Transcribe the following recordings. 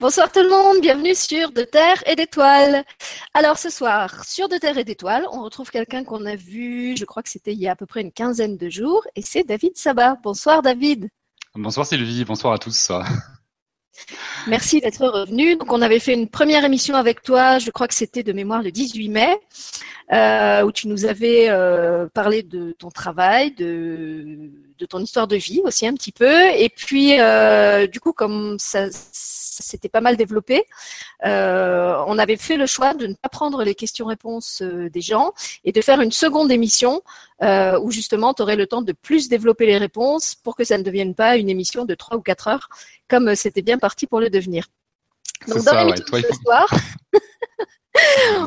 Bonsoir tout le monde, bienvenue sur De Terre et d'Étoiles. Alors ce soir, sur De Terre et d'Étoiles, on retrouve quelqu'un qu'on a vu, je crois que c'était il y a à peu près une quinzaine de jours, et c'est David Sabat. Bonsoir David. Bonsoir Sylvie, bonsoir à tous. Merci d'être revenu. Donc, on avait fait une première émission avec toi, je crois que c'était de mémoire le 18 mai, euh, où tu nous avais euh, parlé de ton travail, de, de, ton histoire de vie aussi un petit peu. Et puis, euh, du coup, comme ça, ça s'était pas mal développé, euh, on avait fait le choix de ne pas prendre les questions-réponses euh, des gens et de faire une seconde émission euh, où justement tu aurais le temps de plus développer les réponses pour que ça ne devienne pas une émission de 3 ou 4 heures comme c'était bien parti pour le devenir. Donc dans l'émission de ce soir,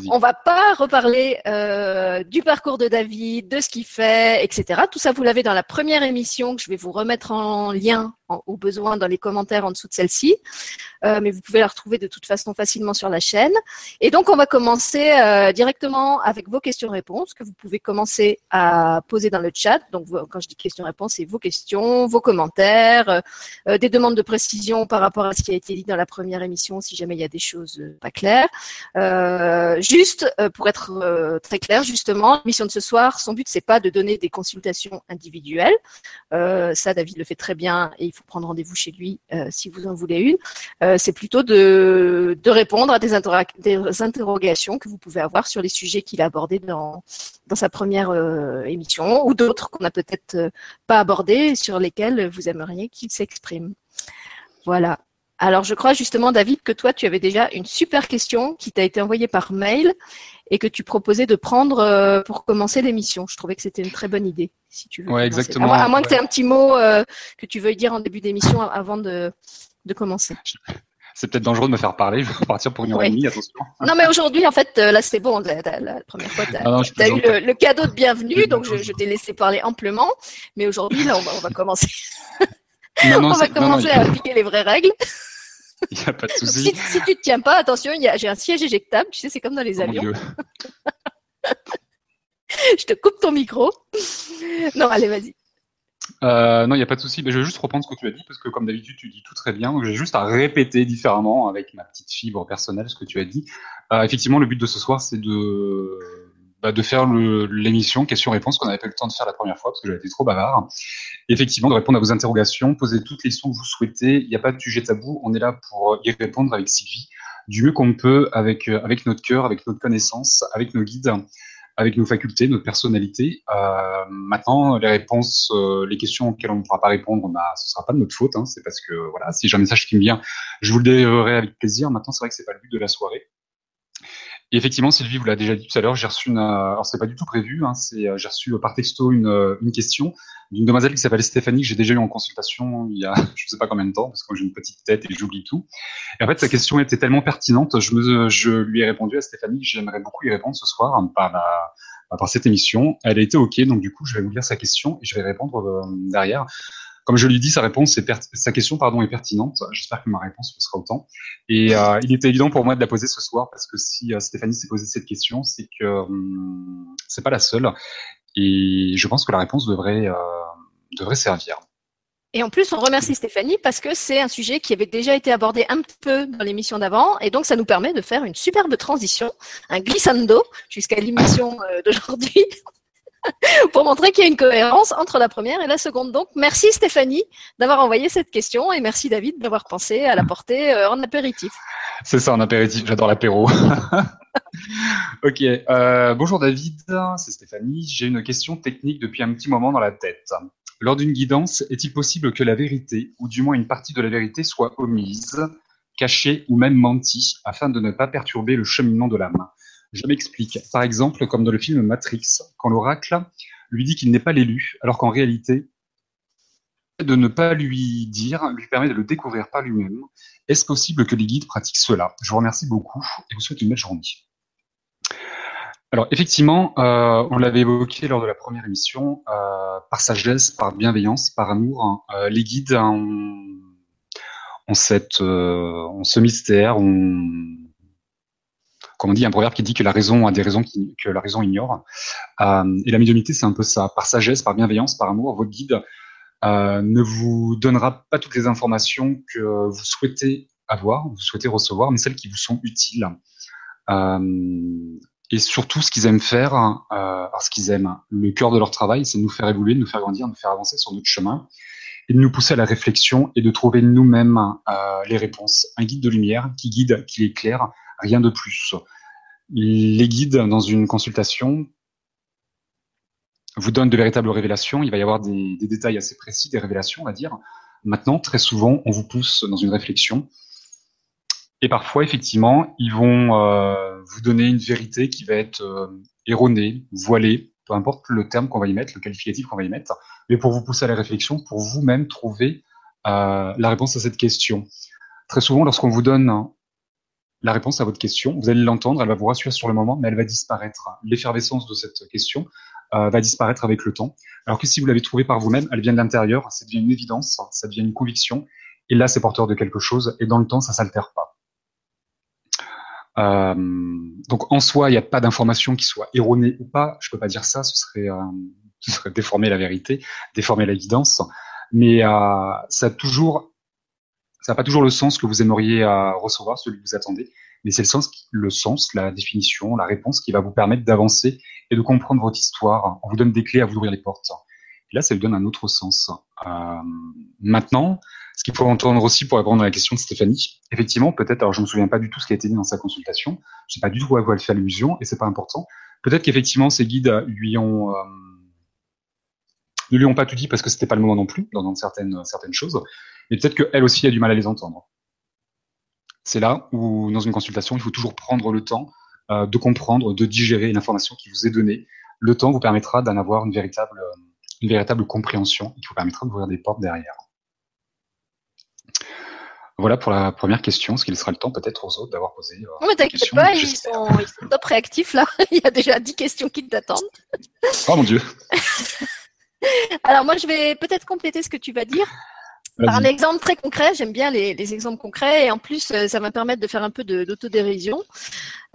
on va pas reparler euh, du parcours de David, de ce qu'il fait, etc. Tout ça, vous l'avez dans la première émission que je vais vous remettre en lien au besoin dans les commentaires en dessous de celle-ci. Euh, mais vous pouvez la retrouver de toute façon facilement sur la chaîne. Et donc, on va commencer euh, directement avec vos questions-réponses que vous pouvez commencer à poser dans le chat. Donc, quand je dis questions-réponses, c'est vos questions, vos commentaires, euh, des demandes de précision par rapport à ce qui a été dit dans la première émission, si jamais il y a des choses pas claires. juste pour être très clair, justement, l'émission de ce soir, son but c'est pas de donner des consultations individuelles. ça, David le fait très bien et faut prendre rendez-vous chez lui euh, si vous en voulez une. Euh, c'est plutôt de, de, répondre à des, des, interrogations que vous pouvez avoir sur les sujets qu'il a abordés dans, dans sa première euh, émission ou d'autres qu'on n'a peut-être pas abordés sur lesquels vous aimeriez qu'il s'exprime. Voilà. Alors, je crois justement, David, que toi, tu avais déjà une super question qui t'a été envoyée par mail et que tu proposais de prendre euh, pour commencer l'émission. Je trouvais que c'était une très bonne idée, si tu veux. Ouais, exactement. À, moins que tu aies un petit mot euh, que tu veuilles dire en début d'émission avant de, de commencer. C'est peut-être dangereux de me faire parler, je vais repartir pour une heure et demie, attention. Non, mais aujourd'hui, en fait, euh, là, c'est bon. La, première fois, tu as, ah eu le, cadeau de bienvenue, donc je, t'ai laissé parler amplement. Mais aujourd'hui, là, on va, on va commencer. Non, non, on va commencer à appliquer les vraies règles. Il n'y a pas de souci. Si, si, tu te tiens pas, attention, j'ai un siège éjectable. Tu sais, c'est comme dans les oh avions. je te coupe ton micro. Non, allez, vas-y. Euh, non, il n'y a pas de souci. Mais je vais juste reprendre ce que tu as dit parce que, comme d'habitude, tu dis tout très bien. Donc, j'ai juste à répéter différemment avec ma petite fibre personnelle ce que tu as dit. Euh, effectivement, le but de ce soir, c'est de bah, de faire l'émission question-réponse qu'on n'avait pas eu le temps de faire la première fois parce que j'avais été trop bavard. effectivement, de répondre à vos interrogations, poser toutes les questions que vous souhaitez. Il n'y a pas de sujet tabou. On est là pour y répondre avec Sylvie du mieux qu'on peut, avec euh, avec notre cœur, avec notre connaissance, avec nos guides, avec nos facultés, notre personnalité. Euh, maintenant, les réponses, euh, les questions auxquelles on ne pourra pas répondre, bah, ce sera pas de notre faute. Hein, c'est parce que voilà, si j'ai un message qui me vient, je vous le délivrerai avec plaisir. Maintenant, c'est vrai que c'est pas le but de la soirée. Et effectivement, Sylvie vous l'a déjà dit tout à l'heure, j'ai reçu une, euh, alors c'est pas du tout prévu, hein, c'est, euh, j'ai reçu euh, par texto une, une question d'une demoiselle qui s'appelle Stéphanie que j'ai déjà eu en consultation il y a je sais pas combien de temps parce que j'ai une petite tête et j'oublie tout. Et en fait, sa question était tellement pertinente, je me, je lui ai répondu à Stéphanie, j'aimerais beaucoup y répondre ce soir hein, par la, par cette émission. Elle a été ok, donc du coup, je vais vous lire sa question et je vais répondre derrière. Comme je lui dis, sa réponse est sa question pardon est pertinente. J'espère que ma réponse sera autant. Et euh, il était évident pour moi de la poser ce soir parce que si euh, Stéphanie s'est posé cette question, c'est que hum, c'est pas la seule. Et je pense que la réponse devrait euh, devrait servir. Et en plus, on remercie Stéphanie parce que c'est un sujet qui avait déjà été abordé un peu dans l'émission d'avant. Et donc, ça nous permet de faire une superbe transition, un glissando jusqu'à l'émission d'aujourd'hui. pour montrer qu'il y a une cohérence entre la première et la seconde. Donc, merci Stéphanie d'avoir envoyé cette question et merci David d'avoir pensé à la porter euh, en apéritif. C'est ça, en apéritif. J'adore l'apéro. ok. Euh, bonjour David, c'est Stéphanie. J'ai une question technique depuis un petit moment dans la tête. Lors d'une guidance, est-il possible que la vérité, ou du moins une partie de la vérité, soit omise, cachée ou même mentie, afin de ne pas perturber le cheminement de l'âme je m'explique. Par exemple, comme dans le film Matrix, quand l'oracle lui dit qu'il n'est pas l'élu, alors qu'en réalité, de ne pas lui dire lui permet de le découvrir par lui-même. Est-ce possible que les guides pratiquent cela? Je vous remercie beaucoup et vous souhaite une belle journée. Alors effectivement, euh, on l'avait évoqué lors de la première émission, euh, par sagesse, par bienveillance, par amour, hein, euh, les guides ont, ont, ont ce mystère, comme on dit, un proverbe qui dit que la raison a des raisons que la raison ignore. Euh, et la médiumnité, c'est un peu ça. Par sagesse, par bienveillance, par amour, votre guide euh, ne vous donnera pas toutes les informations que vous souhaitez avoir, vous souhaitez recevoir, mais celles qui vous sont utiles. Euh, et surtout, ce qu'ils aiment faire, euh, ce qu'ils aiment, le cœur de leur travail, c'est de nous faire évoluer, de nous faire grandir, de nous faire avancer sur notre chemin et de nous pousser à la réflexion et de trouver nous-mêmes les réponses. Un guide de lumière qui guide, qui éclaire, rien de plus. Les guides dans une consultation vous donnent de véritables révélations. Il va y avoir des, détails assez précis, des révélations, on va dire. Maintenant, très souvent, on vous pousse dans une réflexion. Et parfois, effectivement, ils vont euh, vous donner une vérité qui va être euh, erronée, voilée, peu importe le terme qu'on va y mettre, le qualificatif qu'on va y mettre, mais pour vous pousser à la réflexion, pour vous-même trouver euh, la réponse à cette question. Très souvent, lorsqu'on vous donne la réponse à votre question, vous allez l'entendre, elle va vous rassurer sur le moment, mais elle va disparaître. L'effervescence de cette question euh, va disparaître avec le temps. Alors que si vous l'avez trouvée par vous-même, elle vient de l'intérieur, ça devient une évidence, ça devient une conviction, et là, c'est porteur de quelque chose, et dans le temps, ça s'altère pas. Euh, donc en soi, il n'y a pas d'information qui soit erronée ou pas. Je peux pas dire ça, ce serait, euh, ce serait déformer la vérité, déformer la guidance. Mais euh, ça a toujours, ça n'a pas toujours le sens que vous aimeriez euh, recevoir, celui que vous attendez. Mais c'est le sens, le sens, la définition, la réponse qui va vous permettre d'avancer et de comprendre votre histoire. On vous donne des clés à vous ouvrir les portes. Et là, ça lui donne un autre sens. Euh, maintenant, ce qu'il faut entendre aussi pour répondre à la question de Stéphanie, effectivement, peut-être, alors je me souviens pas du tout ce qui a été dit dans sa consultation, je sais pas du tout à quoi elle fait allusion, et c'est pas important. Peut-être qu'effectivement, ces guides lui ont, euh, ne lui ont pas tout dit parce que c'était pas le moment non plus, dans certaines, certaines choses, mais peut-être qu'elle aussi a du mal à les entendre. C'est là où, dans une consultation, il faut toujours prendre le temps euh, de comprendre, de digérer l'information qui vous est donnée. Le temps vous permettra d'en avoir une véritable, une véritable compréhension, qui vous permettra d'ouvrir des portes derrière. Voilà pour la première question, ce qu'il sera le temps peut-être aux autres d'avoir posé. Euh, non, mais t'inquiète pas, ils sont, ils sont, top réactifs là. Il y a déjà 10 questions qui t'attendent. Oh mon Dieu. Alors moi, je vais peut-être compléter ce que tu vas dire. Par un exemple très concret, j'aime bien les, les, exemples concrets et en plus euh, ça va me permettre de faire un peu d'autodérision.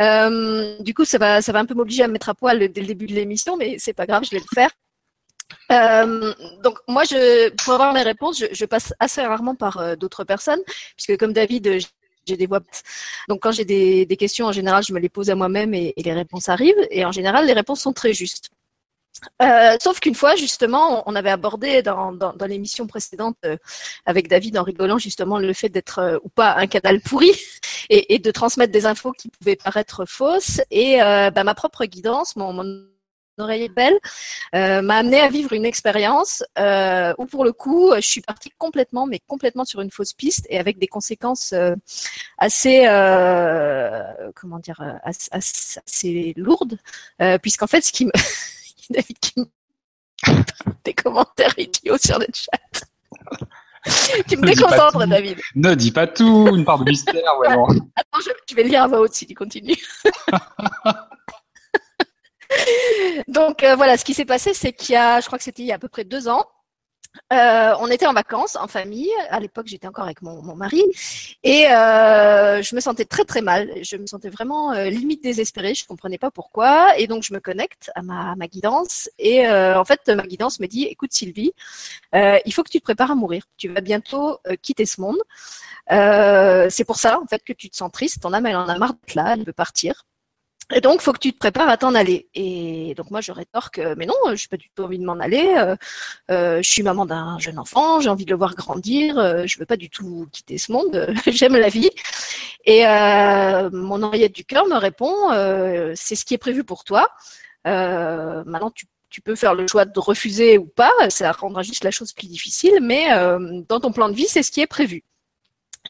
Euh, du coup, ça va, ça va un peu m'obliger à me mettre à poil dès le début de l'émission, mais c'est pas grave, je vais le faire. Euh, donc moi, je, pour avoir mes réponses, je, je passe assez rarement par euh, d'autres personnes, puisque comme David, j'ai des voix. Donc quand j'ai des, des, questions, en général, je me les pose à moi-même et, et, les réponses arrivent. Et en général, les réponses sont très justes. Euh, sauf qu'une fois, justement, on avait abordé dans, l'émission précédente euh, avec David en rigolant justement le fait d'être euh, ou pas un canal pourri et, de transmettre des infos qui pouvaient paraître fausses. Et bah, ma propre guidance, mon, mon oreille belle, m'a amené à vivre une expérience où pour le coup, je suis partie complètement, mais complètement sur une fausse piste et avec des conséquences assez, comment dire, assez, assez lourdes, puisqu'en fait, ce qui me David qui des commentaires idiots sur le chat. tu me déconcentres, David. Ne dis pas tout, une part de mystère, vraiment. Attends, je, je, vais lire à voix haute si tu continues. Donc euh, voilà, ce qui s'est passé, c'est qu'il y a, je crois que c'était il y a à peu près deux ans, euh, on était en vacances en famille. À l'époque, j'étais encore avec mon, mari et euh, je me sentais très très mal. Je me sentais vraiment euh, limite désespérée. Je comprenais pas pourquoi et donc je me connecte à ma, guidance et en fait ma guidance me dit "Écoute Sylvie, il faut que tu te prépares à mourir. Tu vas bientôt quitter ce monde. c'est pour ça en fait que tu te sens triste. Ton âme elle en a marre d'être là, elle veut partir." Et donc, faut que tu te prépares à t'en aller. Et donc, moi, je rétorque, mais non, je n'ai pas du tout envie de m'en aller. Euh, euh, je suis maman d'un jeune enfant, j'ai envie de le voir grandir. Euh, je veux pas du tout quitter ce monde. J'aime la vie. Et mon oreillette du cœur me répond, c'est ce qui est prévu pour toi. Maintenant, tu tu peux faire le choix de refuser ou pas, ça rendra juste la chose plus difficile, mais dans ton plan de vie, c'est ce qui est prévu.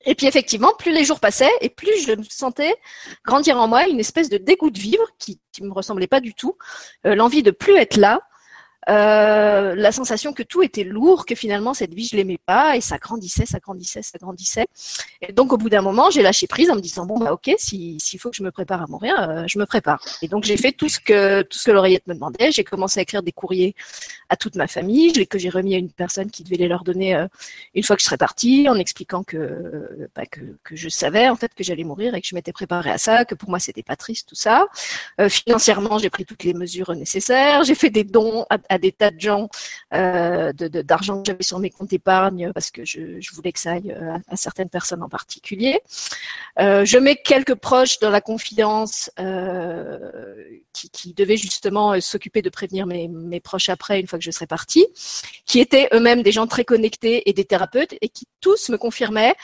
Et puis effectivement, plus les jours passaient et plus je sentais grandir en moi une espèce de dégoût de vivre qui ne me ressemblait pas du tout, euh, l'envie de plus être là, euh, la sensation que tout était lourd, que finalement cette vie je l'aimais pas et ça grandissait, ça grandissait, ça grandissait. Et donc au bout d'un moment, j'ai lâché prise en me disant bon bah ok, s'il faut que je me prépare à mourir, euh, je me prépare. Et donc j'ai fait tout ce que tout ce que l'oreillette me demandait. J'ai commencé à écrire des courriers à toute ma famille, que j'ai remis à une personne qui devait les leur donner euh, une fois que je serais partie, en expliquant que bah, que, que je savais en fait que j'allais mourir et que je m'étais préparée à ça, que pour moi c'était pas triste tout ça. Financièrement, j'ai pris toutes les mesures nécessaires. J'ai fait des dons à des tas de gens euh, d'argent que j'avais sur mes comptes épargne parce que je, je voulais que ça aille à, à certaines personnes en particulier. je mets quelques proches dans la confidence qui, qui devaient justement s'occuper de prévenir mes, mes proches après une fois que je serais partie, qui étaient eux-mêmes des gens très connectés et des thérapeutes et qui tous me confirmaient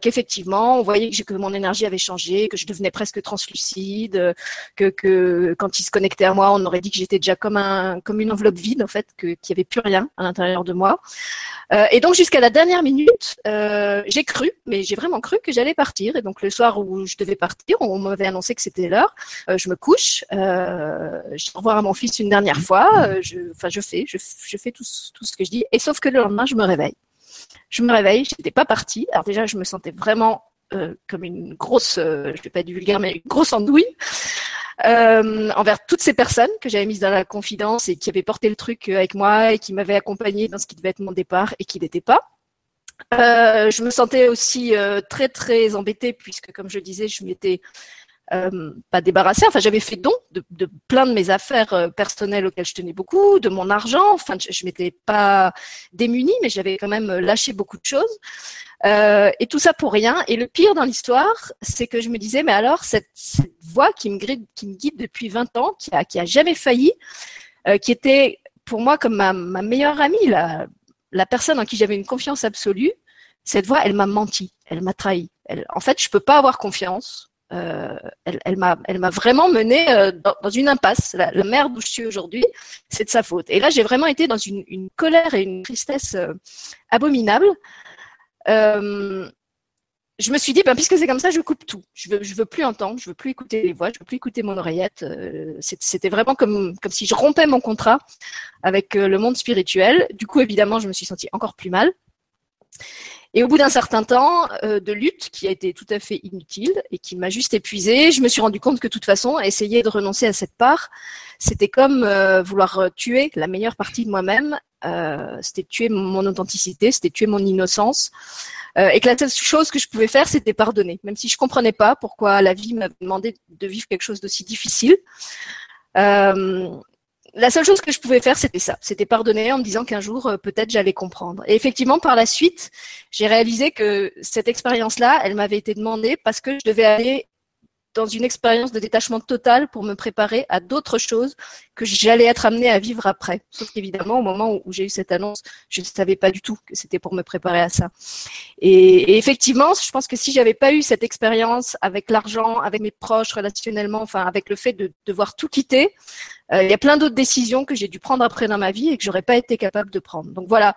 qu'effectivement, on voyait que, que mon énergie avait changé, que je devenais presque translucide, que, que quand ils se connectaient à moi, on aurait dit que j'étais déjà comme un comme une enveloppe vide en fait, qu'il n'y avait plus rien à l'intérieur de moi. Euh, et donc jusqu'à la dernière minute, euh, j'ai cru, mais j'ai vraiment cru que j'allais partir. Et donc le soir où je devais partir, on m'avait annoncé que c'était l'heure. Euh, je me couche, je revoir à mon fils une dernière fois. je, enfin, je fais, je, fais tout, ce que je dis. Et sauf que le lendemain, je me réveille. Je me réveille, j'étais pas partie. Alors déjà, je me sentais vraiment comme une grosse, je vais pas être vulgaire, mais une grosse andouille euh, envers toutes ces personnes que j'avais mises dans la confidence et qui avaient porté le truc avec moi et qui m'avaient accompagné dans ce qui devait être mon départ et qui n'était pas. Euh, je me sentais aussi très très embêtée puisque, comme je disais, je m'étais euh, pas débarrassée. Enfin, j'avais fait don de, plein de mes affaires euh, personnelles auxquelles je tenais beaucoup, de mon argent. Enfin, je, je m'étais pas démunie, mais j'avais quand même lâché beaucoup de choses. Euh, et tout ça pour rien. Et le pire dans l'histoire, c'est que je me disais, mais alors cette, voix qui me, guide, depuis 20 ans, qui a, jamais failli, euh, qui était pour moi comme ma, meilleure amie, la, personne en qui j'avais une confiance absolue, cette voix, elle m'a menti, elle m'a trahi. En fait, je peux pas avoir confiance euh, elle, m'a, vraiment mené euh, dans, une impasse. La, merde où je suis aujourd'hui, c'est de sa faute. Et là, j'ai vraiment été dans une, colère et une tristesse euh, abominable. Euh, je me suis dit, ben, puisque c'est comme ça, je coupe tout. Je veux, veux plus entendre, je veux plus écouter les voix, je veux plus écouter mon oreillette. C'était vraiment comme, comme si je rompais mon contrat avec le monde spirituel. Du coup, évidemment, je me suis sentie encore plus mal. Et au bout d'un certain temps euh, de lutte qui a été tout à fait inutile et qui m'a juste épuisée, je me suis rendu compte que de toute façon, essayer de renoncer à cette part, c'était comme euh, vouloir tuer la meilleure partie de moi-même. Euh, c'était tuer mon authenticité, c'était tuer mon innocence. Euh, et que la seule chose que je pouvais faire, c'était pardonner, même si je comprenais pas pourquoi la vie m'avait demandé de vivre quelque chose d'aussi difficile. Euh, la seule chose que je pouvais faire, c'était ça. C'était pardonner en me disant qu'un jour, euh, peut-être, j'allais comprendre. Et effectivement, par la suite, j'ai réalisé que cette expérience-là, elle m'avait été demandée parce que je devais aller dans une expérience de détachement total pour me préparer à d'autres choses que j'allais être amenée à vivre après. Sauf qu'évidemment, au moment où j'ai eu cette annonce, je ne savais pas du tout que c'était pour me préparer à ça. Et, effectivement, je pense que si j'avais pas eu cette expérience avec l'argent, avec mes proches, relationnellement, enfin avec le fait de devoir tout quitter, euh, il y a plein d'autres décisions que j'ai dû prendre après dans ma vie et que j'aurais pas été capable de prendre. Donc voilà,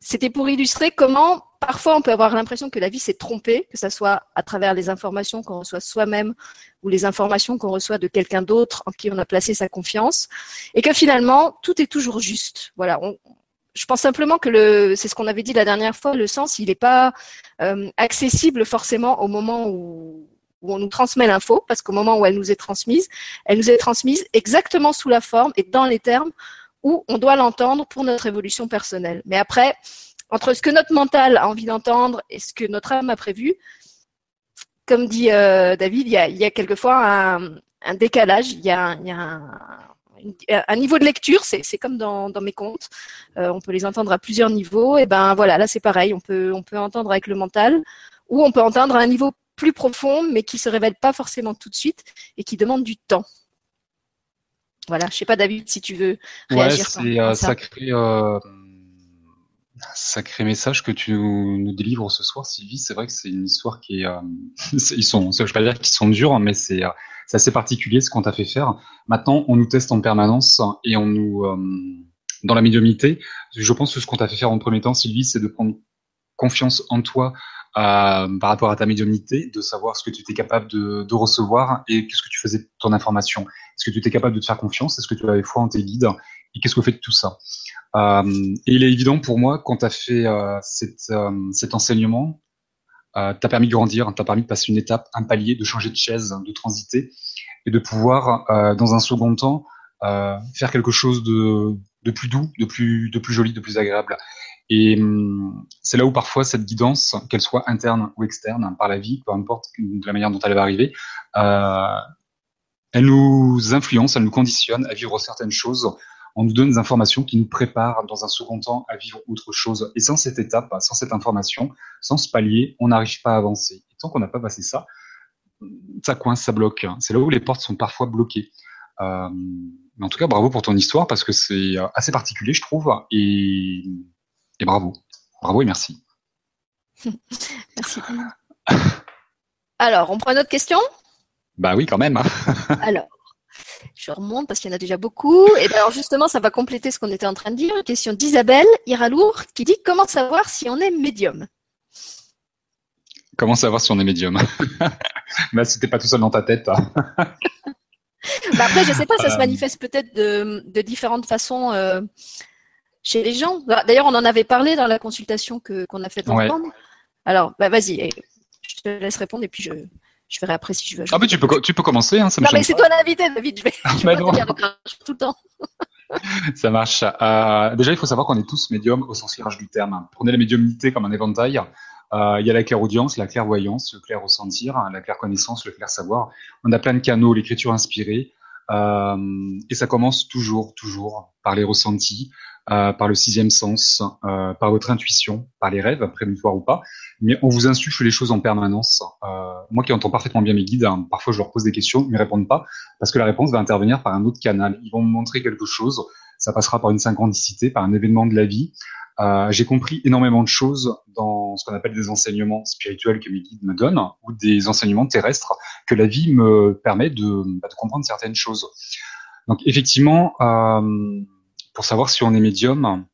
c'était pour illustrer comment parfois on peut avoir l'impression que la vie s'est trompée, que ce soit à travers les informations qu'on reçoit soi-même ou les informations qu'on reçoit de quelqu'un d'autre en qui on a placé sa confiance, et que finalement tout est toujours juste. Voilà. je pense simplement que c'est ce qu'on avait dit la dernière fois, le sens, il n'est pas euh, accessible forcément au moment où on nous transmet l'info, parce qu'au moment où elle nous est transmise, elle nous est transmise exactement sous la forme et dans les termes on doit l'entendre pour notre évolution personnelle. Mais après, entre ce que notre mental a envie d'entendre et ce que notre âme a prévu, comme dit euh, David, il y a, quelquefois un, décalage, il y a, un, niveau de lecture, c'est comme dans, mes contes, euh, on peut les entendre à plusieurs niveaux. Et ben voilà, là c'est pareil, on peut entendre avec le mental, ou on peut entendre à un niveau plus profond, mais qui se révèle pas forcément tout de suite et qui demande du temps. Voilà, je sais pas David si tu veux réagir. Ouais, c'est un sacré, euh, sacré message que tu nous, délivres ce soir, Sylvie. C'est vrai que c'est une histoire qui est, euh, ils sont, je vais pas dire qu'ils sont durs, mais c'est euh, c'est assez particulier ce qu'on t'a fait faire. Maintenant, on nous teste en permanence et on nous, euh, dans la médiumnité, je pense que ce qu'on t'a fait faire en premier temps, Sylvie, c'est de prendre confiance en toi euh, par rapport à ta médiumnité, de savoir ce que tu étais capable de, de recevoir et qu'est-ce que tu faisais de ton information. Est-ce que tu étais capable de te faire confiance? Est-ce que tu avais foi en tes guides? Et qu'est-ce que fait de tout ça? Euh, Et il est évident pour moi, quand tu as fait euh, euh, cet enseignement, euh, t'as permis de grandir, t'as permis de passer une étape, un palier, de changer de chaise, de transiter et de pouvoir, dans un second temps, faire quelque chose de, plus doux, de plus, joli, de plus agréable. Et hum, c'est là où parfois cette guidance, qu'elle soit interne ou externe, par la vie, peu importe de la manière dont elle va arriver, elle nous influence, elle nous conditionne à vivre certaines choses on nous donne des informations qui nous préparent dans un second temps à vivre autre chose. Et sans cette étape, sans cette information, sans ce palier, on n'arrive pas à avancer. Et tant qu'on n'a pas passé ça, ça coince, ça bloque. C'est là où les portes sont parfois bloquées. Euh, mais en tout cas, bravo pour ton histoire parce que c'est assez particulier, je trouve. Et, et bravo. Bravo et merci. merci. Alors, on prend une autre question? Bah oui, quand même. Hein. Alors, je remonte parce qu'il y en a déjà beaucoup. Et ben, alors justement, ça va compléter ce qu'on était en train de dire. Une question d'Isabelle Iralour qui dit comment savoir si on est médium? Comment savoir si on est médium? Bah, c'était pas tout seul dans ta tête. Hein. bah après, je sais pas, ça se euh. manifeste peut-être de, différentes façons euh, chez les gens. D'ailleurs, on en avait parlé dans la consultation que qu'on a faite ensemble. Alors, bah, vas-y, je te laisse répondre et puis je, je verrai après si je veux. Ah, mais tu peux, tu peux commencer. Hein, ça non, mais c'est toi l'invité, David. Je vais, je vais pas te dire tout le temps. ça marche. Euh, déjà, il faut savoir qu'on est tous médiums au sens large du terme. Prenez la médiumnité comme un éventail. Euh, il y a la claire-audience, la clairvoyance, le clair-ressentir, hein, la clair-connaissance, le clair-savoir. On a plein de canaux, l'écriture inspirée. Euh, et ça commence toujours, toujours par les ressentis, euh, par le sixième sens, euh, par votre intuition, par les rêves, prémonitoire ou pas. Mais on vous insuffle les choses en permanence. Euh, moi qui entends parfaitement bien mes guides, hein, parfois je leur pose des questions, ils ne répondent pas, parce que la réponse va intervenir par un autre canal. Ils vont me montrer quelque chose, ça passera par une synchronicité, par un événement de la vie. Euh, j'ai compris énormément de choses dans ce qu'on appelle des enseignements spirituels que mes guides me donnent, ou des enseignements terrestres que la vie me permet de, bah, de comprendre certaines choses. Donc effectivement, euh, pour savoir si on est médium,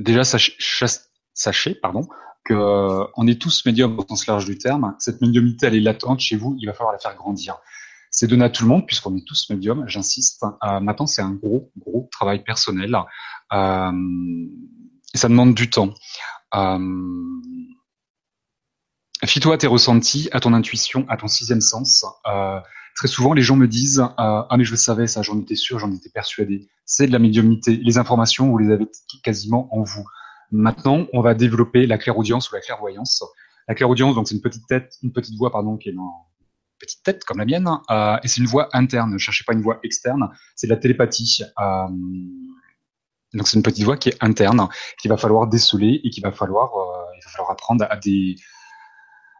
déjà sachez, pardon, euh, on est tous médiums au sens large du terme. Cette médiumnité, elle est latente chez vous, il va falloir la faire grandir. C'est donné à tout le monde puisqu'on est tous médiums, j'insiste. Euh, maintenant, c'est un gros, gros travail personnel. Euh, et ça demande du temps. Euh, Fie-toi à tes ressentis, à ton intuition, à ton sixième sens. Très souvent, les gens me disent euh, Ah, mais je le savais, ça, j'en étais sûr, j'en étais persuadé. C'est de la médiumnité. Les informations, vous les avez quasiment en vous. Maintenant, on va développer la clairaudience ou la clairvoyance. La clairaudience, donc, c'est une petite tête, une petite voix, pardon, qui est dans petite tête comme la mienne, euh, et c'est une voix interne. Ne cherchez pas une voix externe, c'est de la télépathie. Euh, donc c'est une petite voix qui est interne, qu'il va falloir déceler et qu'il il va falloir apprendre à, des,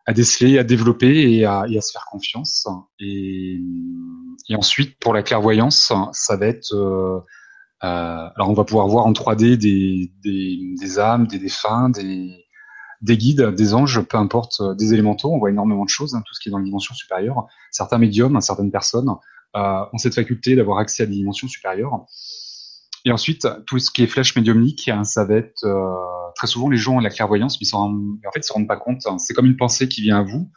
à déceler, à développer et à, à se faire confiance. Et, ensuite, pour la clairvoyance, ça va être euh, euh, alors on va pouvoir voir en 3D des, des, âmes, des défunts, des, des guides, des anges, peu importe, euh, des élémentaux. On voit énormément de choses, hein, tout ce qui est dans les dimensions supérieures. Certains médiums, certaines personnes ont cette faculté d'avoir accès à des dimensions supérieures. Et ensuite, tout ce qui est flèche médiumnique, hein, ça va être euh, très souvent les gens ont la clairvoyance, mais en, en fait, ils se rendent pas compte. Hein. C'est comme une pensée qui vient à vous.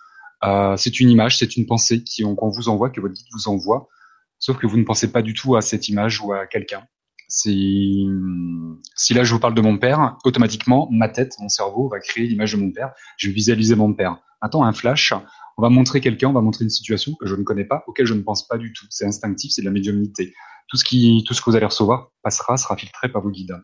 Euh, c'est une image, c'est une pensée qu'on vous envoie, que votre guide vous envoie. Sauf que vous ne pensez pas du tout à cette image ou à quelqu'un. Si, si là je vous parle de mon père, automatiquement ma tête, mon cerveau va créer l'image de mon père. Je vais visualiser mon père. Maintenant, un flash, on va montrer quelqu'un, on va montrer une situation que je ne connais pas, auquel je ne pense pas du tout. C'est instinctif, c'est de la médiumnité. Tout ce qui, tout ce que vous allez recevoir passera, sera filtré par vos guides.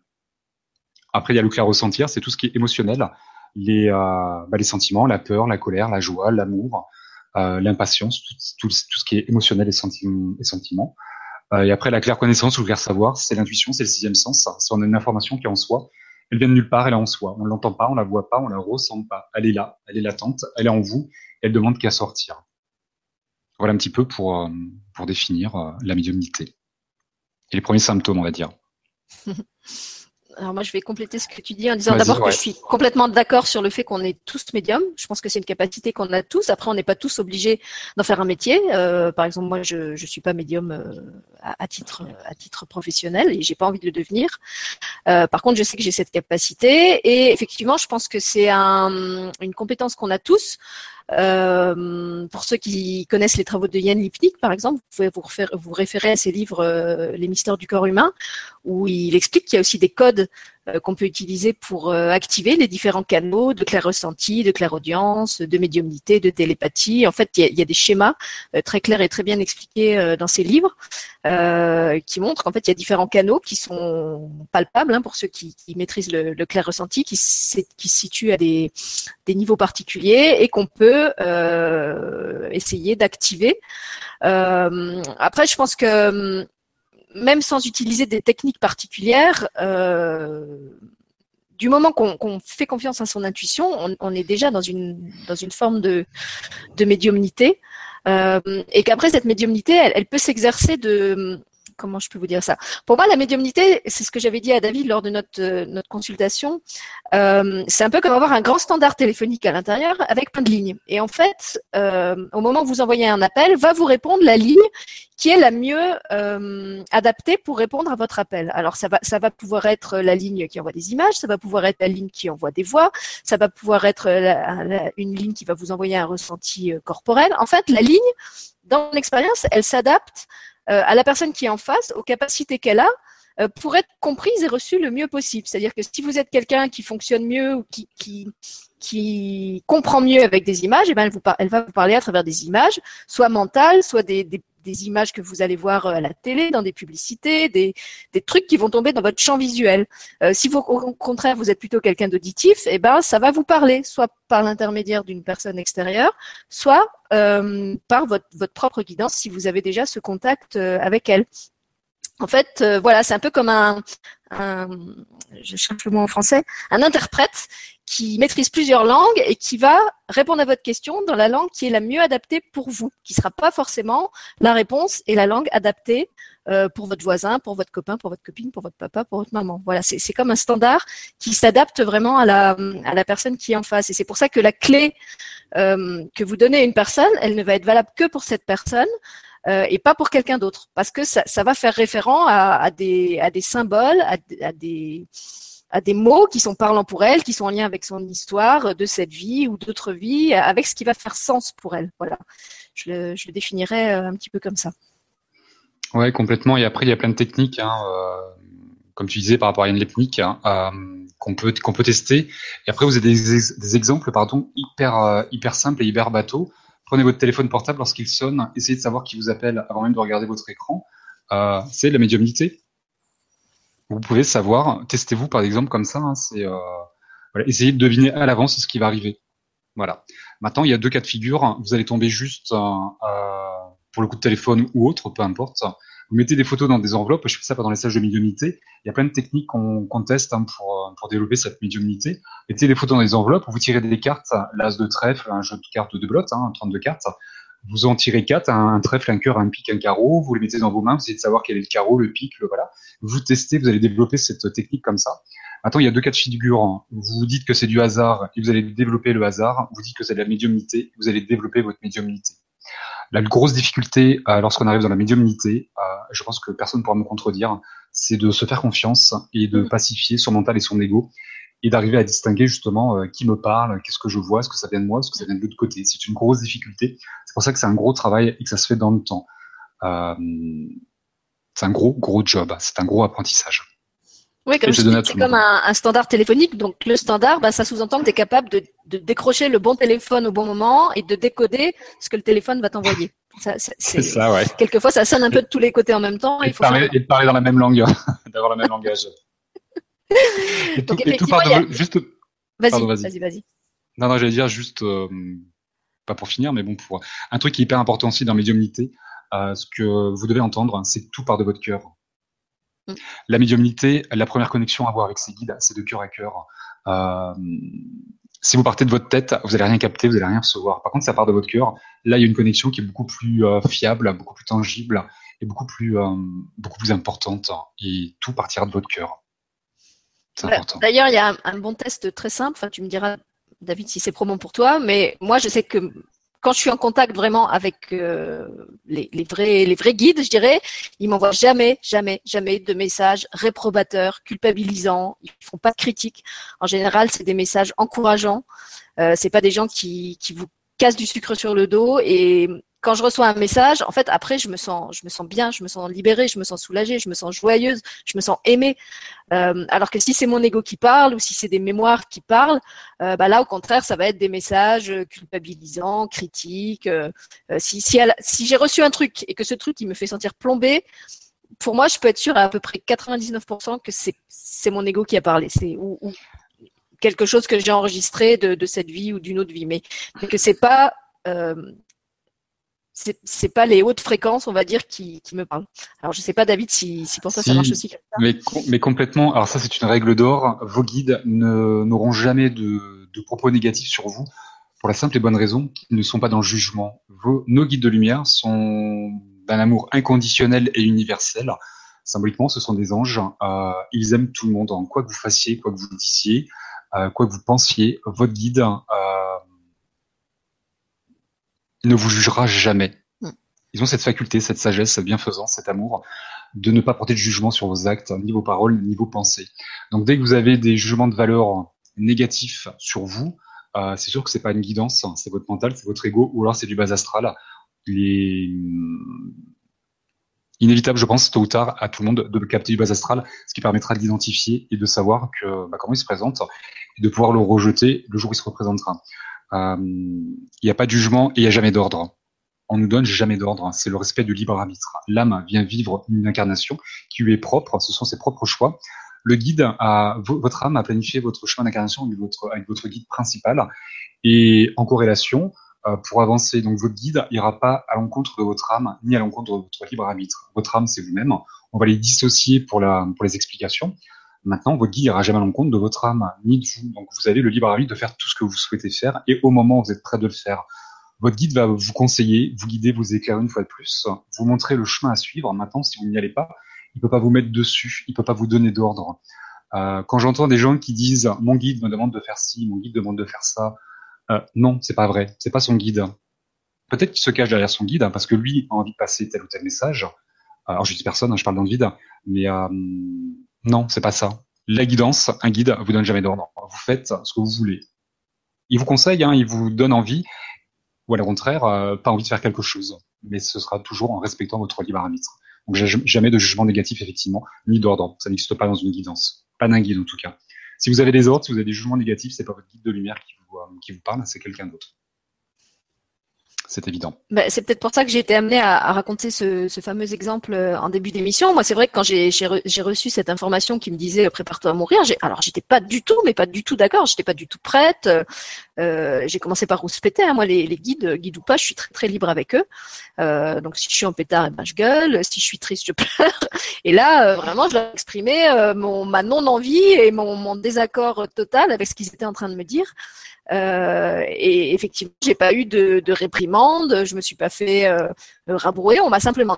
Après, il y a le clair ressentir, c'est tout ce qui est émotionnel, les, euh, bah, les sentiments, la peur, la colère, la joie, l'amour, euh, l'impatience, tout, tout, ce qui est émotionnel et, sentiment, et sentiments. Euh, et après, la claire connaissance ou le clair savoir, c'est l'intuition, c'est le sixième sens. Si on a une information qui est en soi, elle vient de nulle part, elle est en soi. On l'entend pas, on la voit pas, on la ressent pas. Elle est là, elle est latente, elle est en vous, elle demande qu'à sortir. Voilà un petit peu pour, euh, pour définir euh, la médiumnité. Et les premiers symptômes, on va dire. Alors moi, je vais compléter ce que tu dis en disant d'abord que je suis complètement d'accord sur le fait qu'on est tous médiums. Je pense que c'est une capacité qu'on a tous. Après, on n'est pas tous obligés d'en faire un métier. Euh, par exemple, moi, je je suis pas médium euh, à, titre à titre professionnel et j'ai pas envie de le devenir. Euh, par contre, je sais que j'ai cette capacité et effectivement, je pense que c'est un, une compétence qu'on a tous. Euh, pour ceux qui connaissent les travaux de Yann Lipnik, par exemple, vous pouvez vous, référer à ses livres euh, Les mystères du corps humain, où il explique qu'il y a aussi des codes qu'on peut utiliser pour euh, activer les différents canaux de clair ressenti, de clair audience, de médiumnité, de télépathie. En fait, il y a, des schémas euh, très clairs et très bien expliqués dans ces livres qui montrent qu'en fait, il y a différents canaux qui sont palpables hein, pour ceux qui, maîtrisent le, clair ressenti, qui, qui se situent à des, des niveaux particuliers et qu'on peut essayer d'activer. après, je pense que même sans utiliser des techniques particulières, du moment qu'on fait confiance à son intuition, on, est déjà dans une, dans une forme de, de médiumnité. et qu'après, cette médiumnité, elle peut s'exercer de, comment je peux vous dire ça? Pour moi, la médiumnité, c'est ce que j'avais dit à David lors de notre, euh, consultation, euh, c'est un peu comme avoir un grand standard téléphonique à l'intérieur avec plein de lignes. Et en fait, euh, au moment où vous envoyez un appel, va vous répondre la ligne qui est la mieux adaptée pour répondre à votre appel. Alors ça va, ça va pouvoir être la ligne qui envoie des images, ça va pouvoir être la ligne qui envoie des voix, ça va pouvoir être une ligne qui va vous envoyer un ressenti corporel. En fait, la ligne, dans l'expérience, elle s'adapte à la personne qui est en face, aux capacités qu'elle a, euh, pour être comprise et reçue le mieux possible. C'est-à-dire que si vous êtes quelqu'un qui fonctionne mieux ou qui, comprend mieux avec des images, eh ben elle, elle va vous parler à travers des images, soit mentales, soit des, des, images que vous allez voir euh, à la télé, dans des publicités, des, des trucs qui vont tomber dans votre champ visuel. Euh, si vous, au contraire vous êtes plutôt quelqu'un d'auditif, eh ben ça va vous parler, soit par l'intermédiaire d'une personne extérieure, soit euh, par votre, votre propre guidance si vous avez déjà ce contact avec elle. En fait, voilà, c'est un peu comme un, un, je cherche le mot en français, un interprète qui maîtrise plusieurs langues et qui va répondre à votre question dans la langue qui est la mieux adaptée pour vous, qui ne sera pas forcément la réponse et la langue adaptée euh, pour votre voisin, pour votre copain, pour votre copine, pour votre papa, pour votre maman. Voilà, c'est comme un standard qui s'adapte vraiment à la, à la personne qui est en face. Et c'est pour ça que la clé euh, que vous donnez à une personne, elle ne va être valable que pour cette personne. Euh, et pas pour quelqu'un d'autre, parce que ça, va faire référent à, des, symboles, à, des, mots qui sont parlants pour elle, qui sont en lien avec son histoire de cette vie ou d'autres vies, avec ce qui va faire sens pour elle. Voilà, je le, définirais euh, un petit peu comme ça. Ouais, complètement. Et après, il y a plein de techniques, hein, euh, comme tu disais par rapport à une technique hein, qu'on peut qu'on peut tester. Et après, vous avez des, exemples, pardon, hyper hyper simples et hyper bateaux. Prenez votre téléphone portable lorsqu'il sonne, essayez de savoir qui vous appelle avant même de regarder votre écran. Euh, c'est la médiumnité vous pouvez savoir, testez-vous par exemple comme ça, hein, euh, essayez de deviner à l'avance ce qui va arriver. Voilà. Maintenant, il y a deux cas de figure. Vous allez tomber juste euh, pour le coup de téléphone ou autre, peu importe. Vous mettez des photos dans des enveloppes. Je fais ça pendant les stages de médiumnité. Il y a plein de techniques qu'on qu'on teste hein, pour, pour développer cette médiumnité. Mettez des photos dans des enveloppes. Vous tirez des cartes, l'as de trèfle, un jeu de cartes de blotte, hein, 32 cartes. Vous en tirez quatre, un, trèfle, un cœur, un pic, un carreau. Vous les mettez dans vos mains. Vous essayez de savoir quel est le carreau, le pic, le voilà. Vous testez, vous allez développer cette technique comme ça. Maintenant, il y a deux cas de figure. Vous dites que c'est du hasard et vous allez développer le hasard. Vous dites que c'est de la médiumnité, vous allez développer votre médiumnité. La grosse difficulté euh, lorsqu'on arrive dans la médiumnité, euh, je pense que personne ne pourra me contredire, c'est de se faire confiance et de mm. pacifier son mental et son ego et d'arriver à distinguer justement euh, qui me parle, qu'est-ce que je vois, est-ce que ça vient de moi, est-ce que ça vient de l'autre côté. C'est une grosse difficulté. C'est pour ça que c'est un gros travail et que ça se fait dans le temps. Euh, c'est un gros, gros job. C'est un gros apprentissage. Oui, comme je, c'est comme un, standard téléphonique. Donc le standard, bah, ça sous-entend que tu es capable de, de, décrocher le bon téléphone au bon moment et de décoder ce que le téléphone va t'envoyer. Ça, c'est, ça, ouais. Quelquefois, ça sonne un peu de tous les côtés en même temps. Et, il faut parler, et de parler dans la même langue, d'avoir le même langage. et tout, et tout part de, juste. Vas-y, vas-y, vas-y. Non, non, j'allais dire juste, euh, pas pour finir, mais bon, pour un truc qui est hyper important aussi dans médiumnité, euh, ce que vous devez entendre, c'est tout part de votre cœur. Mm. La médiumnité, la première connexion à avoir avec ses guides, c'est de cœur à cœur. Euh, si vous partez de votre tête, vous allez rien capter, vous allez rien recevoir. Par contre, ça part de votre cœur. Là, il y a une connexion qui est beaucoup plus euh, fiable, beaucoup plus tangible et beaucoup plus, euh, beaucoup plus importante. Et tout partira de votre cœur. D'ailleurs, il y a un, bon test très simple. Enfin, tu me diras, David, si c'est probant pour toi, mais moi, je sais que quand je suis en contact vraiment avec euh, les, vrais, guides, je dirais, ils m'envoient jamais, jamais, jamais de messages réprobateurs, culpabilisants. Ils font pas de critiques. En général, c'est des messages encourageants. Euh, c'est pas des gens qui, qui vous cassent du sucre sur le dos et quand je reçois un message, en fait, après, je me sens, je me sens bien, je me sens libérée, je me sens soulagée, je me sens joyeuse, je me sens aimée. Euh, alors que si c'est mon ego qui parle ou si c'est des mémoires qui parlent, euh, bah là, au contraire, ça va être des messages culpabilisants, critiques. Euh, si j'ai reçu un truc et que ce truc il me fait sentir plombée, pour moi, je peux être sûre à à peu près 99% que c'est mon ego qui a parlé, c'est ou, quelque chose que j'ai enregistré de, cette vie ou d'une autre vie, mais, mais que c'est pas c'est pas les hautes fréquences, on va dire, qui, me parlent. Alors, je sais pas, David, si, pour toi ça marche aussi. Mais, mais complètement. Alors ça, c'est une règle d'or. Vos guides n'auront jamais de, propos négatifs sur vous, pour la simple et bonne raison qu'ils ne sont pas dans le jugement. Vos, nos guides de lumière sont d'un amour inconditionnel et universel. Symboliquement, ce sont des anges. Euh, ils aiment tout le monde, en quoi que vous fassiez, quoi que vous disiez, euh, quoi que vous pensiez. Votre guide euh, ne vous jugera jamais. Hmm. Ils ont cette faculté, cette sagesse, cette bienfaisance, cet amour de ne pas porter de jugement sur vos actes, ni vos paroles, ni vos pensées. Donc dès que vous avez des jugements de valeur négatifs sur vous, euh, c'est sûr que c'est pas une guidance, c'est votre mental, c'est votre ego, ou alors c'est du bas astral. Il est inévitable, je pense, tôt ou tard, à tout le monde de capter du bas astral, ce qui permettra de l'identifier et de savoir que bah, comment il se présente et de pouvoir le rejeter le jour où il se représentera. Euh, il n'y a pas de jugement et il n'y a jamais d'ordre. On nous donne jamais d'ordre. C'est le respect du libre arbitre. L'âme vient vivre une incarnation qui lui est propre. Ce sont ses propres choix. Le guide a, votre âme a planifié votre chemin d'incarnation avec votre, guide principal. Et en corrélation, euh, pour avancer, donc votre guide ira pas à l'encontre de votre âme, ni à l'encontre de votre libre arbitre. Votre âme, c'est vous-même. On va les dissocier pour les explications. Maintenant, votre guide n'ira jamais à l'encontre de votre âme, ni de vous. Donc, vous avez le libre arbitre de faire tout ce que vous souhaitez faire, et au moment où vous êtes prêt de le faire. Votre guide va vous conseiller, vous guider, vous éclairer une fois de plus, vous montrer le chemin à suivre. Maintenant, si vous n'y allez pas, il peut pas vous mettre dessus, il peut pas vous donner d'ordre. Euh, quand j'entends des gens qui disent mon guide me demande de faire ci, mon guide demande de faire ça, euh, non, c'est pas vrai, c'est pas son guide. Peut-être qu'il se cache derrière son guide hein, parce que lui a envie de passer tel ou tel message. Alors je dis personne, hein, je parle dans le vide, mais euh, non, c'est pas ça. La guidance, un guide vous donne jamais d'ordre. Vous faites ce que vous voulez. Il vous conseille, hein, il vous donne envie, ou à au contraire, euh, pas envie de faire quelque chose. Mais ce sera toujours en respectant votre libre arbitre. Donc jamais de jugement négatif, effectivement, ni d'ordre. Ça n'existe pas dans une guidance. Pas d'un guide, en tout cas. Si vous avez des ordres, si vous avez des jugements négatifs, c'est pas votre guide de lumière qui vous, euh, qui vous parle, c'est quelqu'un d'autre c'est évident. Ben, c'est peut-être pour ça que j'ai été amenée à, raconter ce, fameux exemple euh, en début d'émission. Moi, c'est vrai que quand j'ai, reçu cette information qui me disait euh, prépare-toi à mourir, alors j'étais pas du tout, mais pas du tout d'accord. J'étais pas du tout prête. Euh, j'ai commencé par rouspéter. Hein. Moi, les, guides, guides ou pas, je suis très très libre avec eux. Donc, si je suis en pétard, eh ben, je gueule. Si je suis triste, je pleure. Et là, vraiment, je leur ai exprimé mon ma non envie et mon désaccord total avec ce qu'ils étaient en train de me dire. Euh, et effectivement, j'ai pas eu de, de, réprimande, je me suis pas fait euh, rabrouer. On m'a simplement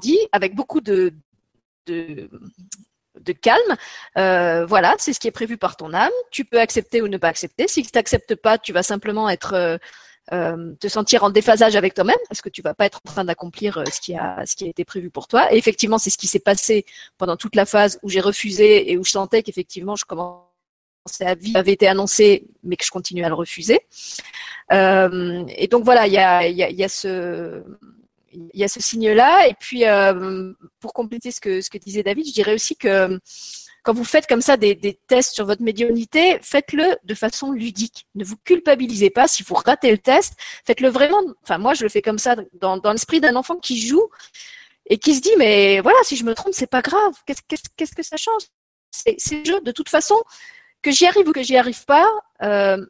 dit, avec beaucoup de, calme, euh, voilà, c'est ce qui est prévu par ton âme. Tu peux accepter ou ne pas accepter. Si tu n'acceptes pas, tu vas simplement être euh, te sentir en déphasage avec toi-même parce que tu vas pas être en train d'accomplir ce qui a ce qui a été prévu pour toi. Et effectivement, c'est ce qui s'est passé pendant toute la phase où j'ai refusé et où je sentais qu'effectivement je commençais à vie avait été annoncé, mais que je continue à le refuser. Euh, et donc voilà, il y a, ce signe-là. Et puis, euh, pour compléter ce que, disait David, je dirais aussi que quand vous faites comme ça des, tests sur votre médiumnité, faites-le de façon ludique. Ne vous culpabilisez pas si vous ratez le test. Faites-le vraiment. Enfin, moi, je le fais comme ça dans, l'esprit d'un enfant qui joue et qui se dit mais voilà, si je me trompe, c'est pas grave. Qu'est-ce, que ça change? C'est jeu. De toute façon, que j'y arrive ou que j'y arrive pas, euh,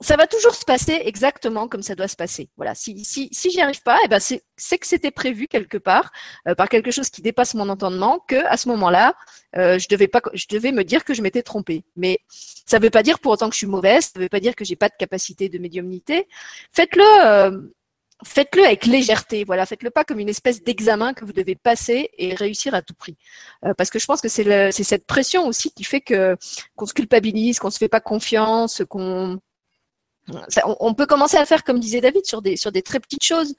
ça va toujours se passer exactement comme ça doit se passer. Voilà. Si, si, si j'y arrive pas, eh ben c'est, que c'était prévu quelque part euh, par quelque chose qui dépasse mon entendement que à ce moment-là, euh, je devais pas, je devais me dire que je m'étais trompée. Mais ça veut pas dire pour autant que je suis mauvaise. Ça veut pas dire que j'ai pas de capacité de médiumnité. Faites-le. Faites-le avec légèreté. Voilà, faites-le pas comme une espèce d'examen que vous devez passer et réussir à tout prix. Euh, parce que je pense que c'est, c'est cette pression aussi qui fait que qu'on se culpabilise, qu'on se fait pas confiance, qu'on on, peut commencer à faire comme disait David sur des très petites choses.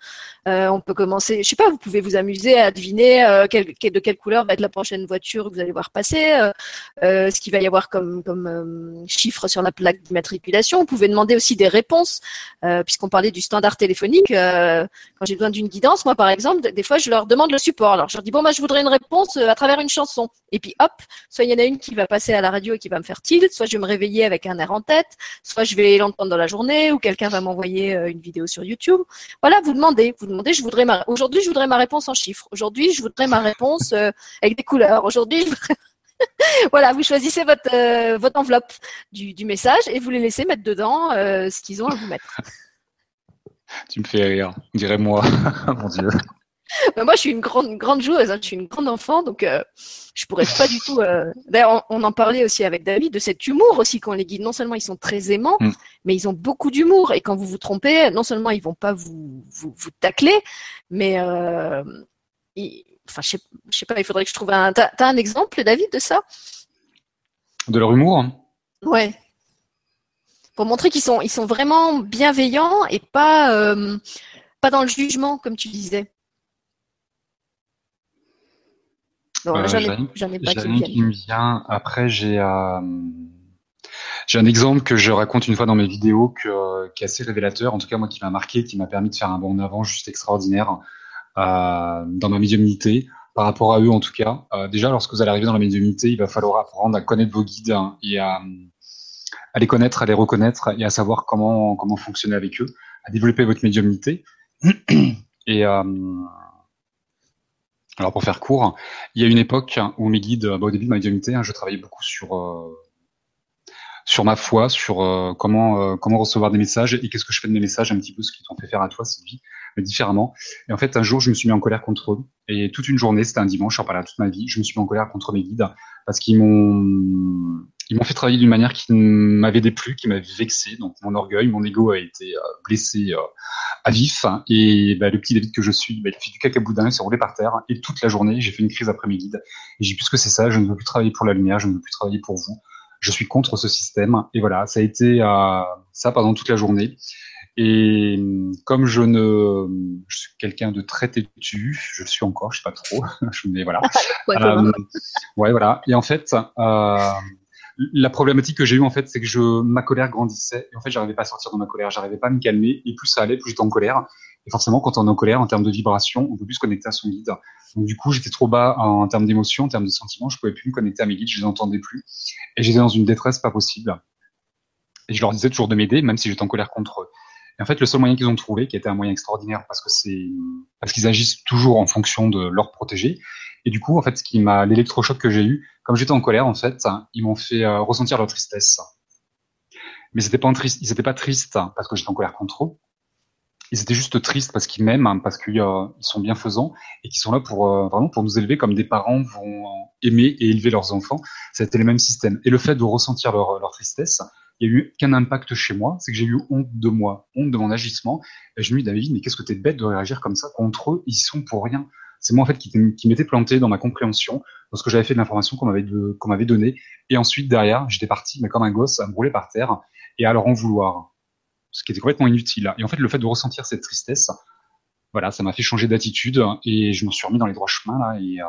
Euh, on peut commencer, je sais pas, vous pouvez vous amuser à deviner euh, de quelle couleur va être la prochaine voiture que vous allez voir passer, euh, ce qu'il va y avoir comme comme chiffre sur la plaque d'immatriculation. Vous pouvez demander aussi des réponses, puisqu'on parlait du standard téléphonique. quand j'ai besoin d'une guidance, moi par exemple, des fois je leur demande le support. Alors je leur dis bon, moi je voudrais une réponse à travers une chanson. Et puis hop, soit il y en a une qui va passer à la radio et qui va me faire tilt, soit je vais me réveiller avec un air en tête, soit je vais l'entendre dans la journée ou quelqu'un va m'envoyer euh, une vidéo sur YouTube. Voilà, vous demandez, vous demandez, je voudrais ma, aujourd'hui, je voudrais ma réponse en chiffres. Aujourd'hui, je voudrais ma réponse euh, avec des couleurs. Aujourd'hui, voilà, vous choisissez votre, euh, votre enveloppe du, message et vous les laissez mettre dedans ce qu'ils ont à vous mettre. Tu me fais rire. On dirait moi. Mon Dieu. Bah, moi, je suis une grande, grande joueuse. Hein. Je suis une grande enfant, donc euh, je pourrais pas du tout. Euh, d'ailleurs, on, en parlait aussi avec David de cet humour aussi qu'on les guide. Non seulement ils sont très aimants, mm. mais ils ont beaucoup d'humour. Et quand vous vous trompez, non seulement ils vont pas vous vous, vous tacler, mais euh, enfin, je sais, sais pas. Il faudrait que je trouve un. T'as, as un exemple, David, de ça? De leur humour Ouais. Pour montrer qu'ils sont, ils sont vraiment bienveillants et pas, euh, pas dans le jugement, comme tu disais. Non, euh, j'en ai, pas qui, me vient. Après, j'ai euh, j'ai un exemple que je raconte une fois dans mes vidéos que, qui est assez révélateur, en tout cas moi qui m'a marqué, qui m'a permis de faire un bond en avant juste extraordinaire euh, dans ma médiumnité, par rapport à eux en tout cas. Euh, déjà, lorsque vous allez arriver dans la médiumnité, il va falloir apprendre à connaître vos guides hein, et à, à, les connaître, à les reconnaître et à savoir comment comment fonctionner avec eux, à développer votre médiumnité. et euh, alors pour faire court, il y a une époque où mes guides, bah, au début de ma médiumnité, hein, je travaillais beaucoup sur euh, sur ma foi, sur euh, comment euh, comment recevoir des messages et qu'est-ce que je fais de mes messages, un petit peu ce qu'ils t'ont fait faire à toi, Sylvie, mais différemment. Et en fait, un jour, je me suis mis en colère contre eux et toute une journée, c'était un dimanche, j'en parlais toute ma vie, je me suis mis en colère contre mes guides parce qu'ils m'ont ils m'ont fait travailler d'une manière qui m'avait déplu, qui m'avait vexé. Donc mon orgueil, mon ego a été euh, blessé euh, à vif. Et bah, le petit David que je suis, bah, il a fait du cacaboudin, il s'est roulé par terre. Et toute la journée, j'ai fait une crise après mes guides. Et j'ai plus que c'est ça, je ne veux plus travailler pour la lumière, je ne veux plus travailler pour vous. Je suis contre ce système. Et voilà, ça a été euh, ça pendant toute la journée. Et comme je ne, je suis quelqu'un de très têtu, je le suis encore, je sais pas trop, mais voilà. euh, ouais, voilà. Et en fait, euh, la problématique que j'ai eue en fait, c'est que ma colère grandissait et en fait, j'arrivais pas à sortir de ma colère, j'arrivais pas à me calmer et plus ça allait, plus j'étais en colère. Et forcément, quand on est en colère, en termes de vibration, on peut plus se connecter à son guide. Donc du coup, j'étais trop bas en, termes d'émotion, en termes de sentiments, je pouvais plus me connecter à mes guides, je les entendais plus et j'étais dans une détresse pas possible. Et je leur disais toujours de m'aider, même si j'étais en colère contre eux. Et en fait, le seul moyen qu'ils ont trouvé, qui était un moyen extraordinaire, parce que c'est parce qu'ils agissent toujours en fonction de leur protégé. Et du coup, en fait, ce qui m'a l'électrochoc que j'ai eu, comme j'étais en colère, en fait, ils m'ont fait euh, ressentir leur tristesse. Mais c'était pas triste, ils étaient pas tristes parce que j'étais en colère contre eux. Ils étaient juste tristes parce qu'ils m'aiment, parce qu'ils euh, sont bienfaisants et qu'ils sont là pour euh, vraiment pour nous élever comme des parents vont aimer et élever leurs enfants. C'était le même système. Et le fait de ressentir leur tristesse, il y a eu qu'un impact chez moi, c'est que j'ai eu honte de moi, honte de mon agissement. Et je me dis, David, mais qu'est-ce que t'es bête de réagir comme ça contre eux? Ils sont pour rien. C'est moi en fait qui, qui m'étais planté dans ma compréhension lorsque j'avais fait de l'information qu'on m'avait qu'on donnée. Et ensuite derrière, j'étais parti, mais comme un gosse, à me rouler par terre et à leur en vouloir, ce qui était complètement inutile. Et en fait, le fait de ressentir cette tristesse, voilà, ça m'a fait changer d'attitude et je me suis remis dans les droits chemins là. Et, euh...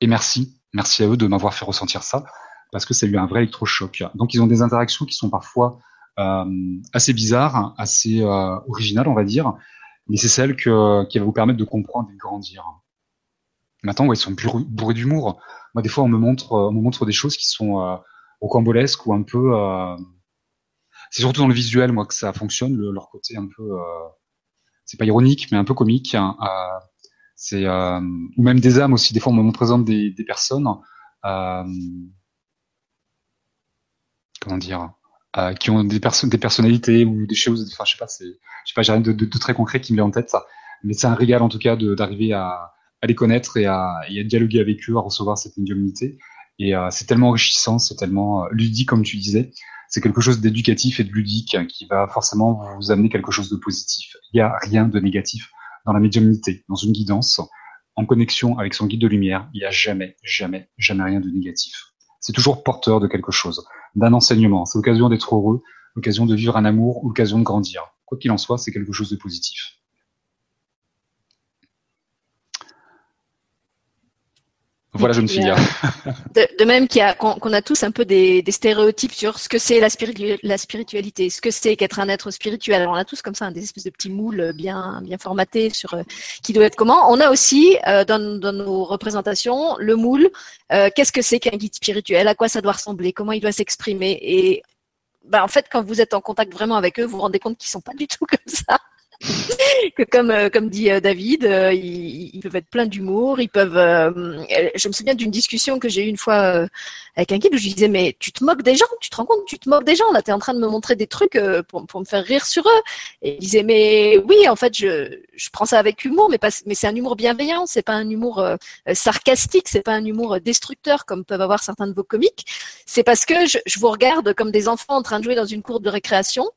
et merci, merci à eux de m'avoir fait ressentir ça parce que ça a eu un vrai électrochoc. Donc ils ont des interactions qui sont parfois euh, assez bizarres, assez euh, originales, on va dire, mais c'est celle que, qui va vous permettre de comprendre et de grandir. Maintenant, ouais, ils sont bourrés d'humour. Moi, des fois, on me montre, on me montre des choses qui sont euh, rocambolesques ou un peu. Euh, c'est surtout dans le visuel, moi, que ça fonctionne. Le, leur côté un peu, euh, c'est pas ironique, mais un peu comique. Hein, euh, c'est ou même des âmes aussi. Des fois, on me présente des, des personnes. Comment dire euh, qui ont des, perso des personnalités ou des choses, enfin je sais pas, je sais pas, j'ai rien de, très concret qui me vient en tête, mais c'est un régal en tout cas d'arriver à, à, les connaître et à, à, dialoguer avec eux, à recevoir cette médiumnité. Et euh, c'est tellement enrichissant, c'est tellement euh, ludique comme tu disais. C'est quelque chose d'éducatif et de ludique qui va forcément vous amener quelque chose de positif. Il n'y a rien de négatif dans la médiumnité, dans une guidance, en connexion avec son guide de lumière. Il n'y a jamais, jamais, jamais rien de négatif. C'est toujours porteur de quelque chose d'un enseignement. C'est l'occasion d'être heureux, l'occasion de vivre un amour, l'occasion de grandir. Quoi qu'il en soit, c'est quelque chose de positif. Voilà, jeune fille. De, même qu'on a tous un peu des, stéréotypes sur ce que c'est la, spiritualité, ce que c'est qu'être un être spirituel. Alors, on a tous comme ça des espèces de petits moules bien, bien formatés sur euh, qui doit être comment. On a aussi euh, dans, nos représentations le moule. Euh, qu'est-ce que c'est qu'un guide spirituel? À quoi ça doit ressembler? Comment il doit s'exprimer? Et ben, en fait, quand vous êtes en contact vraiment avec eux, vous vous rendez compte qu'ils sont pas du tout comme ça. que comme euh, comme dit euh, David, euh, ils, peuvent être pleins d'humour, ils peuvent. je me souviens d'une discussion que j'ai eue une fois avec un guide où je disais mais tu te moques des gens, tu te rends compte, tu te moques des gens là, tu es en train de me montrer des trucs pour, pour me faire rire sur eux. Et il disait mais oui en fait je je prends ça avec humour, mais pas mais c'est un humour bienveillant, c'est pas un humour sarcastique, c'est pas un humour destructeur comme peuvent avoir certains de vos comiques. C'est parce que je, je vous regarde comme des enfants en train de jouer dans une cour de récréation.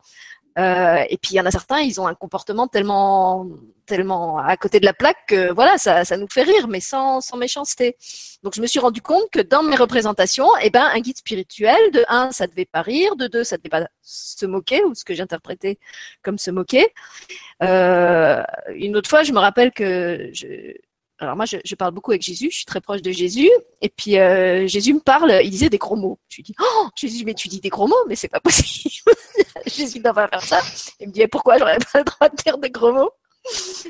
Euh, et puis il y en a certains, ils ont un comportement tellement, tellement à côté de la plaque que voilà, ça, ça nous fait rire, mais sans, sans méchanceté. Donc je me suis rendu compte que dans mes représentations, eh ben un guide spirituel, de un, ça devait pas rire, de deux, ça devait pas se moquer ou ce que j'interprétais comme se moquer. Euh, une autre fois, je me rappelle que je, alors moi, je, parle beaucoup avec Jésus, je suis très proche de Jésus, et puis euh, Jésus me parle, il disait des gros mots. Je lui dis, oh Jésus, mais tu dis des gros mots, mais c'est pas possible. Jésus ne va pas faire ça. Il me dit, pourquoi j'aurais pas le droit de dire des gros mots?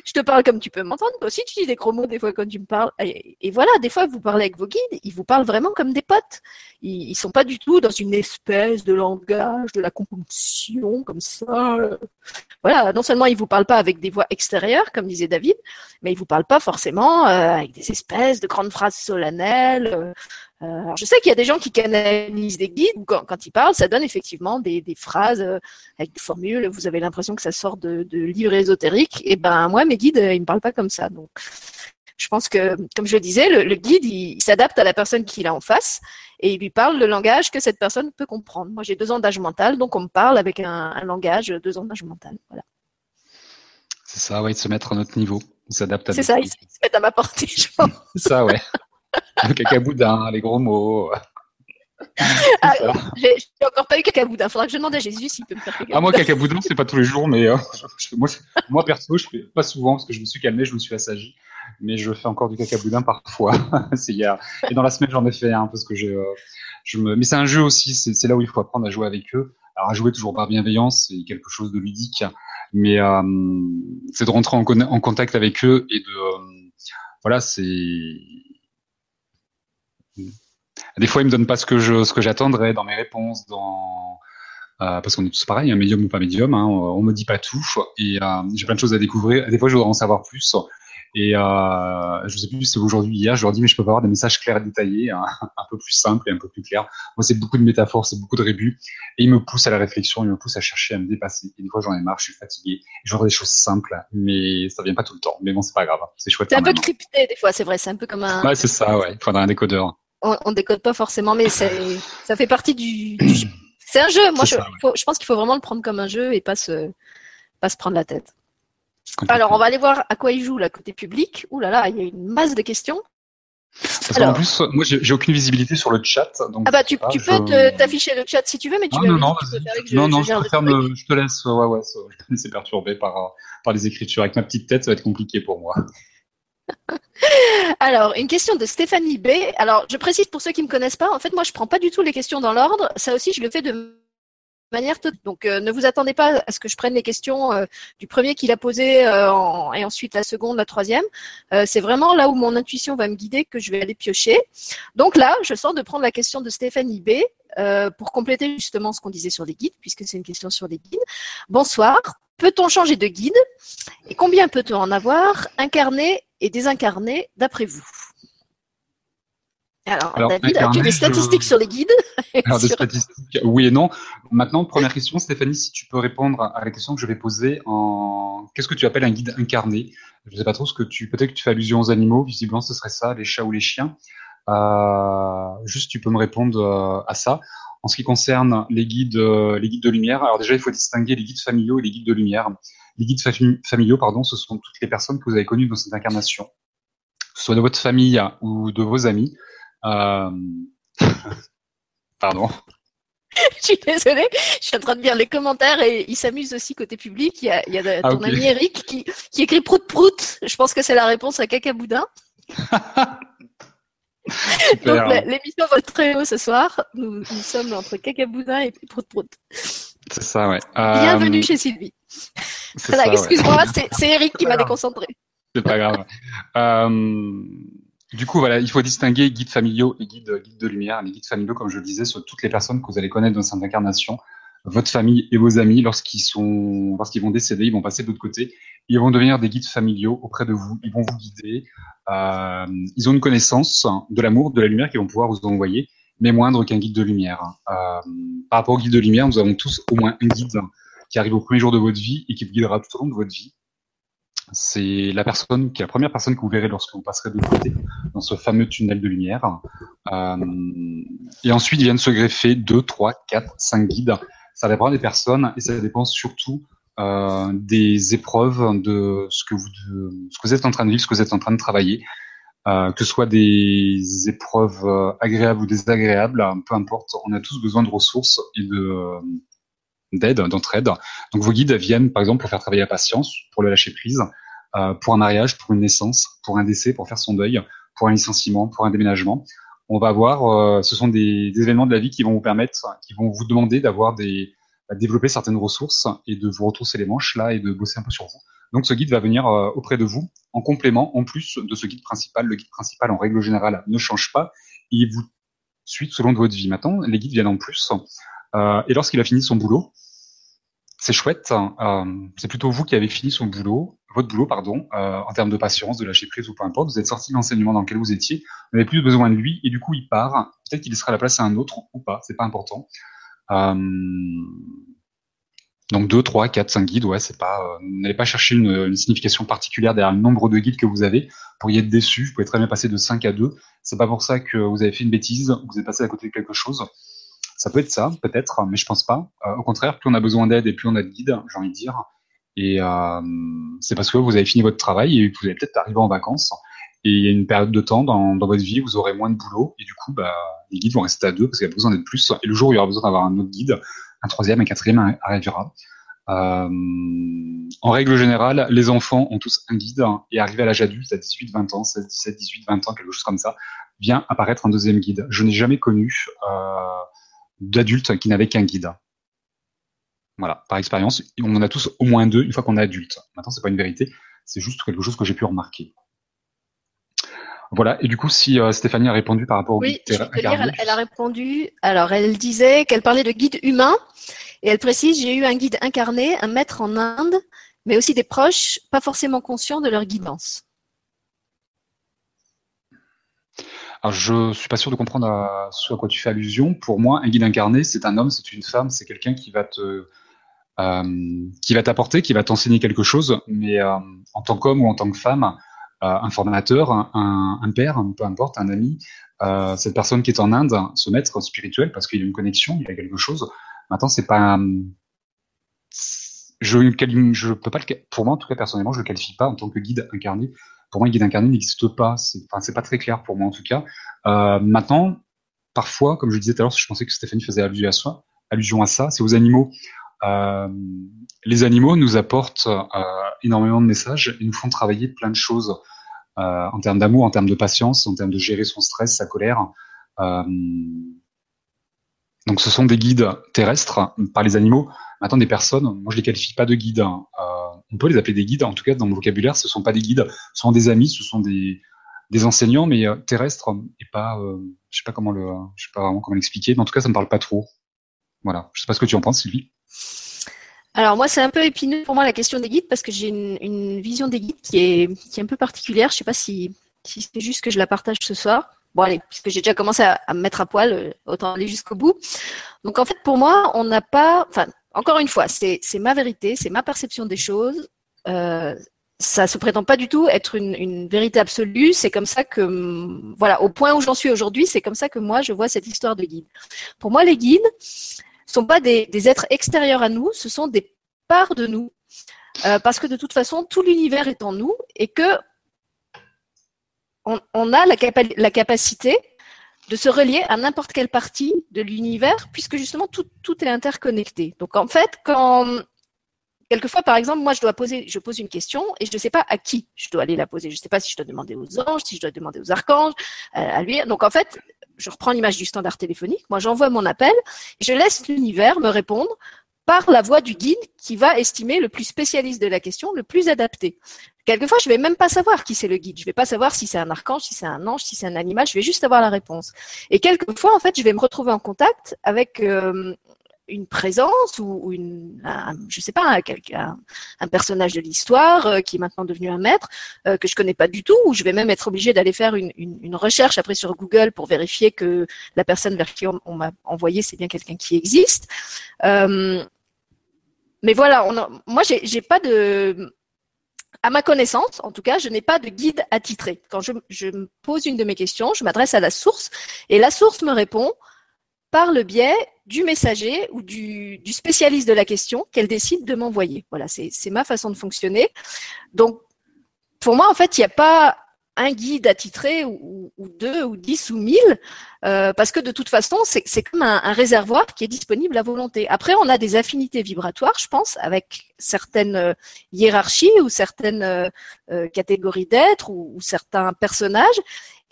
Je te parle comme tu peux m'entendre. Toi aussi, tu dis des gros mots des fois quand tu me parles. Et, voilà, des fois, vous parlez avec vos guides, ils vous parlent vraiment comme des potes. Ils, ils sont pas du tout dans une espèce de langage, de la composition, comme ça. Voilà, non seulement ils vous parlent pas avec des voix extérieures, comme disait David, mais ils vous parlent pas forcément euh, avec des espèces de grandes phrases solennelles. Euh, alors je sais qu'il y a des gens qui canalisent des guides, quand, quand ils parlent, ça donne effectivement des, des phrases euh, avec des formules, vous avez l'impression que ça sort de, de livres ésotériques. Et ben moi, mes guides, ils me parlent pas comme ça. Donc je pense que, comme je le disais, le, guide, il, s'adapte à la personne qu'il a en face et il lui parle le langage que cette personne peut comprendre. Moi, j'ai deux ans d'âge mental, donc on me parle avec un, un langage deux ans d'âge mental. Voilà. C'est ça, ouais, de se mettre à notre niveau. S'adapte à C'est ça, il se met à ma portée, je pense. C'est ça, ouais. le cacaboudin, les gros mots. Ah, j'ai encore pas eu cacaboudin. Faudra que je demande à Jésus s'il peut me faire cacaboudin. Ah, moi, cacaboudin, c'est pas tous les jours, mais euh, moi, moi, perso, je fais pas souvent parce que je me suis calmé, je me suis assagi. Mais je fais encore du cacaboudin parfois. c'est hier. Et dans la semaine, j'en ai fait un parce que je, euh, je me. Mais c'est un jeu aussi. C'est là où il faut apprendre à jouer avec eux. Alors, à jouer toujours par bienveillance, c'est quelque chose de ludique. Mais euh, c'est de rentrer en, en, contact avec eux et de. voilà, c'est des fois, ils me donnent pas ce que je, ce que j'attendrais dans mes réponses, dans euh, parce qu'on est tous pareils, un médium ou pas médium. Hein, on me dit pas tout et euh, j'ai plein de choses à découvrir. Des fois, je voudrais en savoir plus. Et euh, je sais plus si c'est aujourd'hui hier, je leur dis mais je peux pas avoir des messages clairs et détaillés, hein, un peu plus simples et un peu plus clairs. Moi, c'est beaucoup de métaphores, c'est beaucoup de rébus, et ils me poussent à la réflexion, ils me poussent à chercher à me dépasser. Et des fois, j'en ai marre, je suis fatigué. Je voudrais des choses simples, mais ça vient pas tout le temps. Mais bon, c'est pas grave, c'est chouette. C'est un peu crypté des fois, c'est vrai, c'est un peu comme un. Ouais, c'est ça, ouais. Il faudrait un décodeur on, on décode pas forcément, mais ça fait partie du. c'est un jeu. Moi, je, je, pense qu'il faut vraiment le prendre comme un jeu et pas se, pas se prendre la tête. Alors, on va aller voir à quoi il joue, là, côté public. Ouh là là, il y a une masse de questions. Parce qu'en plus, moi, j'ai aucune visibilité sur le chat. Donc ah bah, tu, tu peux t'afficher le chat si tu veux, mais tu ah, non, non, je, non, non, je, préfère me, je te laisse, ouais, ouais, je te laisse perturber par, par les écritures. Avec ma petite tête, ça va être compliqué pour moi. Alors, une question de Stéphanie B. Alors, je précise pour ceux qui ne me connaissent pas, en fait, moi, je prends pas du tout les questions dans l'ordre. Ça aussi, je le fais de manière donc euh, ne vous attendez pas à ce que je prenne les questions euh, du premier qu'il a posé euh, et ensuite la seconde, la troisième. c'est vraiment là où mon intuition va me guider que je vais aller piocher. Donc là, je sens de prendre la question de Stéphanie B pour compléter justement ce qu'on disait sur les guides, puisque c'est une question sur les guides. Bonsoir. Peut-on changer de guide? Et combien peut-on en avoir? Incarné et désincarné d'après vous? Alors, David, as-tu des statistiques sur les guides? Alors, des statistiques, oui et non. Maintenant, première question, Stéphanie, si tu peux répondre à la question que je vais poser en qu'est-ce que tu appelles un guide incarné? Je ne sais pas trop ce que tu. Peut-être que tu fais allusion aux animaux. Visiblement, ce serait ça, les chats ou les chiens. Euh, juste, tu peux me répondre euh, à ça. En ce qui concerne les guides, euh, les guides de lumière, alors déjà, il faut distinguer les guides familiaux et les guides de lumière. Les guides familiaux, pardon, ce sont toutes les personnes que vous avez connues dans cette incarnation, que ce soit de votre famille ou de vos amis. Euh... pardon. Je suis désolée, je suis en train de lire les commentaires et il s'amuse aussi côté public. Il y a, il y a ton ah, ami Eric qui, qui écrit prout prout. Je pense que c'est la réponse à Cacaboudin. Donc l'émission va très haut ce soir. Nous, nous sommes entre Cacaboudin et Prout Prout. C'est ça, ouais. Bienvenue euh, chez Sylvie. Voilà, excuse-moi, c'est Eric qui m'a déconcentré. C'est pas grave. euh, du coup, voilà, il faut distinguer guides familiaux et guides, guides de lumière. Les guides familiaux, comme je le disais, sont toutes les personnes que vous allez connaître dans cette incarnation. votre famille et vos amis lorsqu'ils sont, lorsqu'ils vont décéder, ils vont passer de l'autre côté. Ils vont devenir des guides familiaux auprès de vous. Ils vont vous guider. Euh, ils ont une connaissance de l'amour, de la lumière qu'ils vont pouvoir vous envoyer, mais moindre qu'un guide de lumière. Euh, par rapport au guide de lumière, nous avons tous au moins un guide qui arrive au premier jour de votre vie et qui vous guidera tout au long de votre vie. C'est la personne qui est la première personne que vous verrez lorsque vous passerez de côté dans ce fameux tunnel de lumière. Euh, et ensuite viennent se greffer deux, trois, quatre, cinq guides ça dépend des personnes et ça dépend surtout euh, des épreuves de ce que vous êtes en train de vivre, ce que vous êtes en train de travailler, euh, que ce soit des épreuves agréables ou désagréables, peu importe. On a tous besoin de ressources et de d'aide, d'entraide. Donc vos guides viennent par exemple pour faire travailler la patience, pour le lâcher prise, euh, pour un mariage, pour une naissance, pour un décès, pour faire son deuil, pour un licenciement, pour un déménagement on va voir, euh, ce sont des, événements de la vie qui vont vous permettre, qui vont vous demander d'avoir des, à développer certaines ressources et de vous retrousser les manches là et de bosser un peu sur vous. Donc ce guide va venir euh, auprès de vous en complément, en plus de ce guide principal. Le guide principal, en règle générale, ne change pas. Il vous suit selon de votre vie. Maintenant, les guides viennent en plus. Euh, et lorsqu'il a fini son boulot, c'est chouette. Euh, c'est plutôt vous qui avez fini son boulot, votre boulot, pardon, euh, en termes de patience, de lâcher prise ou peu importe. Vous êtes sorti de l'enseignement dans lequel vous étiez. Vous n'avez plus besoin de lui et du coup il part. Peut-être qu'il sera à la place à un autre ou pas. C'est pas important. Donc 2, 3, 4, 5 guides, ouais, c'est pas. N'allez pas chercher une, signification particulière derrière le nombre de guides que vous avez. Pour y être déçu, vous pouvez très bien passer de 5 à 2. C'est pas pour ça que vous avez fait une bêtise, vous êtes passé à côté de quelque chose. Ça peut être ça, peut-être, mais je pense pas. Euh, au contraire, plus on a besoin d'aide et plus on a de guides, j'ai envie de dire. Et euh, c'est parce que vous avez fini votre travail et vous allez peut-être arriver en vacances. Et il y a une période de temps dans, votre vie, vous aurez moins de boulot et du coup, bah, les guides vont rester à deux parce qu'il y a besoin d'être plus. Et le jour où il y aura besoin d'avoir un autre guide, un troisième, un quatrième arrivera. Euh, en règle générale, les enfants ont tous un guide et arrivé à l'âge adulte, à 18, 20 ans, 16, 17, 18, 20 ans, quelque chose comme ça, vient apparaître un deuxième guide. Je n'ai jamais connu euh, d'adultes qui n'avaient qu'un guide. Voilà, par expérience, on en a tous au moins deux une fois qu'on est adulte. Maintenant, c'est pas une vérité, c'est juste quelque chose que j'ai pu remarquer. Voilà, et du coup, si euh, Stéphanie a répondu par rapport au oui, guide dire, elle, a répondu. Alors, elle disait qu'elle parlait de guide humain, et elle précise j'ai eu un guide incarné, un maître en Inde, mais aussi des proches pas forcément conscients de leur guidance. Alors, je suis pas sûr de comprendre à ce à quoi tu fais allusion. Pour moi, un guide incarné, c'est un homme, c'est une femme, c'est quelqu'un qui va te, euh, qui va t'apporter, qui va t'enseigner quelque chose. Mais euh, en tant qu'homme ou en tant que femme, euh, un formateur, un, père, peu importe, un ami, cette personne qui est en Inde, ce maître spirituel, parce qu'il y a une connexion, il y a quelque chose. Maintenant, c'est pas, je peux pas le, pour moi en tout cas personnellement, je le qualifie pas en tant que guide incarné pour moi, guide incarné n'existe pas. C'est enfin, pas très clair pour moi en tout cas. Euh, maintenant, parfois, comme je disais tout à l'heure, je pensais que Stéphanie faisait allusion à ça, allusion à ça, c'est aux animaux. Euh, les animaux nous apportent euh, énormément de messages et nous font travailler plein de choses euh, en termes d'amour, en termes de patience, en termes de gérer son stress, sa colère. Donc, ce sont des guides terrestres par les animaux. Maintenant, des personnes, moi, je les qualifie pas de guides. Hein. Euh, on peut les appeler des guides. En tout cas, dans mon vocabulaire, ce sont pas des guides, ce sont des amis, ce sont des, des enseignants, mais euh, terrestres et pas, euh, je sais pas comment le, je sais pas vraiment comment l'expliquer, mais en tout cas, ça me parle pas trop. Voilà. Je sais pas ce que tu en penses, Sylvie. Alors moi, c'est un peu épineux pour moi la question des guides parce que j'ai une, vision des guides qui est, qui est un peu particulière. Je sais pas si, si c'est juste que je la partage ce soir. Bon allez, puisque j'ai déjà commencé à, à, me mettre à poil, euh, autant aller jusqu'au bout. Donc en fait, pour moi, on n'a pas, enfin, encore une fois, c'est ma vérité, c'est ma perception des choses. Euh, ça se prétend pas du tout être une, une vérité absolue. C'est comme ça que, voilà, au point où j'en suis aujourd'hui, c'est comme ça que moi je vois cette histoire de guide. Pour moi, les guides sont pas des, des êtres extérieurs à nous, ce sont des parts de nous, euh, parce que de toute façon, tout l'univers est en nous et que on, a la, capa la capacité de se relier à n'importe quelle partie de l'univers, puisque justement tout, est interconnecté. Donc en fait, quand quelquefois, par exemple, moi je dois poser, je pose une question et je ne sais pas à qui je dois aller la poser. Je ne sais pas si je dois demander aux anges, si je dois demander aux archanges, euh, à lui. Donc en fait, je reprends l'image du standard téléphonique. Moi, j'envoie mon appel et je laisse l'univers me répondre par la voix du guide qui va estimer le plus spécialiste de la question, le plus adapté. Quelquefois, je vais même pas savoir qui c'est le guide. Je vais pas savoir si c'est un archange, si c'est un ange, si c'est un animal. Je vais juste avoir la réponse. Et quelquefois, en fait, je vais me retrouver en contact avec euh, une présence ou, une, un, je sais pas, un, personnage de l'histoire euh, qui est maintenant devenu un maître euh, que je connais pas du tout, ou je vais même être obligée d'aller faire une, recherche après sur Google pour vérifier que la personne vers qui on, m'a envoyé c'est bien quelqu'un qui existe. Mais voilà, moi j'ai pas de à ma connaissance, en tout cas, je n'ai pas de guide attitré. Quand je, me pose une de mes questions, je m'adresse à la source et la source me répond par le biais du messager ou du spécialiste de la question qu'elle décide de m'envoyer. Voilà, c'est ma façon de fonctionner. Donc, pour moi, en fait, il n'y a pas un guide attitré ou, deux ou dix ou mille, euh, parce que de toute façon, c'est comme un, réservoir qui est disponible à volonté. Après, on a des affinités vibratoires, je pense, avec certaines euh, hiérarchies ou certaines euh, catégories d'êtres ou, certains personnages.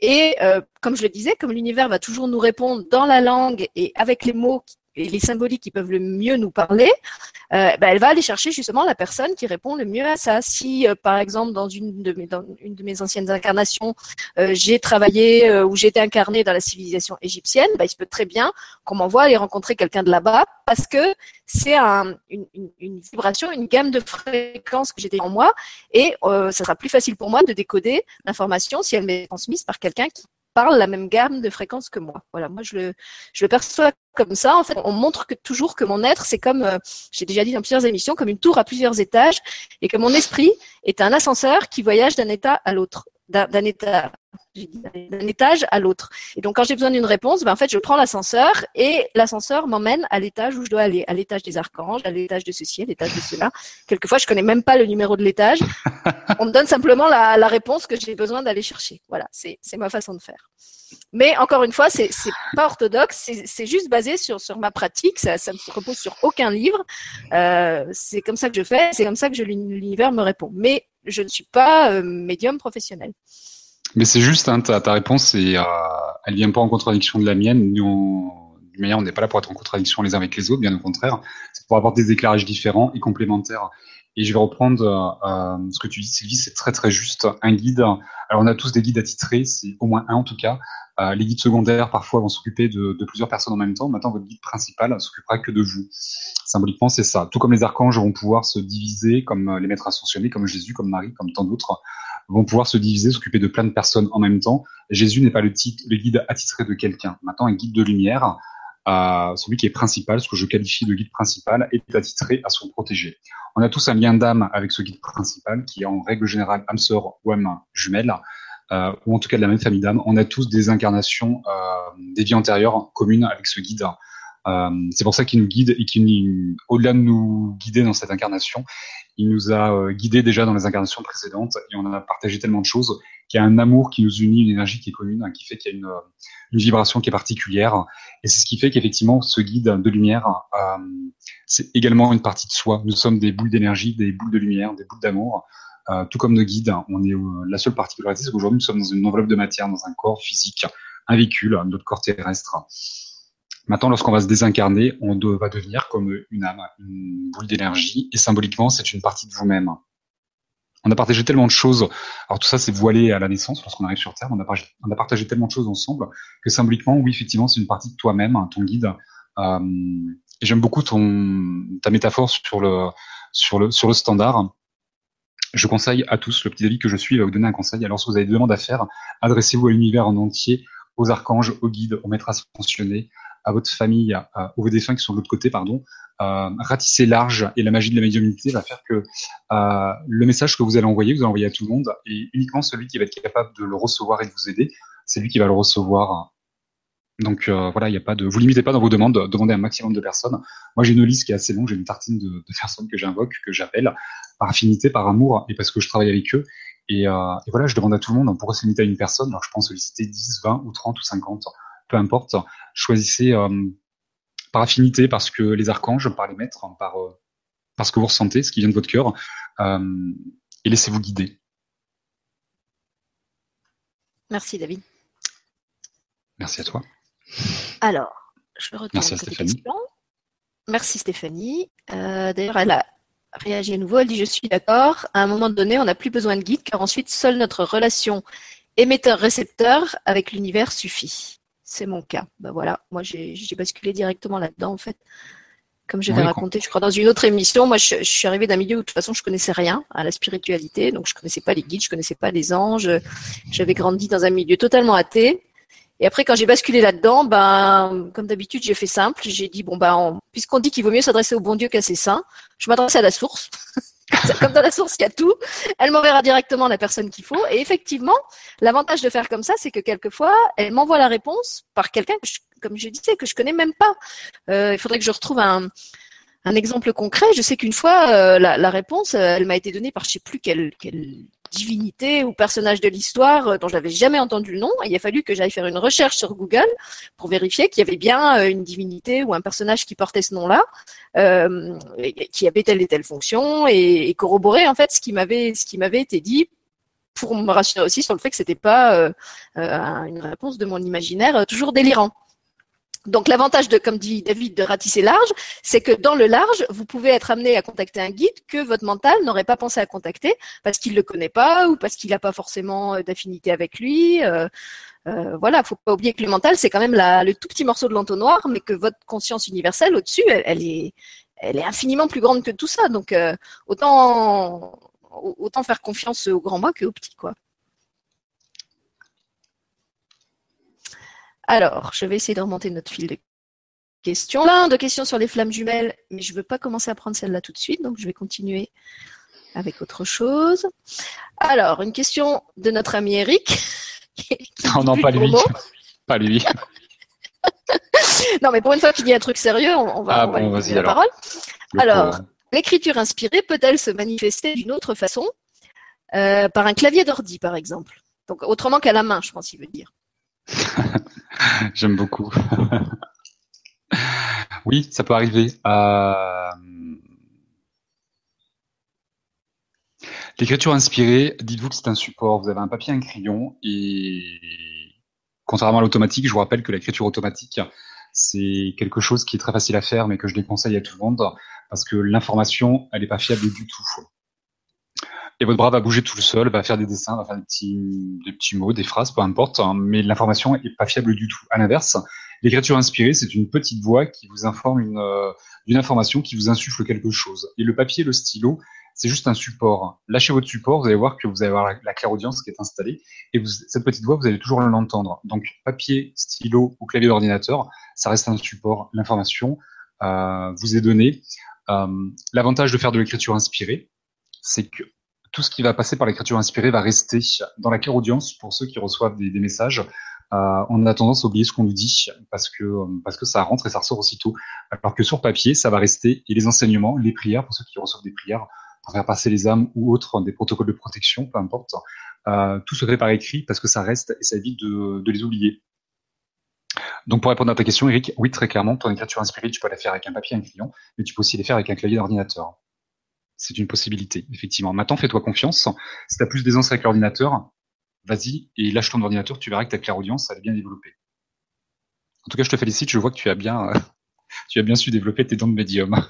Et comme je le disais, comme l'univers va toujours nous répondre dans la langue et avec les mots les symboliques qui peuvent le mieux nous parler, euh, ben, elle va aller chercher justement la personne qui répond le mieux à ça. Si, euh, par exemple, dans une de mes, anciennes incarnations, euh, j'ai travaillé ou j'ai été incarnée dans la civilisation égyptienne, ben, il se peut très bien qu'on m'envoie aller rencontrer quelqu'un de là-bas parce que c'est un, une, vibration, une gamme de fréquences que j'ai en moi et ça sera plus facile pour moi de décoder l'information si elle m'est transmise par quelqu'un qui parle la même gamme de fréquences que moi. Voilà, moi je le perçois comme ça. En fait, on montre toujours que mon être, c'est comme, euh, j'ai déjà dit dans plusieurs émissions, comme une tour à plusieurs étages, et que mon esprit est un ascenseur qui voyage d'un état à l'autre d'un état d'un étage à l'autre. Et donc quand j'ai besoin d'une réponse, ben en fait je prends l'ascenseur et l'ascenseur m'emmène à l'étage où je dois aller, à l'étage des archanges, à l'étage de ceci, à l'étage de cela. Quelquefois je connais même pas le numéro de l'étage. On me donne simplement la, réponse que j'ai besoin d'aller chercher. Voilà, c'est ma façon de faire. Mais encore une fois, c'est pas orthodoxe, c'est juste basé sur, sur ma pratique, ça, ça ne se repose sur aucun livre. Euh, c'est comme ça que je fais, c'est comme ça que l'univers me répond. Mais je ne suis pas euh, médium professionnel. Mais c'est juste, hein, ta, réponse, et, euh, elle vient pas en contradiction de la mienne. Nous, on, on n'est pas là pour être en contradiction les uns avec les autres, bien au contraire. C'est pour avoir des éclairages différents et complémentaires. Et je vais reprendre euh, ce que tu dis, Sylvie, c'est très très juste. Un guide, alors on a tous des guides attitrés, c'est au moins un en tout cas. Euh, les guides secondaires parfois vont s'occuper de, de, plusieurs personnes en même temps. Maintenant, votre guide principal s'occupera que de vous. Symboliquement, c'est ça. Tout comme les archanges vont pouvoir se diviser, comme euh, les maîtres ascensionnés, comme Jésus, comme Marie, comme tant d'autres, vont pouvoir se diviser, s'occuper de plein de personnes en même temps. Jésus n'est pas le, titre, le guide attitré de quelqu'un. Maintenant, un guide de lumière, celui qui est principal, ce que je qualifie de guide principal, est attitré à son protégé. On a tous un lien d'âme avec ce guide principal, qui est en règle générale âme sœur ou âme jumelle, euh, ou en tout cas de la même famille d'âme. On a tous des incarnations, euh, des vies antérieures communes avec ce guide. Euh, c'est pour ça qu'il nous guide et qu'il, au-delà de nous guider dans cette incarnation, il nous a guidés déjà dans les incarnations précédentes et on a partagé tellement de choses qu'il y a un amour qui nous unit, une énergie qui est commune, hein, qui fait qu'il y a une, euh, une, vibration qui est particulière. Et c'est ce qui fait qu'effectivement, ce guide de lumière, euh, c'est également une partie de soi. Nous sommes des boules d'énergie, des boules de lumière, des boules d'amour. Euh, tout comme nos guides, on est la seule particularité, c'est qu'aujourd'hui nous sommes dans une enveloppe de matière, dans un corps physique, un véhicule, notre corps terrestre. Maintenant, lorsqu'on va se désincarner, on va devenir comme une âme, une boule d'énergie, et symboliquement, c'est une partie de vous-même. On a partagé tellement de choses. Alors tout ça, c'est voilé à la naissance lorsqu'on arrive sur Terre. On a, partagé tellement de choses ensemble que symboliquement, oui, effectivement, c'est une partie de toi-même, ton guide. Euh, et j'aime beaucoup ton ta métaphore sur le sur le sur le standard. Je conseille à tous, le petit David que je suis va vous donner un conseil. Alors, si vous avez des demandes à faire, adressez-vous à l'univers en entier, aux archanges, aux guides, aux maîtres ascensionnés, à votre famille, aux défunts qui sont de l'autre côté, pardon, euh, ratissez large et la magie de la médiumnité va faire que euh, le message que vous allez envoyer, vous allez envoyer à tout le monde et uniquement celui qui va être capable de le recevoir et de vous aider, c'est lui qui va le recevoir. Donc euh, voilà, il n'y a pas de, vous limitez pas dans vos demandes, demandez un maximum de personnes. Moi j'ai une liste qui est assez longue, j'ai une tartine de, personnes que j'invoque, que j'appelle par affinité, par amour et parce que je travaille avec eux. Et, et voilà, je demande à tout le monde pourquoi se limiter à une personne. Alors je pense solliciter 10, 20 ou 30 ou 50 peu importe, choisissez euh, par affinité, parce que les archanges, par les maîtres, par, euh, parce que vous ressentez, ce qui vient de votre cœur, euh, et laissez-vous guider. Merci David. Merci à toi. Alors, je retourne Merci à Stéphanie. Merci Stéphanie. D'ailleurs, elle a réagi à nouveau. Elle dit Je suis d'accord. À un moment donné, on n'a plus besoin de guide car ensuite, seule notre relation émetteur-récepteur avec l'univers suffit c'est mon cas. Ben voilà, moi j'ai basculé directement là-dedans en fait. comme j'avais raconté, je crois, dans une autre émission. Moi, je, suis arrivée d'un milieu où de toute façon, je connaissais rien à la spiritualité, donc je connaissais pas les guides, je connaissais pas les anges. J'avais grandi dans un milieu totalement athée. Et après, quand j'ai basculé là-dedans, ben, comme d'habitude, j'ai fait simple. J'ai dit bon ben, puisqu'on dit qu'il vaut mieux s'adresser au bon Dieu qu'à ses saints, je m'adresse à la source. comme dans la source, il y a tout. Elle m'enverra directement la personne qu'il faut. Et effectivement, l'avantage de faire comme ça, c'est que quelquefois, elle m'envoie la réponse par quelqu'un que, comme je disais, que je connais même pas. Euh, il faudrait que je retrouve un, un exemple concret. Je sais qu'une fois, euh, la, la, réponse, euh, elle m'a été donnée par je sais plus quelle divinité ou personnage de l'histoire euh, dont j'avais jamais entendu le nom. il a fallu que j'aille faire une recherche sur Google pour vérifier qu'il y avait bien euh, une divinité ou un personnage qui portait ce nom-là, euh, qui avait telle et telle fonction, et, corroborer en fait ce qui m'avait été dit pour me rassurer aussi sur le fait que c'était pas une réponse de mon imaginaire toujours délirant. Donc l'avantage de, comme dit David, de ratisser large, c'est que dans le large, vous pouvez être amené à contacter un guide que votre mental n'aurait pas pensé à contacter parce qu'il le connaît pas ou parce qu'il n'a pas forcément euh, d'affinité avec lui. Euh, euh, voilà, faut pas oublier que le mental, c'est quand même le tout petit morceau de l'entonnoir, mais que votre conscience universelle au-dessus, elle, est, elle est infiniment plus grande que tout ça. Donc euh, autant, autant faire confiance au grand moi qu'au petit, quoi. Alors, je vais essayer de remonter notre fil de questions. Plein de questions sur les flammes jumelles, mais je ne veux pas commencer à prendre celle-là tout de suite, donc je vais continuer avec autre chose. Alors, une question de notre ami Eric. non, non, pas lui. Pas lui. non, mais pour une fois qu'il dit un truc sérieux, on, va, ah, bon, lui la parole. alors, l'écriture inspirée peut-elle se manifester d'une autre façon euh, Par un clavier d'ordi, par exemple? Donc, autrement qu'à la main, je pense qu'il veut dire. J'aime beaucoup. oui, ça peut arriver. Euh, l'écriture inspirée, dites-vous que c'est un support. Vous avez un papier, un crayon et contrairement à l'automatique, je vous rappelle que l'écriture automatique, c'est quelque chose qui est très facile à faire, mais que je déconseille à tout le monde parce que l'information, elle n'est pas fiable du tout et votre bras va bouger tout seul, va faire des dessins, va faire des petits, des petits mots, des phrases, peu importe, hein, mais l'information est pas fiable du tout. À l'inverse, l'écriture inspirée, c'est une petite voix qui vous informe une, euh, information qui vous insuffle quelque chose. Et le papier, le stylo, c'est juste un support. Lâchez votre support, vous allez voir que vous allez avoir la, la clairaudience qui est installée, et vous, cette petite voix, vous allez toujours l'entendre. Donc, papier, stylo ou clavier d'ordinateur, ça reste un support. L'information euh, vous est donnée. Euh, l'avantage de faire de l'écriture inspirée, c'est que tout ce qui va passer par l'écriture inspirée va rester dans la claire audience pour ceux qui reçoivent des, messages. Euh, on a tendance à oublier ce qu'on nous dit parce que parce que ça rentre et ça ressort aussitôt. Alors que sur papier, ça va rester et les enseignements, les prières pour ceux qui reçoivent des prières pour faire passer les âmes ou autres, des protocoles de protection, peu importe. Euh, tout se fait par écrit parce que ça reste et ça évite de, de les oublier. Donc pour répondre à ta question, Eric, oui très clairement, ton écriture inspirée, tu peux la faire avec un papier, un crayon, mais tu peux aussi les faire avec un clavier d'ordinateur c'est une possibilité, effectivement. Maintenant, fais-toi confiance. Si tu as plus d'aisance avec l'ordinateur, vas-y et lâche ton ordinateur, tu verras que ta claire audience, ça va bien développer. En tout cas, je te félicite, je vois que tu as bien, tu as bien su développer tes dons de médium.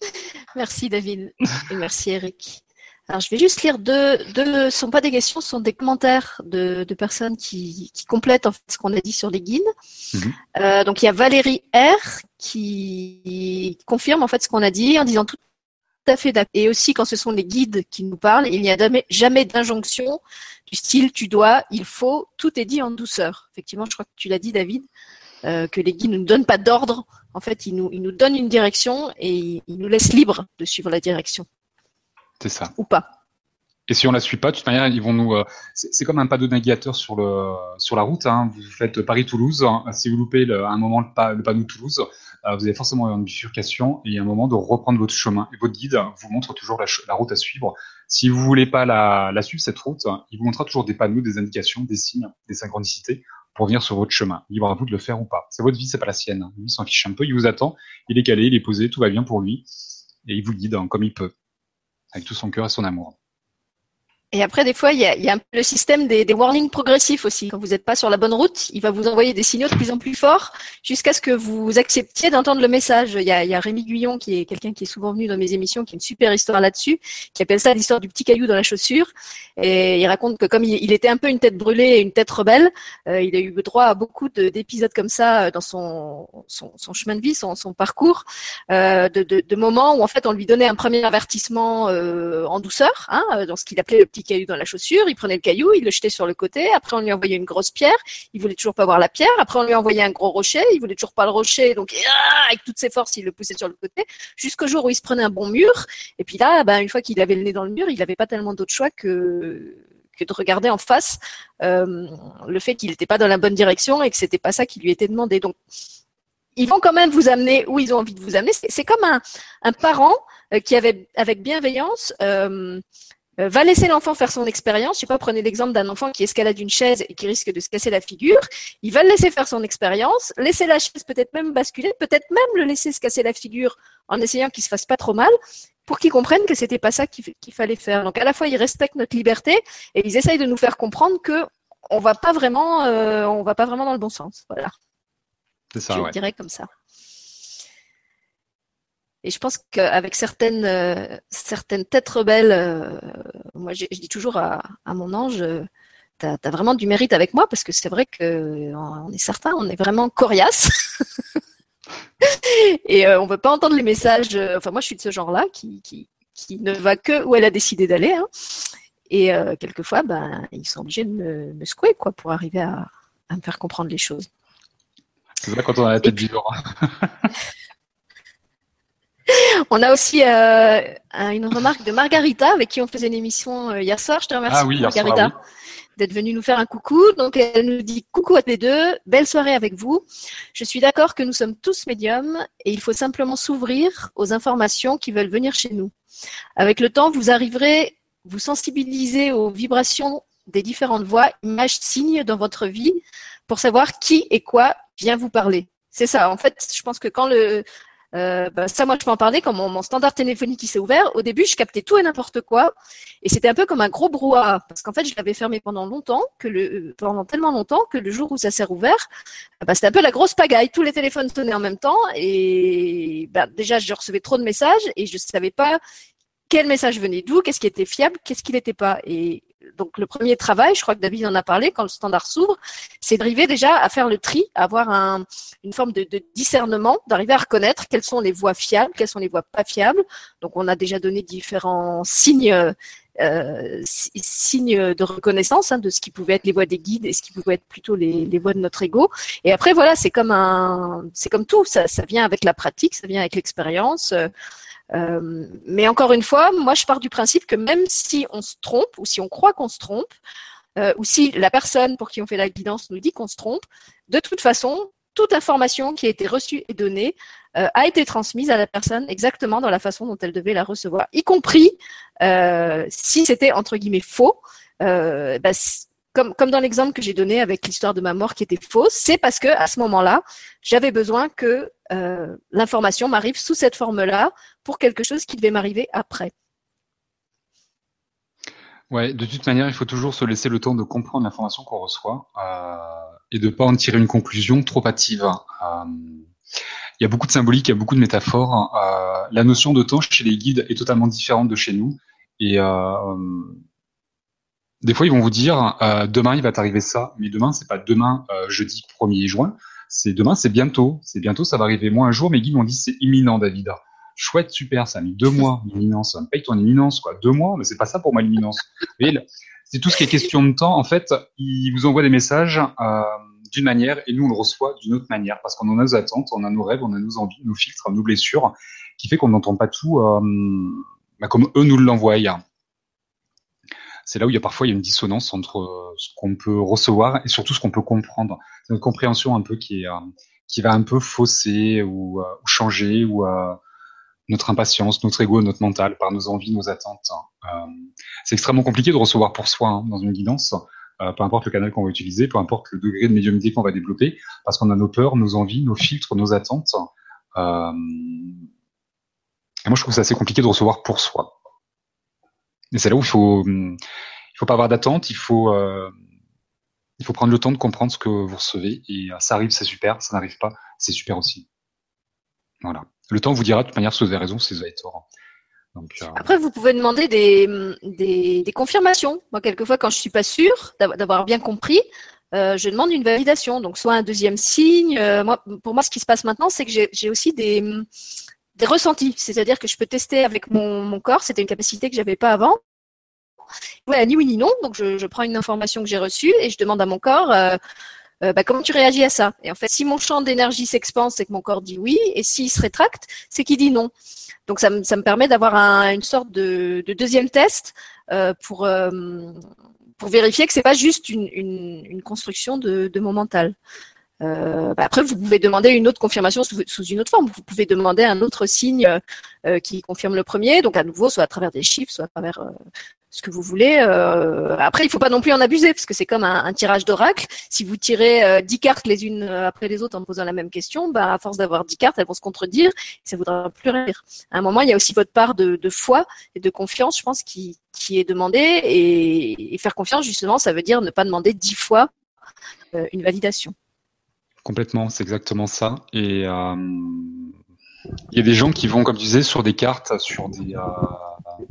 merci David et merci Eric. Alors, je vais juste lire deux, deux, ce sont pas des questions, ce sont des commentaires de, de personnes qui, qui complètent en fait ce qu'on a dit sur les guides. Mhm. Euh, donc, il y a Valérie R qui confirme en fait ce qu'on a dit en disant tout à fait d'accord. Et aussi, quand ce sont les guides qui nous parlent, il n'y a jamais, jamais d'injonction du style tu dois, il faut, tout est dit en douceur. Effectivement, je crois que tu l'as dit, David, euh, que les guides ne nous donnent pas d'ordre. En fait, ils nous, ils nous donnent une direction et ils nous laissent libres de suivre la direction. C'est ça. Ou pas. Et si on la suit pas, de toute manière, ils vont nous. Euh, c'est comme un panneau navigateur sur le sur la route. Hein. Vous faites Paris-Toulouse. Hein. Si vous loupez le, un moment le, le panneau Toulouse, vous avez forcément une bifurcation et un moment de reprendre votre chemin. Et votre guide vous montre toujours la, route à suivre. Si vous voulez pas la, la, suivre cette route, il vous montrera toujours des panneaux, des indications, des signes, des synchronicités pour venir sur votre chemin. Libre à vous de le faire ou pas. C'est votre vie, c'est pas la sienne. Lui, s'en fiche un peu. Il vous attend. Il est calé, il est posé, tout va bien pour lui et il vous guide hein, comme il peut, avec tout son cœur et son amour. Et après, des fois, il y a, y a le système des, warnings progressifs aussi. Quand vous n'êtes pas sur la bonne route, il va vous envoyer des signaux de plus en plus forts jusqu'à ce que vous acceptiez d'entendre le message. Il y, a, y a Rémi Guyon, qui est quelqu'un qui est souvent venu dans mes émissions, qui a une super histoire là-dessus, qui appelle ça l'histoire du petit caillou dans la chaussure. Et il raconte que comme il, était un peu une tête brûlée et une tête rebelle, euh, il a eu droit à beaucoup d'épisodes comme ça euh, dans son, chemin de vie, son, parcours, euh, de, moments où en fait on lui donnait un premier avertissement en douceur, hein, dans ce qu'il appelait le petit caillou dans la chaussure, il prenait le caillou, il le jetait sur le côté, après on lui envoyait une grosse pierre, il voulait toujours pas voir la pierre, après on lui envoyait un gros rocher, il voulait toujours pas le rocher, donc ah, avec toutes ses forces il le poussait sur le côté, jusqu'au jour où il se prenait un bon mur, et puis là, ben, une fois qu'il avait le nez dans le mur, il n'avait pas tellement d'autre choix que de regarder en face euh, le fait qu'il n'était pas dans la bonne direction et que c'était pas ça qui lui était demandé. Donc ils vont quand même vous amener où ils ont envie de vous amener. C'est comme un, parent euh, qui avait avec bienveillance euh, va laisser l'enfant faire son expérience. Je sais pas, prenez l'exemple d'un enfant qui escalade une chaise et qui risque de se casser la figure. Il va le laisser faire son expérience, laisser la chaise peut-être même basculer, peut-être même le laisser se casser la figure en essayant qu'il se fasse pas trop mal pour qu'ils comprennent que c'était pas ça qu'il fallait faire. Donc à la fois ils respectent notre liberté et ils essayent de nous faire comprendre que on va pas vraiment, euh, on va pas vraiment dans le bon sens. Voilà. C'est ça. Je ouais. dirais comme ça. Et je pense qu'avec certaines euh, certaines têtes rebelles, euh, moi je, je, dis toujours à, à mon ange, euh, tu as, as, vraiment du mérite avec moi parce que c'est vrai que on est certain, on est vraiment coriace. et on veut pas entendre les messages. enfin moi je suis de ce genre-là qui, qui qui ne va que où elle a décidé d'aller. Hein. Et quelquefois, ben ils sont obligés de me, me secouer quoi pour arriver à, à me faire comprendre les choses. C'est ça quand on a la tête du. On a aussi euh, une remarque de Margarita avec qui on faisait une émission euh, hier soir. Je te remercie, ah oui, Margarita, soir, oui. d'être venue nous faire un coucou. Donc, elle nous dit coucou à tous les deux, belle soirée avec vous. Je suis d'accord que nous sommes tous médiums et il faut simplement s'ouvrir aux informations qui veulent venir chez nous. Avec le temps, vous arriverez, vous sensibiliser aux vibrations des différentes voix, images, signes dans votre vie pour savoir qui et quoi vient vous parler. C'est ça. En fait, je pense que quand le, euh, bah, ça, moi, je peux en parler quand mon, standard téléphonique s'est ouvert. Au début, je captais tout et n'importe quoi, et c'était un peu comme un gros brouhaha, parce qu'en fait, je l'avais fermé pendant longtemps, que le, pendant tellement longtemps que le jour où ça s'est rouvert, bah, c'était un peu la grosse pagaille. Tous les téléphones sonnaient en même temps, et bah, déjà, je recevais trop de messages et je savais pas quel message venait d'où, qu'est-ce qui était fiable, qu'est-ce qui n'était pas. Et donc le premier travail, je crois que David en a parlé quand le standard s'ouvre, c'est d'arriver déjà à faire le tri, à avoir un, une forme de, de discernement, d'arriver à reconnaître quelles sont les voies fiables, quelles sont les voies pas fiables. Donc on a déjà donné différents signes. Euh, signes de reconnaissance hein, de ce qui pouvait être les voies des guides et ce qui pouvait être plutôt les, les voies de notre ego. Et après voilà, c'est comme un, c'est comme tout, ça, ça vient avec la pratique, ça vient avec l'expérience. Euh, euh, mais encore une fois, moi je pars du principe que même si on se trompe ou si on croit qu'on se trompe, euh, ou si la personne pour qui on fait la guidance nous dit qu'on se trompe, de toute façon, toute information qui a été reçue et donnée euh, a été transmise à la personne exactement dans la façon dont elle devait la recevoir, y compris si c'était entre guillemets faux. Bah, comme, dans l'exemple que j'ai donné avec l'histoire de ma mort qui était fausse, c'est parce que à ce moment-là, j'avais besoin que euh, l'information m'arrive sous cette forme-là pour quelque chose qui devait m'arriver après. Ouais, de toute manière, il faut toujours se laisser le temps de comprendre l'information qu'on reçoit euh, et de pas en tirer une conclusion trop hâtive. Euh, il y a beaucoup de symbolique, il y a beaucoup de métaphores. La notion de temps chez les guides est totalement différente de chez nous. Et des fois, ils vont vous dire euh, demain il va t'arriver ça, mais demain c'est pas demain jeudi 1er juin, c'est demain, c'est bientôt, c'est bientôt, ça va arriver. Moi un jour, mes guides m'ont dit c'est imminent, David. Chouette, super, ça a mis deux mois l'imminence. Paye ton imminence, quoi. Deux mois, mais c'est pas ça pour moi l'imminence. c'est tout ce qui est question de temps. En fait, ils vous envoient des messages euh, d'une manière et nous on le reçoit d'une autre manière parce qu'on a nos attentes, on a nos rêves, on a nos envies, nos filtres, nos blessures, qui fait qu'on n'entend pas tout euh, bah, comme eux nous l'envoient c'est là où il y a parfois une dissonance entre ce qu'on peut recevoir et surtout ce qu'on peut comprendre. C'est notre compréhension un peu qui est euh, qui va un peu fausser ou, euh, ou changer ou euh, notre impatience, notre ego, notre mental par nos envies, nos attentes. Euh, c'est extrêmement compliqué de recevoir pour soi hein, dans une guidance, euh, peu importe le canal qu'on va utiliser, peu importe le degré de médiumnité qu'on va développer, parce qu'on a nos peurs, nos envies, nos filtres, nos attentes. Euh, moi, je trouve ça assez compliqué de recevoir pour soi. C'est là où il faut, faut pas avoir d'attente, il faut il faut prendre le temps de comprendre ce que vous recevez et ça arrive, c'est super, ça n'arrive pas, c'est super aussi. Voilà. Le temps vous dira de toute manière si vous avez raison, si vous avez tort. Après, vous pouvez demander des, des, confirmations. Moi, quelquefois, quand je suis pas sûre d'avoir bien compris, euh, je demande une validation. Donc, soit un deuxième signe. Euh, moi, pour moi, ce qui se passe maintenant, c'est que j'ai aussi des, des ressentis. C'est-à-dire que je peux tester avec mon, corps. C'était une capacité que j'avais pas avant. Ouais, ni oui ni non. Donc, je, prends une information que j'ai reçue et je demande à mon corps. Euh, euh, bah, comment tu réagis à ça? Et en fait, si mon champ d'énergie s'expande, c'est que mon corps dit oui, et s'il se rétracte, c'est qu'il dit non. Donc ça, me, permet d'avoir une sorte de, de deuxième test euh, pour pour vérifier que c'est pas juste une, construction de, mon mental. Euh, bah après, vous pouvez demander une autre confirmation sous, une autre forme. Vous pouvez demander un autre signe euh, qui confirme le premier, donc à nouveau, soit à travers des chiffres, soit à travers euh, ce que vous voulez. Euh, après, il faut pas non plus en abuser, parce que c'est comme un, tirage d'oracle. Si vous tirez euh, dix cartes les unes après les autres en posant la même question, bah, à force d'avoir dix cartes, elles vont se contredire, et ça voudra plus rire. À un moment, il y a aussi votre part de, foi et de confiance, je pense, qui, est demandée. Et, et, faire confiance, justement, ça veut dire ne pas demander dix fois euh, une validation. Complètement, c'est exactement ça. Et euh, il y a des gens qui vont, comme tu disais, sur des cartes, sur des, euh,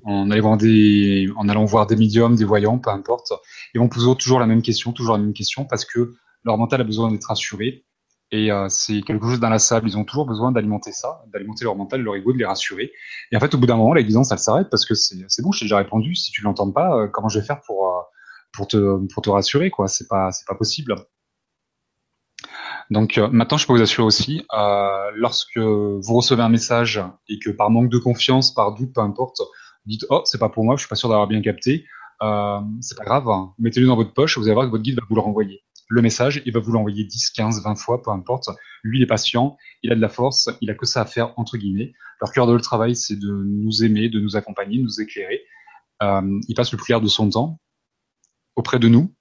en allant voir des, en allant voir des médiums, des voyants, peu importe, ils vont poser toujours la même question, toujours la même question, parce que leur mental a besoin d'être rassuré. Et euh, c'est quelque chose d'inlassable. Ils ont toujours besoin d'alimenter ça, d'alimenter leur mental, leur ego, de les rassurer. Et en fait, au bout d'un moment, la guidance, elle s'arrête parce que c'est bon, je t'ai déjà répondu. Si tu l'entends pas, comment je vais faire pour pour te pour te rassurer quoi? C'est pas pas possible. Donc euh, maintenant, je peux vous assurer aussi, euh, lorsque vous recevez un message et que par manque de confiance, par doute, peu importe, vous dites oh c'est pas pour moi, je suis pas sûr d'avoir bien capté, euh, c'est pas grave, hein. mettez-le dans votre poche, vous allez voir que votre guide va vous le renvoyer. Le message, il va vous l'envoyer 10, 15, 20 fois, peu importe. Lui, il est patient, il a de la force, il a que ça à faire entre guillemets. Leur cœur de le travail, c'est de nous aimer, de nous accompagner, de nous éclairer. Euh, il passe le plus clair de son temps auprès de nous,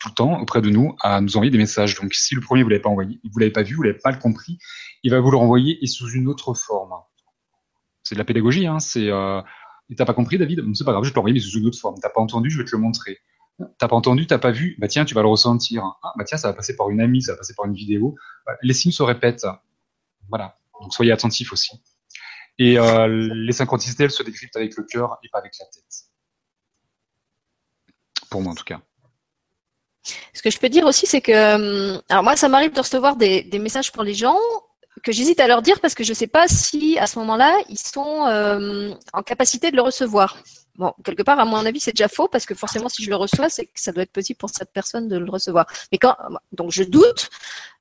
tout le temps auprès de nous à nous envoyer des messages. Donc si le premier vous l'avez pas envoyé, vous l'avez pas vu, vous l'avez pas compris, il va vous le renvoyer et sous une autre forme. C'est de la pédagogie, hein. C'est euh, t'as pas compris, David? C'est pas grave, je te l'envoyer mais sous une autre forme. T'as pas entendu, je vais te le montrer. T'as pas entendu, t'as pas vu, bah tiens, tu vas le ressentir. Ah, bah tiens, ça va passer par une amie, ça va passer par une vidéo. Les signes se répètent. Voilà. Donc soyez attentifs aussi. Et euh, les synchronicités, elles se décryptent avec le cœur et pas avec la tête. Pour moi, en tout cas. Ce que je peux dire aussi, c'est que, euh, alors moi, ça m'arrive de recevoir des, messages pour les gens que j'hésite à leur dire parce que je ne sais pas si à ce moment-là, ils sont euh, en capacité de le recevoir. Bon, quelque part, à mon avis, c'est déjà faux parce que forcément, si je le reçois, c'est que ça doit être possible pour cette personne de le recevoir. Mais quand, donc, je doute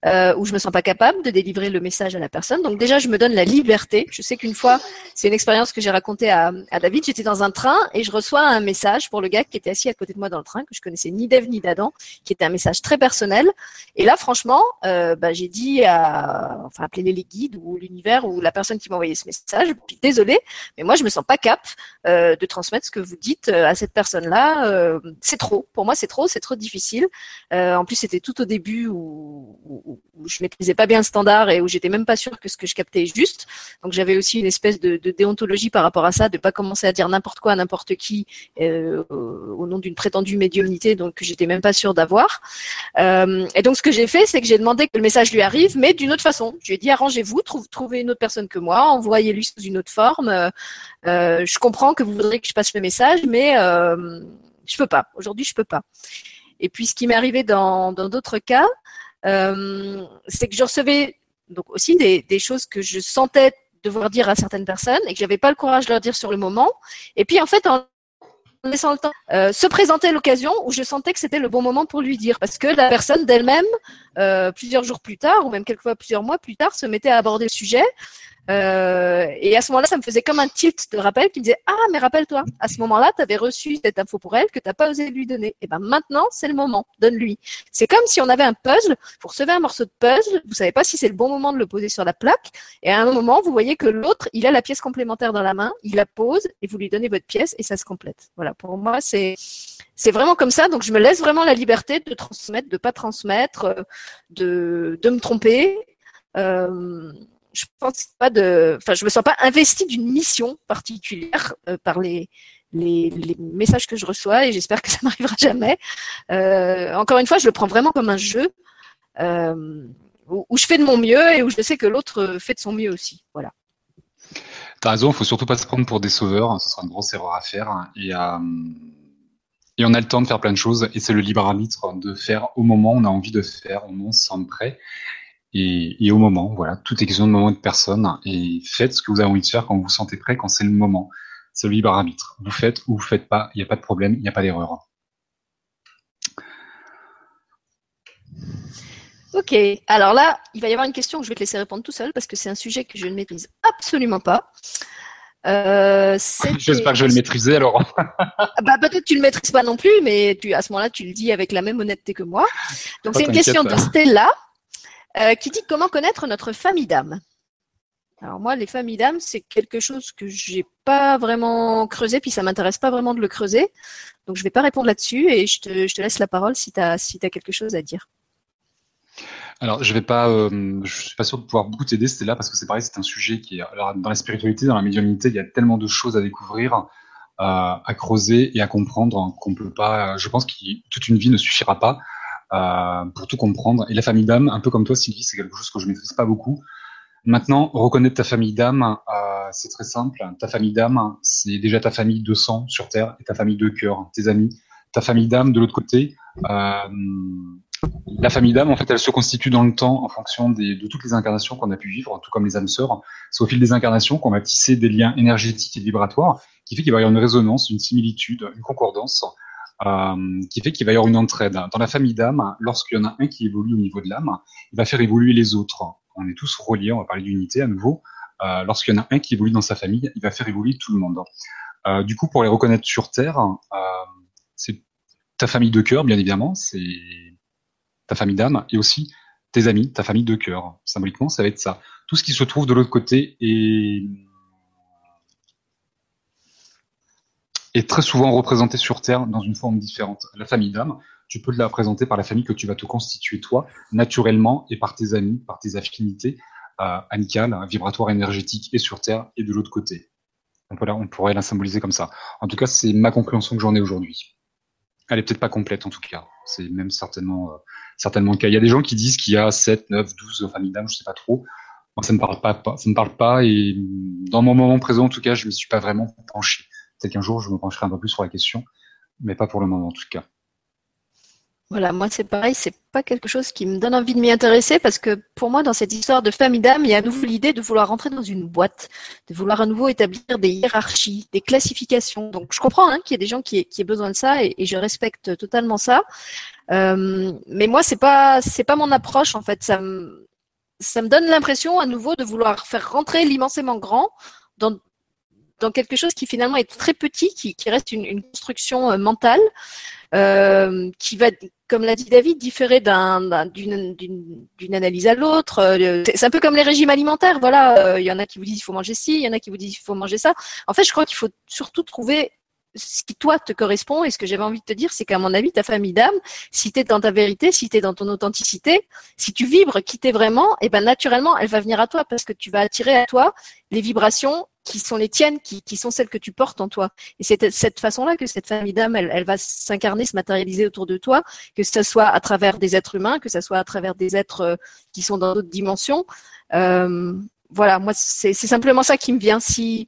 euh, ou je me sens pas capable de délivrer le message à la personne. Donc déjà, je me donne la liberté. Je sais qu'une fois, c'est une expérience que j'ai racontée à, à, David. J'étais dans un train et je reçois un message pour le gars qui était assis à côté de moi dans le train, que je connaissais ni d'Ève ni d'Adam, qui était un message très personnel. Et là, franchement, euh, bah, j'ai dit à, enfin, appelez-les les guides ou l'univers ou la personne qui m'a envoyé ce message. Puis désolé, mais moi, je me sens pas cap euh, de transmettre ce que vous dites euh, à cette personne-là. Euh, c'est trop. Pour moi, c'est trop. C'est trop difficile. Euh, en plus, c'était tout au début où, où, où, je maîtrisais pas bien le standard et où j'étais même pas sûre que ce que je captais est juste. Donc, j'avais aussi une espèce de, déontologie par rapport à ça, de pas commencer à dire n'importe quoi à n'importe qui au nom d'une prétendue médiumnité, donc que j'étais même pas sûre d'avoir. Et donc, ce que j'ai fait, c'est que j'ai demandé que le message lui arrive, mais d'une autre façon. Je lui ai dit arrangez-vous, trouvez une autre personne que moi, envoyez-lui sous une autre forme. Je comprends que vous voudrez que je passe le message, mais euh, je peux pas. Aujourd'hui, je peux pas. Et puis, ce qui m'est arrivé dans d'autres cas, euh, c'est que je recevais donc aussi des, des, choses que je sentais devoir dire à certaines personnes et que j'avais pas le courage de leur dire sur le moment. Et puis, en fait, en le temps, euh, se présenter l'occasion où je sentais que c'était le bon moment pour lui dire, parce que la personne d'elle-même, euh, plusieurs jours plus tard, ou même quelquefois plusieurs mois plus tard, se mettait à aborder le sujet euh, et à ce moment-là, ça me faisait comme un tilt de rappel qui me disait Ah, mais rappelle-toi, à ce moment-là, tu avais reçu cette info pour elle que tu n'as pas osé lui donner. Et ben maintenant, c'est le moment, donne-lui. C'est comme si on avait un puzzle, vous recevez un morceau de puzzle, vous savez pas si c'est le bon moment de le poser sur la plaque, et à un moment, vous voyez que l'autre, il a la pièce complémentaire dans la main, il la pose, et vous lui donnez votre pièce, et ça se complète. Voilà, pour moi, c'est vraiment comme ça. Donc, je me laisse vraiment la liberté de transmettre, de pas transmettre, euh, de, me tromper. Euh, je pense me sens pas investie d'une mission particulière euh, par les messages que je reçois et j'espère que ça m'arrivera jamais. Encore une fois, je le prends vraiment comme un jeu euh, où, je fais de mon mieux et où je sais que l'autre fait de son mieux aussi. Voilà. T'as raison, il faut surtout pas se prendre pour des sauveurs, ce sera une grosse erreur à faire. Et, et on a le temps de faire plein de choses et c'est le libre arbitre de faire au moment où on a envie de faire, au moment où on se sent prêt. Et, au moment, voilà, tout est question de moment et de personne. Et faites ce que vous avez envie de faire quand vous vous sentez prêt, quand c'est le moment. C'est le libre arbitre. Vous faites ou vous faites pas, il n'y a pas de problème, il n'y a pas d'erreur. Ok, alors là, il va y avoir une question que je vais te laisser répondre tout seul parce que c'est un sujet que je ne maîtrise absolument pas. Euh, J'espère que je vais le maîtriser alors. bah, peut-être tu le maîtrises pas non plus, mais tu, à ce moment-là, tu le dis avec la même honnêteté que moi. Donc c'est une question de Stella euh, qui dit comment connaître notre famille d'âme. Alors moi, les familles d'âmes, c'est quelque chose que j'ai pas vraiment creusé, puis ça m'intéresse pas vraiment de le creuser. Donc je vais pas répondre là-dessus et je te, laisse la parole si tu as, si as quelque chose à dire. Alors, je vais pas, euh, je suis pas sûr de pouvoir beaucoup t'aider, là parce que c'est pareil, c'est un sujet qui est, alors, dans la spiritualité, dans la médiumnité, il y a tellement de choses à découvrir, euh, à creuser et à comprendre qu'on peut pas, je pense que toute une vie ne suffira pas euh, pour tout comprendre. Et la famille d'âme, un peu comme toi, Sylvie, c'est quelque chose que je maîtrise pas beaucoup. Maintenant, reconnaître ta famille d'âme, euh, c'est très simple. Ta famille d'âme, c'est déjà ta famille de sang sur Terre et ta famille de cœur, tes amis. Ta famille d'âme, de l'autre côté, euh, la famille d'âme, en fait, elle se constitue dans le temps en fonction de toutes les incarnations qu'on a pu vivre, tout comme les âmes sœurs. C'est au fil des incarnations qu'on va tisser des liens énergétiques et vibratoires, qui fait qu'il va y avoir une résonance, une similitude, une concordance, euh, qui fait qu'il va y avoir une entraide. Dans la famille d'âme, lorsqu'il y en a un qui évolue au niveau de l'âme, il va faire évoluer les autres on est tous reliés, on va parler d'unité à nouveau. Euh, Lorsqu'il y en a un qui évolue dans sa famille, il va faire évoluer tout le monde. Euh, du coup, pour les reconnaître sur Terre, c'est ta famille de cœur, bien évidemment, c'est ta famille d'âme, et aussi tes amis, ta famille de cœur. Symboliquement, ça va être ça. Tout ce qui se trouve de l'autre côté est, très souvent représenté sur Terre dans une forme différente. La famille d'âme, tu peux la présenter par la famille que tu vas te constituer toi, naturellement, et par tes amis, par tes affinités euh, amicales, vibratoires, énergétiques, et sur Terre, et de l'autre côté. On, on pourrait la symboliser comme ça. En tout cas, c'est ma compréhension que j'en ai aujourd'hui. Elle est peut-être pas complète, en tout cas. C'est même certainement, euh, certainement le cas. Il y a des gens qui disent qu'il y a 7, 9, 12 familles d'âmes, je sais pas trop. Moi, ça me parle pas, ça me parle pas, et dans mon moment présent, en tout cas, je me suis pas vraiment penché. Peut-être qu'un jour, je me pencherai un peu plus sur la question, mais pas pour le moment, en tout cas. Voilà, moi c'est pareil, c'est pas quelque chose qui me donne envie de m'y intéresser parce que pour moi, dans cette histoire de famille d'âme, il y a à nouveau l'idée de vouloir rentrer dans une boîte, de vouloir à nouveau établir des hiérarchies, des classifications. Donc je comprends hein, qu'il y ait des gens qui, qui aient besoin de ça et, je respecte totalement ça. Euh, mais moi, c'est pas c'est pas mon approche en fait. Ça me ça me donne l'impression à nouveau de vouloir faire rentrer l'immensément grand dans dans quelque chose qui finalement est très petit, qui, reste une, construction euh, mentale. Euh, qui va, comme l'a dit David, différer d'une analyse à l'autre. Euh, c'est un peu comme les régimes alimentaires. Voilà, il y en a qui vous disent il faut manger ci, il y en a qui vous disent il faut manger ça. En fait, je crois qu'il faut surtout trouver ce qui toi te correspond et ce que j'avais envie de te dire, c'est qu'à mon avis, ta famille d'âme, si tu es dans ta vérité, si tu es dans ton authenticité, si tu vibres qui t'es vraiment, et eh ben naturellement, elle va venir à toi parce que tu vas attirer à toi les vibrations qui sont les tiennes, qui, qui sont celles que tu portes en toi. Et c'est cette façon-là que cette famille d'âme, elle, elle, va s'incarner, se matérialiser autour de toi, que ce soit à travers des êtres humains, que ce soit à travers des êtres euh, qui sont dans d'autres dimensions. Euh, voilà, moi, c'est simplement ça qui me vient. Si,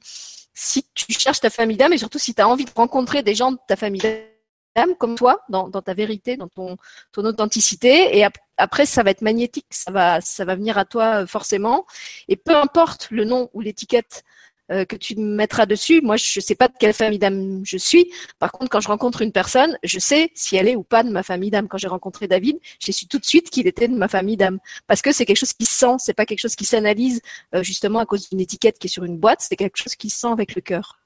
si tu cherches ta famille d'âme et surtout si tu as envie de rencontrer des gens de ta famille d'âme comme toi, dans, ta vérité, dans ton, ton authenticité, et après, ça va être magnétique, ça va, ça va venir à toi euh, forcément. Et peu importe le nom ou l'étiquette euh, que tu mettras dessus. Moi, je ne sais pas de quelle famille d'âme je suis. Par contre, quand je rencontre une personne, je sais si elle est ou pas de ma famille d'âme. Quand j'ai rencontré David, j'ai su tout de suite qu'il était de ma famille d'âme. Parce que c'est quelque chose qui sent, c'est pas quelque chose qui s'analyse euh, justement à cause d'une étiquette qui est sur une boîte, c'est quelque chose qui sent avec le cœur.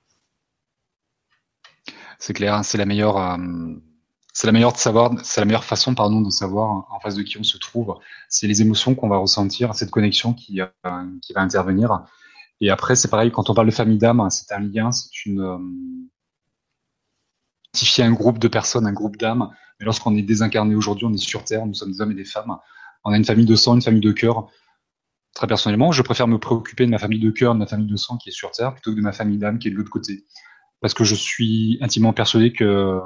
C'est clair, hein, c'est la meilleure. Euh, c'est la meilleure de savoir, c'est la meilleure façon, pardon, de savoir en face de qui on se trouve. C'est les émotions qu'on va ressentir, cette connexion qui, qui va intervenir. Et après, c'est pareil, quand on parle de famille d'âme, c'est un lien, c'est une. Euh, identifier un groupe de personnes, un groupe d'âmes. Mais lorsqu'on est désincarné aujourd'hui, on est sur Terre, nous sommes des hommes et des femmes. On a une famille de sang, une famille de cœur. Très personnellement, je préfère me préoccuper de ma famille de cœur, de ma famille de sang qui est sur Terre, plutôt que de ma famille d'âme qui est de l'autre côté. parce que je suis intimement persuadé que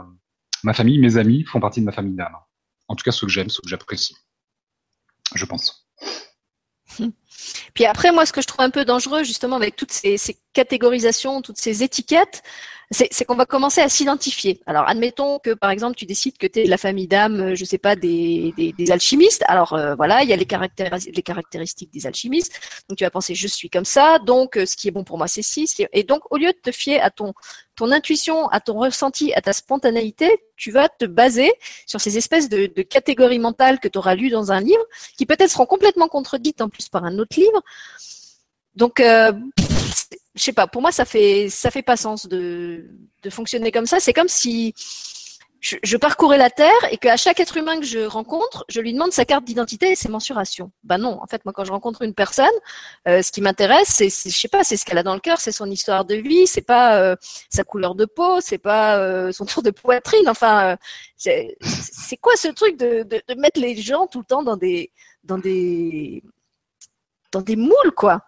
ma famille, mes amis font partie de ma famille d'âme. En tout cas, ceux que j'aime, ceux que j'apprécie. Je pense. Puis après, moi, ce que je trouve un peu dangereux, justement, avec toutes ces, catégorisations, toutes ces étiquettes, c'est qu'on va commencer à s'identifier. Alors, admettons que, par exemple, tu décides que tu es de la famille d'âme, euh, je sais pas, des, alchimistes. Alors, euh, voilà, il y a les, caractéristiques des alchimistes. Donc, tu vas penser, je suis comme ça, donc euh, ce qui est bon pour moi, c'est ci. Et donc, au lieu de te fier à ton, ton intuition, à ton ressenti, à ta spontanéité, tu vas te baser sur ces espèces de, de catégories mentales que tu auras lues dans un livre, qui peut-être seront complètement contredites en plus par un autre livre. Donc, euh, je sais pas. Pour moi, ça fait ça fait pas sens de de fonctionner comme ça. C'est comme si je, parcourais la Terre et qu'à chaque être humain que je rencontre, je lui demande sa carte d'identité et ses mensurations. Ben non, en fait, moi, quand je rencontre une personne, euh, ce qui m'intéresse, c'est, je sais pas, c'est ce qu'elle a dans le cœur, c'est son histoire de vie, c'est pas euh, sa couleur de peau, c'est pas euh, son tour de poitrine. Enfin, c'est, quoi ce truc de, de, de mettre les gens tout le temps dans des dans des dans des moules, quoi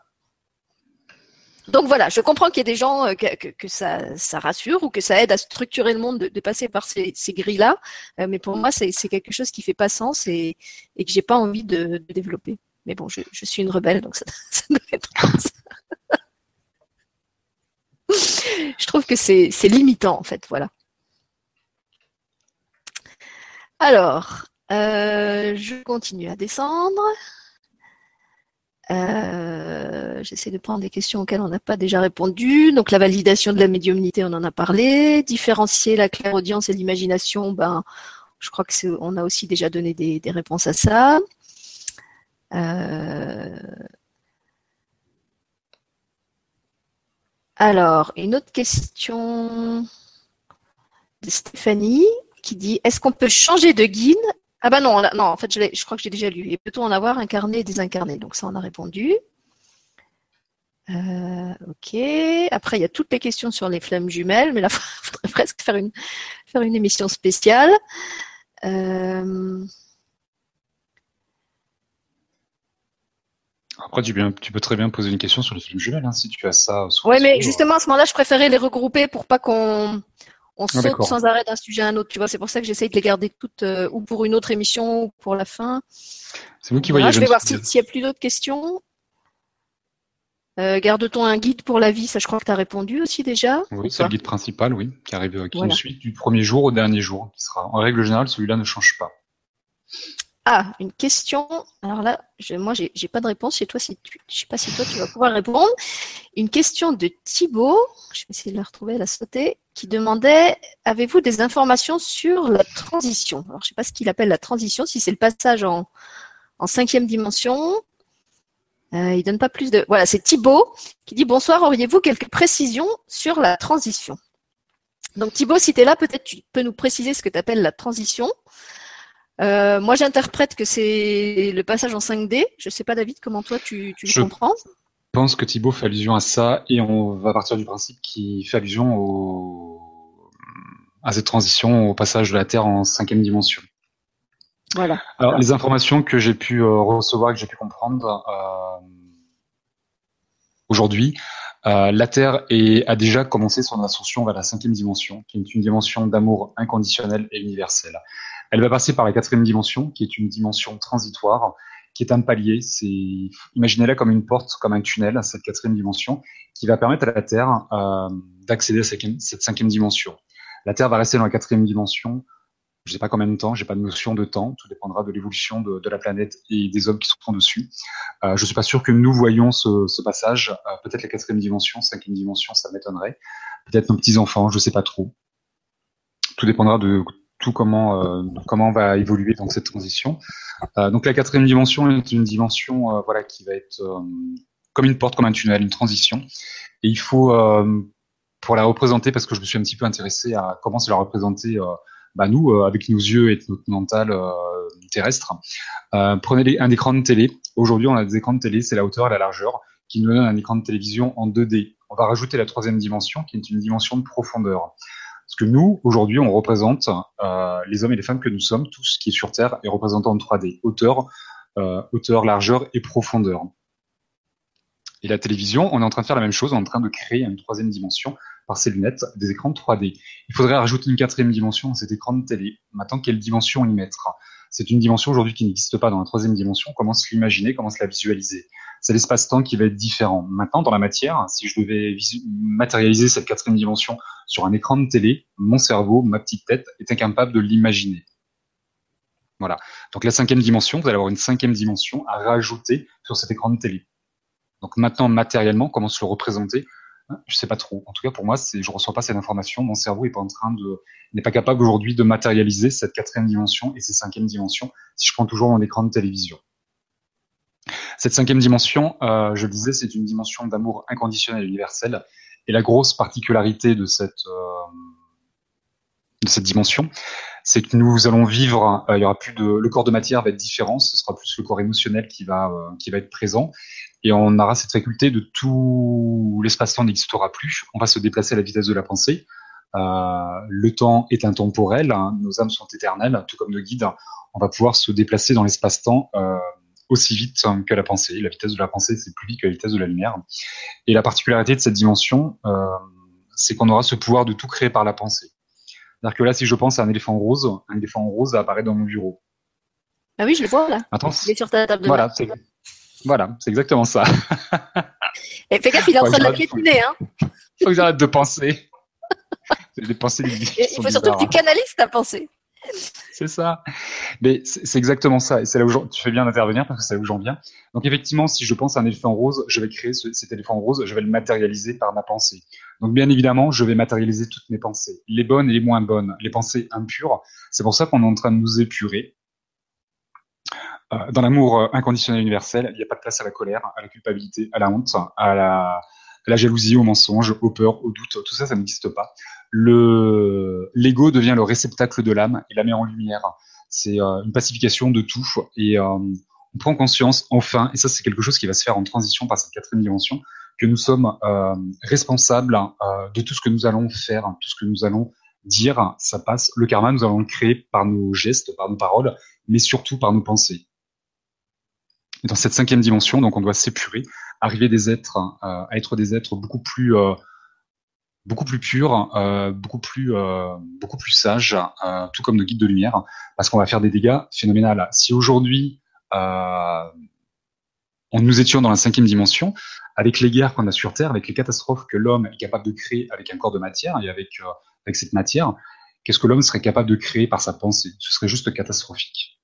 donc voilà, je comprends qu'il y ait des gens euh, que, ça, rassure ou que ça aide à structurer le monde de, passer par ces, grilles-là, euh, mais pour moi c'est quelque chose qui fait pas sens et, et que j'ai pas envie de, développer. Mais bon, je, suis une rebelle, donc ça, doit être ça. je trouve que c'est limitant en fait, voilà. Alors, euh, je continue à descendre. Euh, J'essaie de prendre des questions auxquelles on n'a pas déjà répondu. Donc la validation de la médiumnité, on en a parlé. Différencier la clairaudience et l'imagination, ben, je crois que on a aussi déjà donné des, réponses à ça. Euh, alors, une autre question de Stéphanie qui dit Est-ce qu'on peut changer de guide ah bah non, non, en fait, je, je crois que j'ai déjà lu. Et peut-on en avoir incarné et désincarné Donc ça, on a répondu. Euh, ok. Après, il y a toutes les questions sur les flammes jumelles, mais là, il faudrait presque faire une, faire une émission spéciale. Euh, Après, tu, peux très bien poser une question sur les flammes jumelles, hein, si tu as ça. Oui, mais justement, à ce moment-là, je préférais les regrouper pour pas qu'on on ah, saute sans arrêt d'un sujet à un autre. Tu vois, c'est pour ça que j'essaye de les garder toutes euh, ou pour une autre émission ou pour la fin. C'est vous qui voyez. je vais voir s'il y a plus d'autres questions. Euh, garde-t-on un guide pour la vie? Ça, je crois que tu as répondu aussi déjà. Oui, c'est le guide principal, oui, qui arrive, euh, qui nous suit du premier jour au dernier jour. Qui sera, en règle générale, celui-là ne change pas. Ah, une question. Alors là, moi, j'ai, j'ai pas de réponse. Chez toi, si tu, je sais pas si toi tu vas pouvoir répondre. Une question de Thibaut. Je vais essayer de la retrouver, elle a sauté. Qui demandait avez-vous des informations sur la transition? Alors, je sais pas ce qu'il appelle la transition. Si c'est le passage en, en cinquième dimension. Euh, il donne pas plus de. Voilà, c'est Thibaut qui dit bonsoir. Auriez-vous quelques précisions sur la transition? Donc Thibaut, si tu es là, peut-être tu peux nous préciser ce que tu appelles la transition. Euh, moi, j'interprète que c'est le passage en 5D. Je sais pas, David, comment toi tu, tu le comprends Je pense que Thibaut fait allusion à ça et on va partir du principe qu'il fait allusion au... à cette transition, au passage de la Terre en cinquième dimension. Voilà. Alors, les informations que j'ai pu euh, recevoir, que j'ai pu comprendre euh, aujourd'hui, euh, la Terre est, a déjà commencé son ascension vers la cinquième dimension, qui est une dimension d'amour inconditionnel et universel. Elle va passer par la quatrième dimension, qui est une dimension transitoire, qui est un palier. C'est, imaginez-la comme une porte, comme un tunnel, cette quatrième dimension, qui va permettre à la Terre euh, d'accéder à cette cinquième dimension. La Terre va rester dans la quatrième dimension. Je ne sais pas combien de temps, j'ai pas de notion de temps. Tout dépendra de l'évolution de, la planète et des hommes qui seront dessus. Euh, je suis pas sûr que nous voyons ce, passage. Euh, peut-être la quatrième dimension, cinquième dimension, ça m'étonnerait. Peut-être nos petits enfants, je sais pas trop. Tout dépendra de comment euh, va évoluer dans cette transition. Euh, donc la quatrième dimension est une dimension euh, voilà qui va être comme une porte, comme un tunnel, une transition. Et il faut pour la représenter parce que je me suis un petit peu intéressé à comment c'est la représenter bah nous avec nos yeux et notre mental terrestre. prenez un écran de télé. Aujourd'hui, on a des écrans de télé, c'est la hauteur et la largeur qui nous donne un écran de télévision en 2D. On va rajouter la troisième dimension qui est une dimension de profondeur. Parce que nous, aujourd'hui, on représente euh, les hommes et les femmes que nous sommes, tout ce qui est sur Terre est représenté en 3D, hauteur, euh, hauteur, largeur et profondeur. Et la télévision, on est en train de faire la même chose, on est en train de créer une troisième dimension par ces lunettes des écrans 3D. Il faudrait rajouter une quatrième dimension dans cet écran de télé. Maintenant, quelle dimension y mettre C'est une dimension aujourd'hui qui n'existe pas dans la troisième dimension. Comment se l'imaginer Comment se la visualiser C'est l'espace-temps qui va être différent. Maintenant, dans la matière, si je devais matérialiser cette quatrième dimension sur un écran de télé, mon cerveau, ma petite tête, est incapable de l'imaginer. Voilà. Donc la cinquième dimension, vous allez avoir une cinquième dimension à rajouter sur cet écran de télé. Donc maintenant, matériellement, comment se le représenter Je sais pas trop. En tout cas, pour moi, c'est, je reçois pas cette information. Mon cerveau est pas en train de, n'est pas capable aujourd'hui de matérialiser cette quatrième dimension et cette cinquième dimension si je prends toujours mon écran de télévision. Cette cinquième dimension, euh, je le disais, c'est une dimension d'amour inconditionnel et universel. Et la grosse particularité de cette euh, de cette dimension, c'est que nous allons vivre, euh, il y aura plus de, le corps de matière va être différent, ce sera plus le corps émotionnel qui va, euh, qui va être présent, et on aura cette faculté de tout l'espace-temps n'existera plus, on va se déplacer à la vitesse de la pensée. Euh, le temps est intemporel, hein, nos âmes sont éternelles, tout comme nos guides, on va pouvoir se déplacer dans l'espace-temps euh, aussi vite que la pensée. La vitesse de la pensée, c'est plus vite que la vitesse de la lumière. Et la particularité de cette dimension, euh, c'est qu'on aura ce pouvoir de tout créer par la pensée. C'est-à-dire que là, si je pense à un éléphant rose, un éléphant rose apparaît dans mon bureau. Ah oui, je le vois là. Attends, il est sur ta table de Voilà, c'est voilà, c'est exactement ça. Et fais gaffe, il est en train de la piétiner. Hein. Faut que j'arrête de penser. des pensées il faut surtout que tu canalises ta pensée. C'est ça. Mais c'est exactement ça. Et c'est là où tu fais bien d'intervenir parce que c'est là où j'en viens. Donc effectivement, si je pense à un éléphant rose, je vais créer cet éléphant rose, je vais le matérialiser par ma pensée. Donc bien évidemment, je vais matérialiser toutes mes pensées, les bonnes et les moins bonnes, les pensées impures. C'est pour ça qu'on est en train de nous épurer. Euh, dans l'amour euh, inconditionnel universel, il n'y a pas de place à la colère, à la culpabilité, à la honte, à la, la jalousie, au mensonge, aux peurs, aux doutes. Tout ça, ça n'existe pas. Le l'ego devient le réceptacle de l'âme et la met en lumière. C'est euh, une pacification de tout et on prend conscience enfin, et ça c'est quelque chose qui va se faire en transition par cette quatrième dimension, que nous sommes euh, responsables euh, de tout ce que nous allons faire, tout ce que nous allons dire, ça passe. Le karma, nous allons le créer par nos gestes, par nos paroles, mais surtout par nos pensées. Et dans cette cinquième dimension, donc on doit s'épurer, arriver des êtres euh, à être des êtres beaucoup plus beaucoup plus purs, beaucoup plus beaucoup plus sages, tout comme nos guides de lumière, parce qu'on va faire des dégâts phénoménaux. Si aujourd'hui on nous étions dans la cinquième dimension, avec les guerres qu'on a sur Terre, avec les catastrophes que l'homme est capable de créer avec un corps de matière et avec, euh, avec cette matière, qu'est-ce que l'homme serait capable de créer par sa pensée? Ce serait juste catastrophique.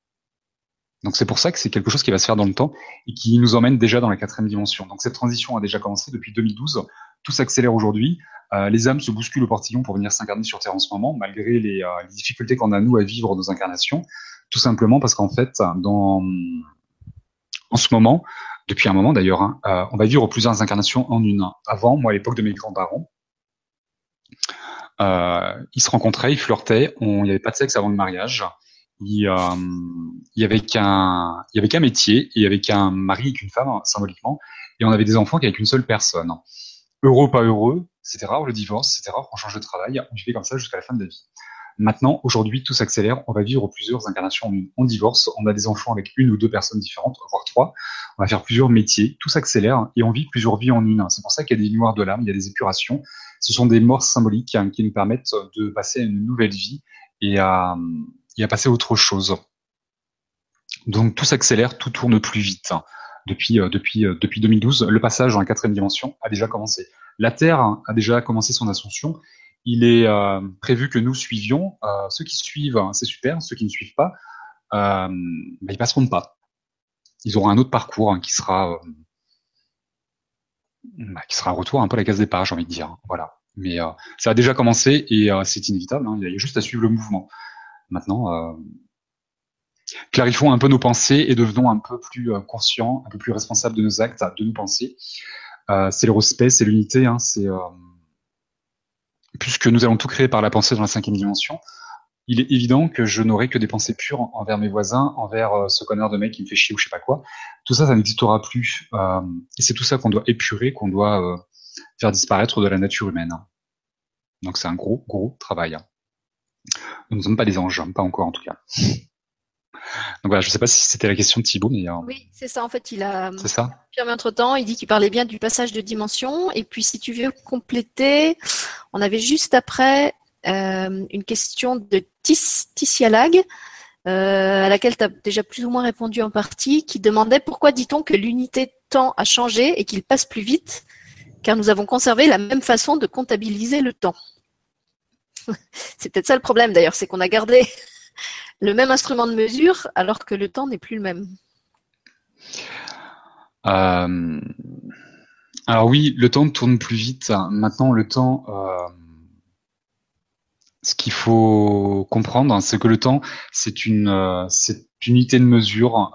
Donc c'est pour ça que c'est quelque chose qui va se faire dans le temps et qui nous emmène déjà dans la quatrième dimension. Donc cette transition a déjà commencé depuis 2012. Tout s'accélère aujourd'hui. Euh, les âmes se bousculent au portillon pour venir s'incarner sur Terre en ce moment, malgré les, euh, les difficultés qu'on a nous à vivre nos incarnations. Tout simplement parce qu'en fait, dans en ce moment, depuis un moment d'ailleurs, hein, euh, on va vivre plusieurs incarnations en une. Avant, moi, à l'époque de mes grands-parents, ils se rencontraient, ils flirtaient, il n'y avait pas de sexe avant le mariage. Il, euh, y avait qu'un, métier, il y avait qu'un mari et qu'une femme symboliquement, et on avait des enfants qu'avec une seule personne. Heureux, pas heureux, c'était rare le divorce, c'était rare qu'on change de travail, on vivait comme ça jusqu'à la fin de la vie. Maintenant, aujourd'hui, tout s'accélère. On va vivre plusieurs incarnations en divorce. On a des enfants avec une ou deux personnes différentes, voire trois. On va faire plusieurs métiers. Tout s'accélère et on vit plusieurs vies en une. C'est pour ça qu'il y a des noirs de l'âme, il y a des épurations. Ce sont des morts symboliques hein, qui nous permettent de passer à une nouvelle vie et à, et à passer à autre chose. Donc tout s'accélère, tout tourne plus vite. Depuis, euh, depuis, euh, depuis 2012, le passage dans la quatrième dimension a déjà commencé. La Terre a déjà commencé son ascension il est euh, prévu que nous suivions. Ceux qui suivent, c'est super. Ceux qui ne suivent pas, euh, bah, ils passeront pas. Ils auront un autre parcours hein, qui sera bah, qui sera un retour un peu à la case départ, j'ai envie de dire. Voilà. Mais ça a déjà commencé et c'est inévitable. Hein. il y a juste à suivre le mouvement. Maintenant, clarifions un peu nos pensées et devenons un peu plus conscients, un peu plus responsables de nos actes, de nos pensées. c'est le respect, c'est l'unité, hein, c'est puisque nous allons tout créer par la pensée dans la cinquième dimension, il est évident que je n'aurai que des pensées pures envers mes voisins, envers euh, ce connard de mec qui me fait chier ou je sais pas quoi. Tout ça, ça n'existera plus. Euh, et c'est tout ça qu'on doit épurer, qu'on doit euh, faire disparaître de la nature humaine. Donc c'est un gros, gros travail. Nous ne sommes pas des anges, hein, pas encore en tout cas. Donc voilà, je ne sais pas si c'était la question de Thibaut, mais oui, c'est ça. En fait, il a c'est ça. entre temps, il dit qu'il parlait bien du passage de dimension. Et puis, si tu veux compléter, On avait juste après euh, une question de Ticia Lag, euh, à laquelle tu as déjà plus ou moins répondu en partie, qui demandait pourquoi dit-on que l'unité temps a changé et qu'il passe plus vite, car nous avons conservé la même façon de comptabiliser le temps. c'est peut-être ça le problème d'ailleurs, c'est qu'on a gardé le même instrument de mesure alors que le temps n'est plus le même. Euh, alors oui, le temps tourne plus vite. Maintenant, le temps, euh, ce qu'il faut comprendre, c'est que le temps, c'est une, euh, c'est unité de mesure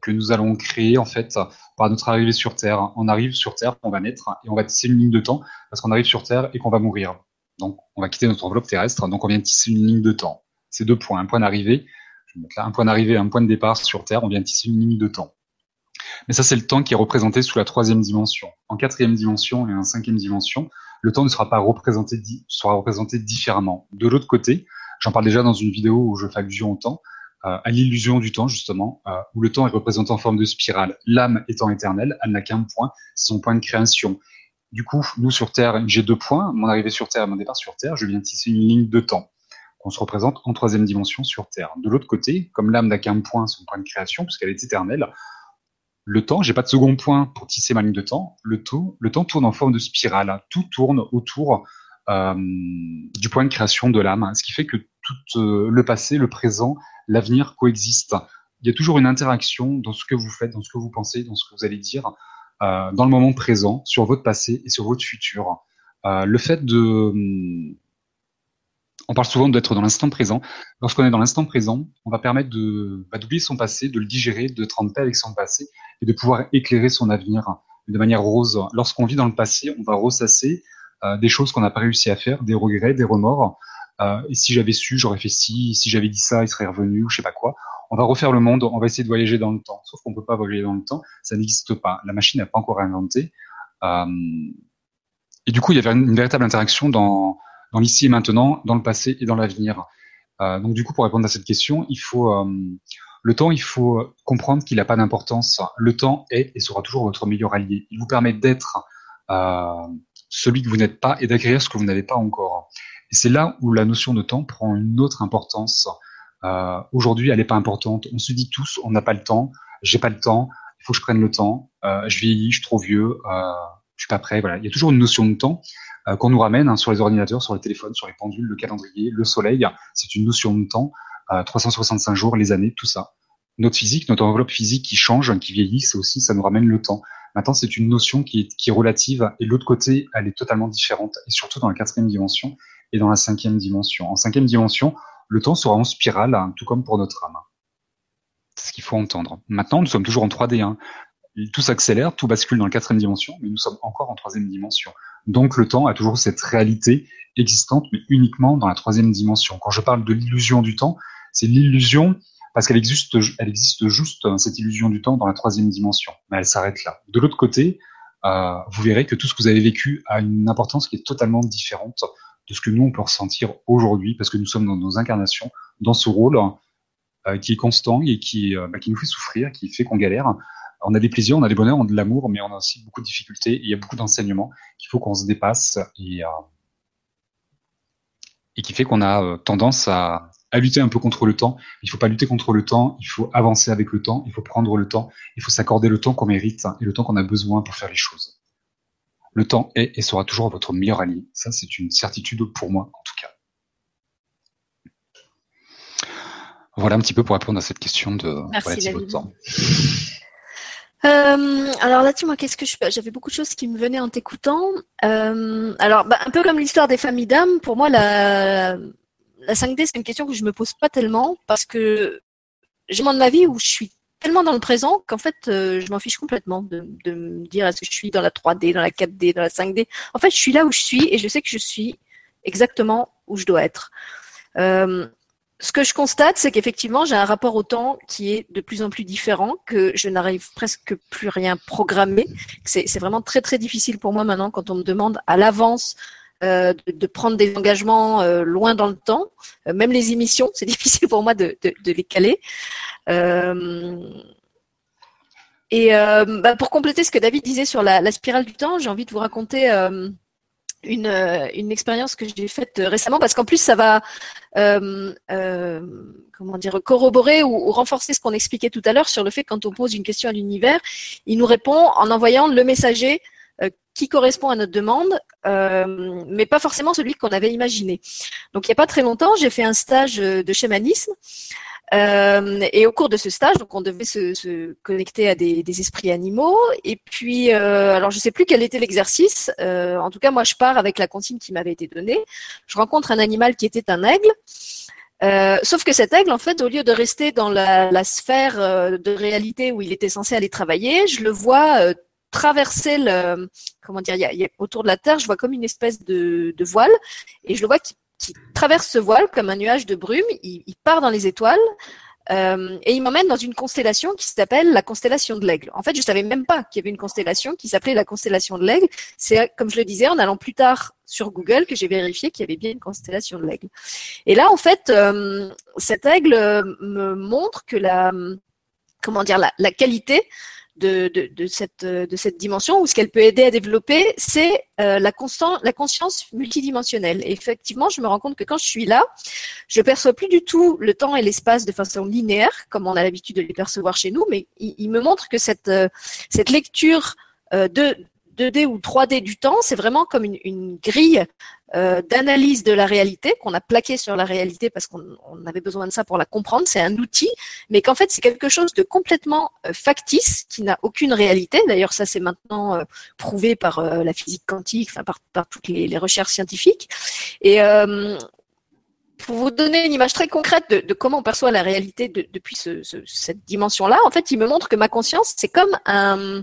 que nous allons créer en fait par notre arrivée sur Terre. On arrive sur Terre, on va naître et on va tisser une ligne de temps parce qu'on arrive sur Terre et qu'on va mourir. Donc, on va quitter notre enveloppe terrestre, donc on vient tisser une ligne de temps. C'est deux points, un point d'arrivée. Je vais mettre là un point d'arrivée, un point de départ sur Terre. On vient tisser une ligne de temps. Mais ça, c'est le temps qui est représenté sous la troisième dimension. En quatrième dimension et en cinquième dimension, le temps ne sera pas représenté, sera représenté différemment. De l'autre côté, j'en parle déjà dans une vidéo où je fais allusion au temps, euh, à l'illusion du temps justement, euh, où le temps est représenté en forme de spirale. L'âme étant éternelle, elle n'a qu'un point, c'est son point de création. Du coup, nous sur Terre, j'ai deux points, mon arrivée sur Terre et mon départ sur Terre, je viens tisser une ligne de temps qu'on se représente en troisième dimension sur Terre. De l'autre côté, comme l'âme n'a qu'un point, son point de création, puisqu'elle est éternelle, le temps, j'ai pas de second point pour tisser ma ligne de temps. Le, le temps tourne en forme de spirale. Tout tourne autour euh, du point de création de l'âme, ce qui fait que tout euh, le passé, le présent, l'avenir coexistent. Il y a toujours une interaction dans ce que vous faites, dans ce que vous pensez, dans ce que vous allez dire, euh, dans le moment présent, sur votre passé et sur votre futur. Euh, le fait de on parle souvent d'être dans l'instant présent. Lorsqu'on est dans l'instant présent, on va permettre de bah, d'oublier son passé, de le digérer, de tremper paix avec son passé et de pouvoir éclairer son avenir de manière rose. Lorsqu'on vit dans le passé, on va ressasser euh, des choses qu'on n'a pas réussi à faire, des regrets, des remords. Et si j'avais su, j'aurais fait ci. Si j'avais dit ça, il serait revenu ou je sais pas quoi. On va refaire le monde. On va essayer de voyager dans le temps. Sauf qu'on peut pas voyager dans le temps. Ça n'existe pas. La machine n'a pas encore inventé. Euh, et du coup, il y avait une véritable interaction dans l'ici et maintenant, dans le passé et dans l'avenir. Euh, donc du coup, pour répondre à cette question, il faut euh, le temps, il faut comprendre qu'il n'a pas d'importance. Le temps est et sera toujours votre meilleur allié. Il vous permet d'être celui que vous n'êtes pas et d'acquérir ce que vous n'avez pas encore. Et c'est là où la notion de temps prend une autre importance. Euh, Aujourd'hui, elle n'est pas importante. On se dit tous, on n'a pas le temps, j'ai pas le temps, il faut que je prenne le temps, euh, je vieillis, je suis trop vieux, euh, je suis pas prêt. Voilà, il y a toujours une notion de temps. Euh, qu'on nous ramène hein, sur les ordinateurs, sur les téléphones, sur les pendules, le calendrier, le soleil. C'est une notion de temps, 365 euh, jours, les années, tout ça. Notre physique, notre enveloppe physique qui change, qui vieillit, c'est aussi, ça nous ramène le temps. Maintenant, c'est une notion qui est relative et l'autre côté, elle est totalement différente, et surtout dans la quatrième dimension et dans la cinquième dimension. En cinquième dimension, le temps sera en spirale, hein, tout comme pour notre âme. C'est ce qu'il faut entendre. Maintenant, nous sommes toujours en 3D. Hein. Tout s'accélère, tout bascule dans la quatrième dimension, mais nous sommes encore en troisième dimension. Donc le temps a toujours cette réalité existante, mais uniquement dans la troisième dimension. Quand je parle de l'illusion du temps, c'est l'illusion parce qu'elle existe, elle existe juste hein, cette illusion du temps dans la troisième dimension, mais elle s'arrête là. De l'autre côté, euh, vous verrez que tout ce que vous avez vécu a une importance qui est totalement différente de ce que nous on peut ressentir aujourd'hui, parce que nous sommes dans nos incarnations, dans ce rôle euh, qui est constant et qui, euh, bah, qui nous fait souffrir, qui fait qu'on galère, on a des plaisirs, on a des bonheurs, on a de l'amour, mais on a aussi beaucoup de difficultés. il y a beaucoup d'enseignements qu'il faut qu'on se dépasse et, euh, et qui fait qu'on a euh, tendance à, lutter un peu contre le temps. Il faut pas lutter contre le temps, il faut avancer avec le temps, il faut prendre le temps, il faut s'accorder le temps qu'on mérite et le temps qu'on a besoin pour faire les choses. Le temps est et sera toujours votre meilleur allié. Ça, c'est une certitude pour moi, en tout cas. Voilà un petit peu pour répondre à cette question de Merci, temps. Euh, alors là, dis-moi, qu'est-ce que je J'avais beaucoup de choses qui me venaient en t'écoutant. Euh, alors, bah, un peu comme l'histoire des familles d'âmes, pour moi, la, la 5D, c'est une question que je me pose pas tellement parce que j'ai un moment de ma vie où je suis tellement dans le présent qu'en fait, euh, je m'en fiche complètement de, me dire est-ce que je suis dans la 3D, dans la 4D, dans la 5D. En fait, je suis là où je suis et je sais que je suis exactement où je dois être. Euh, ce que je constate, c'est qu'effectivement, j'ai un rapport au temps qui est de plus en plus différent, que je n'arrive presque plus rien programmer. C'est vraiment très très difficile pour moi maintenant quand on me demande à l'avance euh, de, prendre des engagements euh, loin dans le temps. Euh, même les émissions, c'est difficile pour moi de, les caler. et bah, pour compléter ce que David disait sur la, spirale du temps, j'ai envie de vous raconter une, expérience que j'ai faite récemment parce qu'en plus ça va comment dire corroborer ou, renforcer ce qu'on expliquait tout à l'heure sur le fait que quand on pose une question à l'univers, il nous répond en envoyant le messager qui correspond à notre demande, euh, mais pas forcément celui qu'on avait imaginé. Donc il n'y a pas très longtemps, j'ai fait un stage de chamanisme. Euh, et au cours de ce stage, donc on devait se, se connecter à des, des, esprits animaux. Et puis, euh, alors je sais plus quel était l'exercice. Euh, en tout cas, moi, je pars avec la consigne qui m'avait été donnée. Je rencontre un animal qui était un aigle. Euh, sauf que cet aigle, en fait, au lieu de rester dans la, la sphère euh, de réalité où il était censé aller travailler, je le vois euh, traverser le, comment dire, il y, a, autour de la Terre, je vois comme une espèce de, voile, et je le vois qui, traverse ce voile comme un nuage de brume. Il, part dans les étoiles. Euh, et il m'emmène dans une constellation qui s'appelle la constellation de l'aigle. En fait, je savais même pas qu'il y avait une constellation qui s'appelait la constellation de l'aigle. C'est, comme je le disais, en allant plus tard sur Google que j'ai vérifié qu'il y avait bien une constellation de l'aigle. Et là, en fait, euh, cet aigle me montre que la, comment dire, la qualité de, de, de, cette, de cette dimension ou ce qu'elle peut aider à développer, c'est euh, la, la conscience multidimensionnelle. Et effectivement, je me rends compte que quand je suis là, je perçois plus du tout le temps et l'espace de façon linéaire, comme on a l'habitude de les percevoir chez nous, mais il, il me montre que cette, euh, cette lecture euh, de, 2D ou 3D du temps, c'est vraiment comme une, grille euh, d'analyse de la réalité qu'on a plaqué sur la réalité parce qu'on avait besoin de ça pour la comprendre. C'est un outil, mais qu'en fait c'est quelque chose de complètement euh, factice qui n'a aucune réalité. D'ailleurs, ça c'est maintenant euh, prouvé par la physique quantique, par, toutes les, recherches scientifiques. Et pour vous donner une image très concrète de, comment on perçoit la réalité de, depuis ce, ce, cette dimension-là, en fait, il me montre que ma conscience, c'est comme un,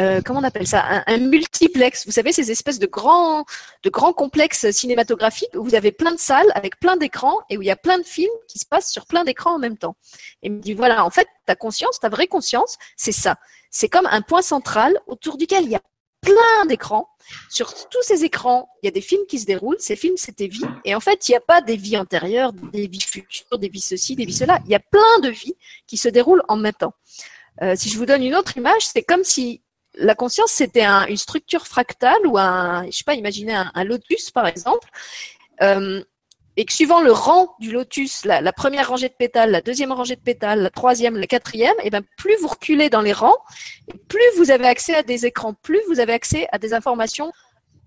euh, comment on appelle ça, un, multiplex. Vous savez, ces espèces de grands, de grands complexes cinématographiques où vous avez plein de salles avec plein d'écrans et où il y a plein de films qui se passent sur plein d'écrans en même temps. Et il me dit voilà, en fait, ta conscience, ta vraie conscience, c'est ça. C'est comme un point central autour duquel il y a plein d'écrans. Sur tous ces écrans, il y a des films qui se déroulent. Ces films, c'est tes vies. Et en fait, il n'y a pas des vies antérieures, des vies futures, des vies ceci, des vies cela. Il y a plein de vies qui se déroulent en même temps. Euh, si je vous donne une autre image, c'est comme si la conscience, c'était un, une structure fractale ou un, je sais pas, imaginez un, lotus par exemple, euh, et que suivant le rang du lotus, la, première rangée de pétales, la deuxième rangée de pétales, la troisième, la quatrième, et ben plus vous reculez dans les rangs, plus vous avez accès à des écrans, plus vous avez accès à des informations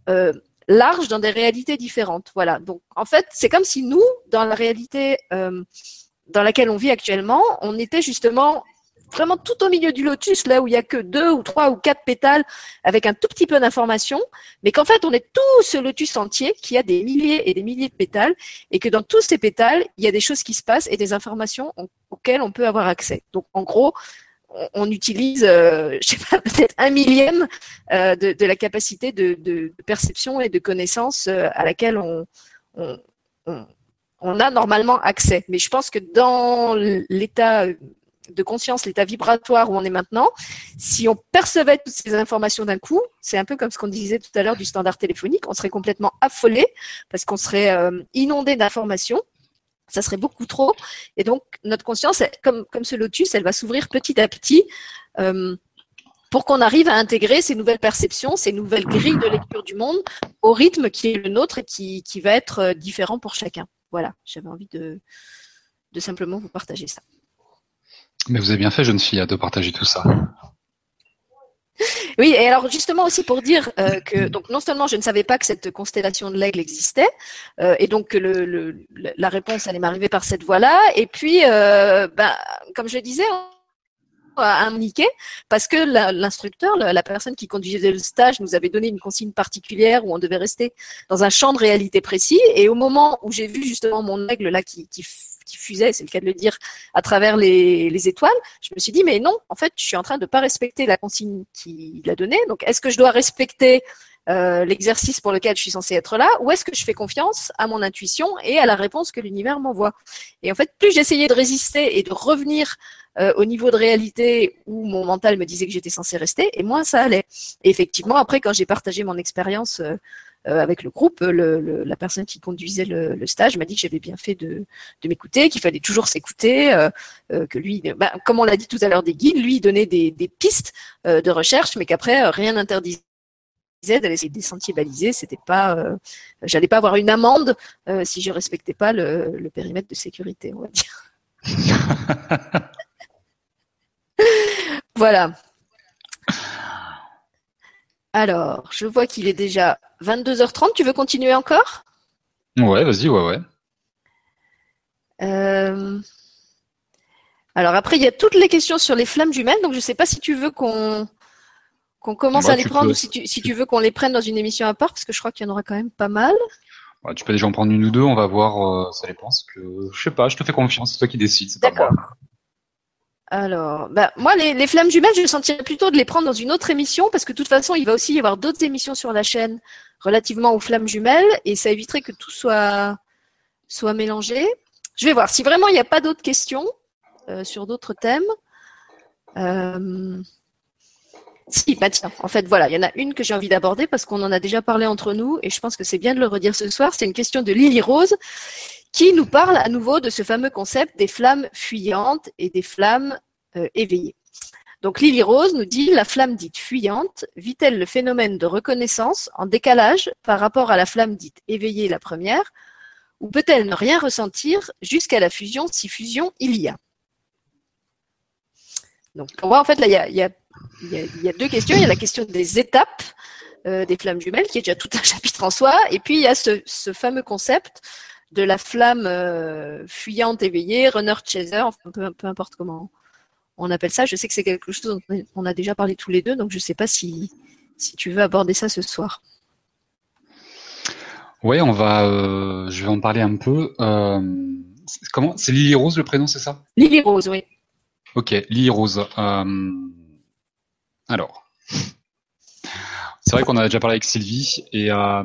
euh, larges dans des réalités différentes. Voilà. Donc en fait, c'est comme si nous, dans la réalité euh, dans laquelle on vit actuellement, on était justement vraiment tout au milieu du lotus, là où il y a que deux ou trois ou quatre pétales avec un tout petit peu d'information, mais qu'en fait on est tout ce lotus entier qui a des milliers et des milliers de pétales et que dans tous ces pétales, il y a des choses qui se passent et des informations auxquelles on peut avoir accès. Donc en gros, on, utilise, euh, je sais pas, peut-être un millième euh, de, de, la capacité de, de, perception et de connaissance euh, à laquelle on, on, on a normalement accès. Mais je pense que dans l'état de conscience, l'état vibratoire où on est maintenant, si on percevait toutes ces informations d'un coup, c'est un peu comme ce qu'on disait tout à l'heure du standard téléphonique, on serait complètement affolé parce qu'on serait euh, inondé d'informations. Ça serait beaucoup trop. Et donc, notre conscience, comme, comme ce lotus, elle va s'ouvrir petit à petit euh, pour qu'on arrive à intégrer ces nouvelles perceptions, ces nouvelles grilles de lecture du monde au rythme qui est le nôtre et qui, va être euh, différent pour chacun. Voilà, j'avais envie de simplement vous partager ça. Mais vous avez bien fait, jeune fille, de partager tout ça. Oui, et alors justement aussi pour dire euh, que non seulement je ne savais pas que cette constellation de l'aigle existait, euh, et donc que la réponse allait m'arriver par cette voie-là, et puis euh, ben, comme je disais, à indiquer parce que l'instructeur, la, personne qui conduisait le stage, nous avait donné une consigne particulière où on devait rester dans un champ de réalité précis. Et au moment où j'ai vu justement mon aigle là qui qui fusait, c'est le cas de le dire, à travers les, les, étoiles, je me suis dit, mais non, en fait, je suis en train de ne pas respecter la consigne qu'il a donnée. Donc, est-ce que je dois respecter euh, l'exercice pour lequel je suis censée être là, ou est-ce que je fais confiance à mon intuition et à la réponse que l'univers m'envoie? Et en fait, plus j'essayais de résister et de revenir euh, au niveau de réalité où mon mental me disait que j'étais censée rester, et moins ça allait. Et effectivement, après, quand j'ai partagé mon expérience euh, euh, avec le groupe, le, le, la personne qui conduisait le, le stage m'a dit que j'avais bien fait de, de m'écouter, qu'il fallait toujours s'écouter, euh, euh, que lui, bah, comme on l'a dit tout à l'heure des guides, lui donnait des, des pistes de recherche, mais qu'après rien n'interdisait d'aller essayer des sentiers balisés. C'était pas, euh, j'allais pas avoir une amende euh, si je respectais pas le, le, périmètre de sécurité, on va dire. voilà. Alors, je vois qu'il est déjà 22h30. Tu veux continuer encore? Ouais, vas-y, ouais, ouais. Euh... Alors après, il y a toutes les questions sur les flammes jumelles, donc je ne sais pas si tu veux qu'on commence à les prendre ou si tu, si tu veux qu'on les prenne dans une émission à part, parce que je crois qu'il y en aura quand même pas mal. tu peux déjà en prendre une ou deux, on va voir, euh, ça dépend. Que, je sais pas, je te fais confiance, c'est toi qui décides, c'est pas moi. Alors, bah, moi, les, flammes jumelles, je sentirais plutôt de les prendre dans une autre émission, parce que de toute façon, il va aussi y avoir d'autres émissions sur la chaîne relativement aux flammes jumelles, et ça éviterait que tout soit, soit mélangé. Je vais voir. Si vraiment il n'y a pas d'autres questions, euh, sur d'autres thèmes. Euh, si, bah tiens, en fait, voilà, il y en a une que j'ai envie d'aborder parce qu'on en a déjà parlé entre nous et je pense que c'est bien de le redire ce soir. C'est une question de Lily Rose qui nous parle à nouveau de ce fameux concept des flammes fuyantes et des flammes euh, éveillées. Donc Lily Rose nous dit la flamme dite fuyante vit-elle le phénomène de reconnaissance en décalage par rapport à la flamme dite éveillée la première, ou peut-elle ne rien ressentir jusqu'à la fusion si fusion il y a? Donc, pour moi, en fait, là, il y a, deux questions. Il y a la question des étapes euh, des flammes jumelles, qui est déjà tout un chapitre en soi. Et puis, il y a ce, fameux concept de la flamme euh, fuyante éveillée, runner chaser, enfin, peu, importe comment on appelle ça. Je sais que c'est quelque chose dont on a déjà parlé tous les deux, donc je ne sais pas si, si tu veux aborder ça ce soir. Oui, on va. Euh, je vais en parler un peu. comment? C'est Lily Rose le prénom, c'est ça? Lily Rose, oui. Ok, Lily Rose. Euh, alors, c'est vrai qu'on a déjà parlé avec Sylvie et euh,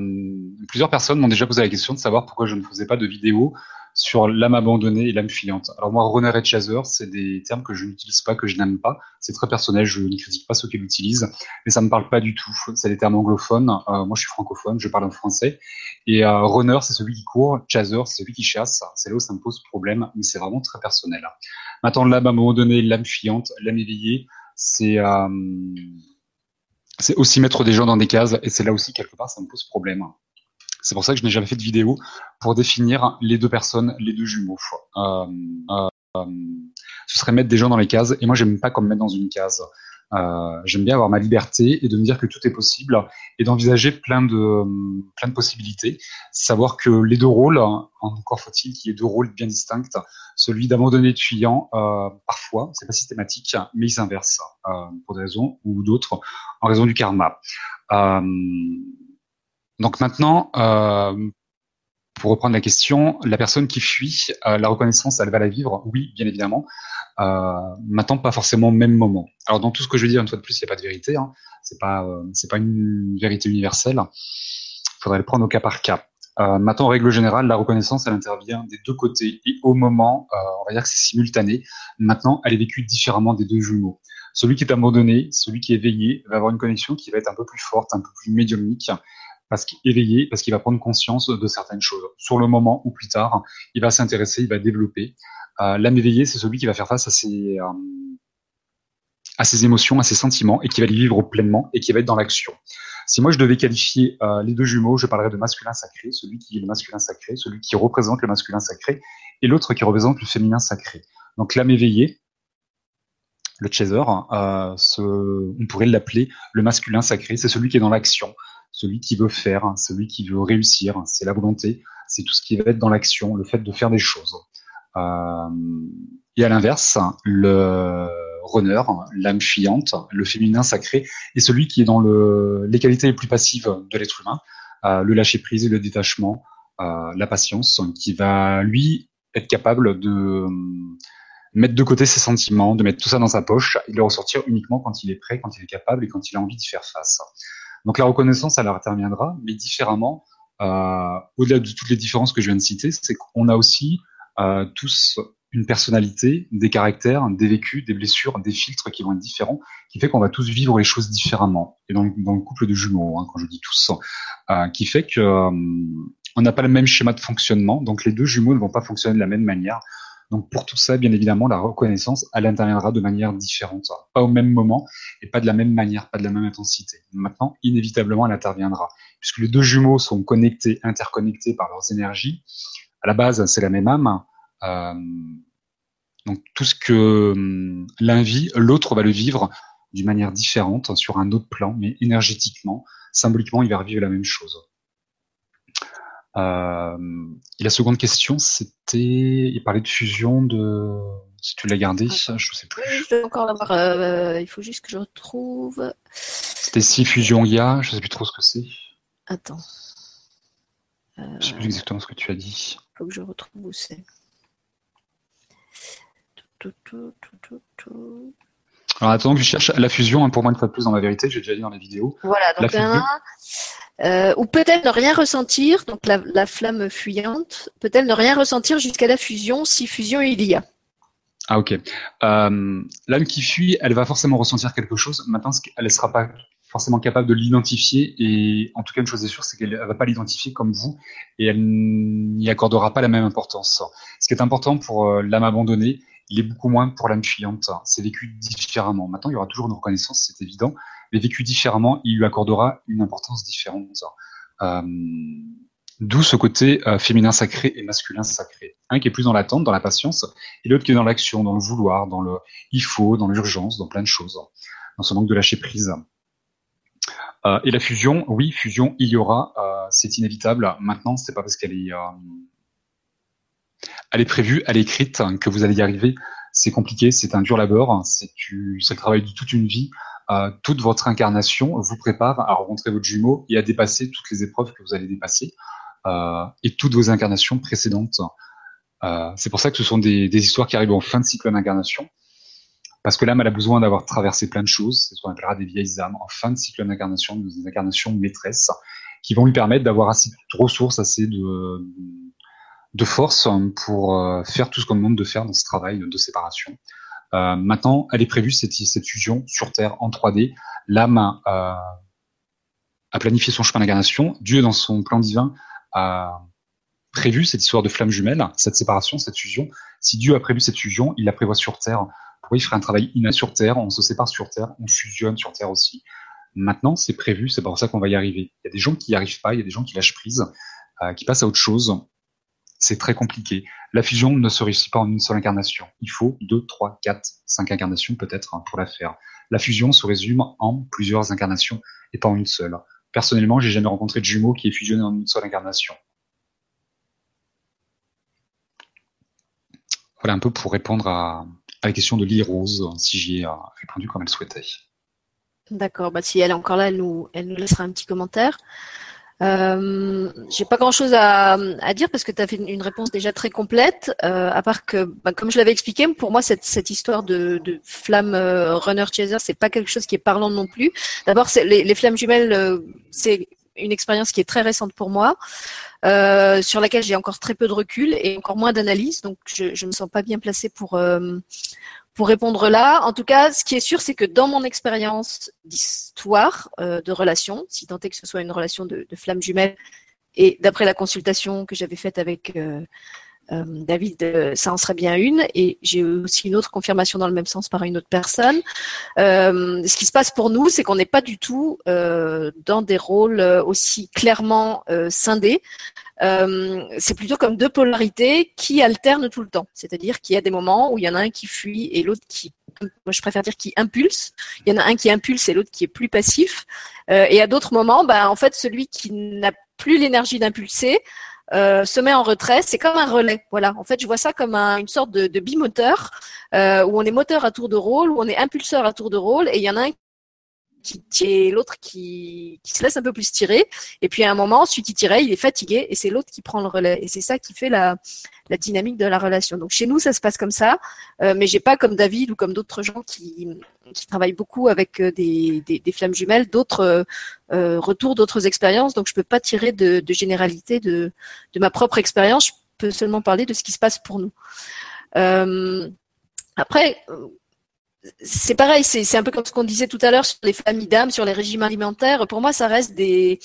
plusieurs personnes m'ont déjà posé la question de savoir pourquoi je ne faisais pas de vidéo sur l'âme abandonnée et l'âme fuyante. Alors moi, runner et chaser, c'est des termes que je n'utilise pas, que je n'aime pas. C'est très personnel, je ne critique pas ceux qui l'utilisent, mais ça me parle pas du tout. C'est des termes anglophones. Euh, moi, je suis francophone, je parle en français. Et euh, runner, c'est celui qui court. Chaser, c'est celui qui chasse. C'est là où ça me pose problème, mais c'est vraiment très personnel. Maintenant, l'âme donné, l'âme fuyante, l'âme éveillée, c'est euh, c'est aussi mettre des gens dans des cases, et c'est là aussi quelque part ça me pose problème. C'est pour ça que je n'ai jamais fait de vidéo pour définir les deux personnes, les deux jumeaux. Euh, euh, ce serait mettre des gens dans les cases, et moi j'aime pas comme mettre dans une case. Euh, j'aime bien avoir ma liberté et de me dire que tout est possible et d'envisager plein de plein de possibilités. Savoir que les deux rôles, encore faut-il qu'il y ait deux rôles bien distincts. Celui d'abandonner de fuyant, euh, parfois, c'est pas systématique, mais il s'inverse euh, pour des raisons ou d'autres en raison du karma. Euh, donc maintenant, euh, pour reprendre la question, la personne qui fuit, euh, la reconnaissance, elle va la vivre, oui, bien évidemment. Euh, maintenant, pas forcément au même moment. Alors dans tout ce que je veux dire, une fois de plus, il n'y a pas de vérité. Hein. C'est pas, euh, pas une vérité universelle. Il faudrait le prendre au cas par cas. Maintenant, en règle générale, la reconnaissance, elle intervient des deux côtés et au moment, on va dire que c'est simultané. Maintenant, elle est vécue différemment des deux jumeaux. Celui qui est abandonné, celui qui est éveillé, va avoir une connexion qui va être un peu plus forte, un peu plus médiumnique, parce qu'il est éveillé, parce qu'il va prendre conscience de certaines choses. Sur le moment ou plus tard, il va s'intéresser, il va développer. Euh, L'âme éveillée, c'est celui qui va faire face à ses, euh, à ses émotions, à ses sentiments, et qui va les vivre pleinement, et qui va être dans l'action. Si moi je devais qualifier euh, les deux jumeaux, je parlerais de masculin sacré, celui qui est le masculin sacré, celui qui représente le masculin sacré, et l'autre qui représente le féminin sacré. Donc l'âme éveillée, le chaser, on pourrait l'appeler le masculin sacré, c'est celui qui est dans l'action, celui qui veut faire, celui qui veut réussir, c'est la volonté, c'est tout ce qui va être dans l'action, le fait de faire des choses. Euh, et à l'inverse, le runner, l'âme fuyante, le féminin sacré, est celui qui est dans le, les qualités les plus passives de l'être humain, euh, le lâcher prise et le détachement, euh, la patience, qui va lui être capable de mettre de côté ses sentiments, de mettre tout ça dans sa poche et de le ressortir uniquement quand il est prêt, quand il est capable et quand il a envie d'y faire face. Donc la reconnaissance, elle interviendra, mais différemment. Euh, au-delà de toutes les différences que je viens de citer, c'est qu'on a aussi euh, tous une personnalité, des caractères, des vécus, des blessures, des filtres qui vont être différents, qui fait qu'on va tous vivre les choses différemment. Et dans, le couple de jumeaux, hein, quand je dis tous, euh, qui fait que euh, on n'a pas le même schéma de fonctionnement. Donc les deux jumeaux ne vont pas fonctionner de la même manière. Donc pour tout ça, bien évidemment, la reconnaissance, elle interviendra de manière différente, pas au même moment et pas de la même manière, pas de la même intensité. Maintenant, inévitablement, elle interviendra, puisque les deux jumeaux sont connectés, interconnectés par leurs énergies. À la base, c'est la même âme. Euh, donc tout ce que hum, l'un vit, l'autre va le vivre d'une manière différente, sur un autre plan, mais énergétiquement, symboliquement, il va revivre la même chose. Euh, et la seconde question, c'était, il parlait de fusion de, si tu l'as gardé, je sais plus. je vais encore l'avoir. Euh, il faut juste que je retrouve. C'était si fusion il y a, je sais plus trop ce que c'est. Attends. Euh... Je sais plus exactement ce que tu as dit. Il faut que je retrouve où c'est. Tout, tout, tout, alors attends que je cherche la fusion, hein, pour moi une fois de plus dans la vérité, j'ai déjà dit dans la vidéo. Voilà, donc un, euh, ou peut-être ne rien ressentir, donc la, flamme fuyante, peut-elle ne rien ressentir jusqu'à la fusion, si fusion il y a? Ah ok. Euh, l'âme qui fuit, elle va forcément ressentir quelque chose. Maintenant, elle ne sera pas forcément capable de l'identifier. Et en tout cas, une chose est sûre, c'est qu'elle ne va pas l'identifier comme vous et elle n'y accordera pas la même importance. Ce qui est important pour euh, l'âme abandonnée, il est beaucoup moins pour l'âme fuyante. C'est vécu différemment. Maintenant, il y aura toujours une reconnaissance, c'est évident, mais vécu différemment, il lui accordera une importance différente. Euh, D'où ce côté euh, féminin sacré et masculin sacré. Un qui est plus dans l'attente, dans la patience, et l'autre qui est dans l'action, dans le vouloir, dans le il faut, dans l'urgence, dans plein de choses, dans ce manque de lâcher prise. Euh, et la fusion, oui, fusion, il y aura, c'est inévitable. Maintenant, c'est pas parce qu'elle est elle est prévue, elle est écrite, que vous allez y arriver. C'est compliqué, c'est un dur labeur, c'est le travail de toute une vie. Toute votre incarnation vous prépare à rencontrer votre jumeau et à dépasser toutes les épreuves que vous allez dépasser euh, et toutes vos incarnations précédentes. Euh, c'est pour ça que ce sont des, des, histoires qui arrivent en fin de cycle d'incarnation. Parce que l'âme, a besoin d'avoir traversé plein de choses. C'est ce qu'on appellera des vieilles âmes en fin de cycle d'incarnation, des incarnations maîtresses, qui vont lui permettre d'avoir assez de ressources, assez de, de force pour euh, faire tout ce qu'on demande de faire dans ce travail de séparation. Euh, maintenant, elle est prévue cette, fusion sur Terre en 3D. L'âme euh, a planifié son chemin d'incarnation. Dieu, dans son plan divin, a prévu cette histoire de flamme jumelle, cette séparation, cette fusion. Si Dieu a prévu cette fusion, il la prévoit sur Terre. Pourquoi il ferait un travail inné sur Terre On se sépare sur Terre, on fusionne sur Terre aussi. Maintenant, c'est prévu, c'est pour ça qu'on va y arriver. Il y a des gens qui n'y arrivent pas, il y a des gens qui lâchent prise, euh, qui passent à autre chose c'est très compliqué. La fusion ne se réussit pas en une seule incarnation. Il faut deux, trois, quatre, cinq incarnations peut-être hein, pour la faire. La fusion se résume en plusieurs incarnations et pas en une seule. Personnellement, j'ai jamais rencontré de jumeau qui est fusionné en une seule incarnation. Voilà un peu pour répondre à, la question de Lily Rose, si j'y ai euh, répondu comme elle souhaitait. D'accord, bah si elle est encore là, elle nous laissera un petit commentaire. Euh, j'ai pas grand chose à, à, dire parce que tu as fait une réponse déjà très complète, euh, à part que, bah, comme je l'avais expliqué, pour moi cette, cette histoire de, de flamme euh, runner chaser, c'est pas quelque chose qui est parlant non plus. D'abord, les, les, flammes jumelles, euh, c'est une expérience qui est très récente pour moi, euh, sur laquelle j'ai encore très peu de recul et encore moins d'analyse, donc je, je me sens pas bien placée pour pour répondre là, en tout cas, ce qui est sûr, c'est que dans mon expérience d'histoire euh, de relation, si tant est que ce soit une relation de, de flamme jumelle, et d'après la consultation que j'avais faite avec euh, euh, David, ça en serait bien une, et j'ai aussi une autre confirmation dans le même sens par une autre personne. ce qui se passe pour nous, c'est qu'on n'est pas du tout dans des rôles aussi clairement scindés. Euh, c'est plutôt comme deux polarités qui alternent tout le temps. C'est-à-dire qu'il y a des moments où il y en a un qui fuit et l'autre qui, moi je préfère dire qui impulse. Il y en a un qui impulse et l'autre qui est plus passif. Euh, et à d'autres moments, bah, en fait, celui qui n'a plus l'énergie d'impulser euh, se met en retrait. C'est comme un relais. Voilà. En fait, je vois ça comme une sorte de, bimoteur euh, où on est moteur à tour de rôle, où on est impulseur à tour de rôle, et il y en a un qui l'autre qui, se laisse un peu plus tirer. Et puis à un moment, celui qui tirait, il est fatigué et c'est l'autre qui prend le relais. Et c'est ça qui fait la, la, dynamique de la relation. Donc chez nous, ça se passe comme ça. Euh, mais j'ai pas comme David ou comme d'autres gens qui, qui travaillent beaucoup avec euh, des, flammes jumelles, d'autres euh, euh, retours, d'autres expériences. Donc je peux pas tirer de, généralité de, ma propre expérience. Je peux seulement parler de ce qui se passe pour nous. Après, c'est pareil, c'est un peu comme ce qu'on disait tout à l'heure sur les familles d'âmes, sur les régimes alimentaires. Pour moi, ça reste des,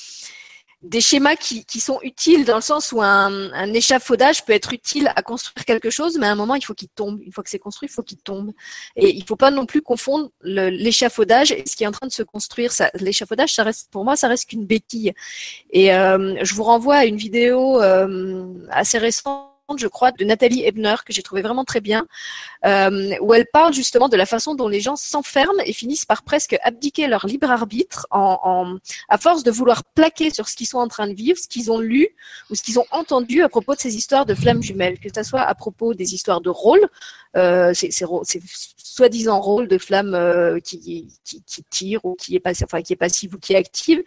des schémas qui, qui, sont utiles dans le sens où un, échafaudage peut être utile à construire quelque chose, mais à un moment, il faut qu'il tombe. Une fois que c'est construit, il faut qu'il tombe. Et il ne faut pas non plus confondre l'échafaudage et ce qui est en train de se construire. L'échafaudage, ça reste, pour moi, ça reste qu'une béquille. Et euh, je vous renvoie à une vidéo euh, assez récente je crois, de Nathalie Ebner, que j'ai trouvé vraiment très bien, euh, où elle parle justement de la façon dont les gens s'enferment et finissent par presque abdiquer leur libre arbitre en, à force de vouloir plaquer sur ce qu'ils sont en train de vivre, ce qu'ils ont lu ou ce qu'ils ont entendu à propos de ces histoires de flammes jumelles, que ce soit à propos des histoires de rôle, euh, c'est soi-disant rôle de flamme euh, qui, qui, qui, tire ou qui est passif, enfin qui est passive ou qui est active,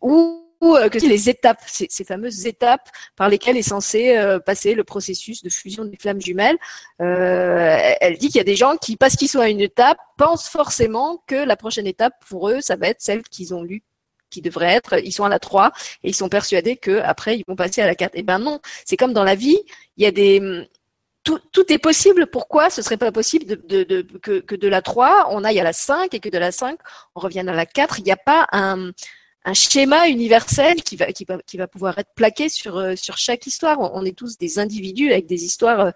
ou que les étapes, ces, fameuses étapes par lesquelles est censé euh, passer le processus de fusion des flammes jumelles. Euh, elle dit qu'il y a des gens qui, parce qu'ils sont à une étape, pensent forcément que la prochaine étape pour eux, ça va être celle qu'ils ont lue qui devrait être, ils sont à la 3 et ils sont persuadés que après ils vont passer à la 4. Eh ben non, c'est comme dans la vie, il y a des tout, tout est possible. Pourquoi ce serait pas possible de, de, que, que de la 3, on aille à la 5 et que de la 5, on revienne à la 4 Il n'y a pas un, un schéma universel qui va, qui va, qui va pouvoir être plaqué sur, euh, sur chaque histoire. On, est tous des individus avec des histoires euh,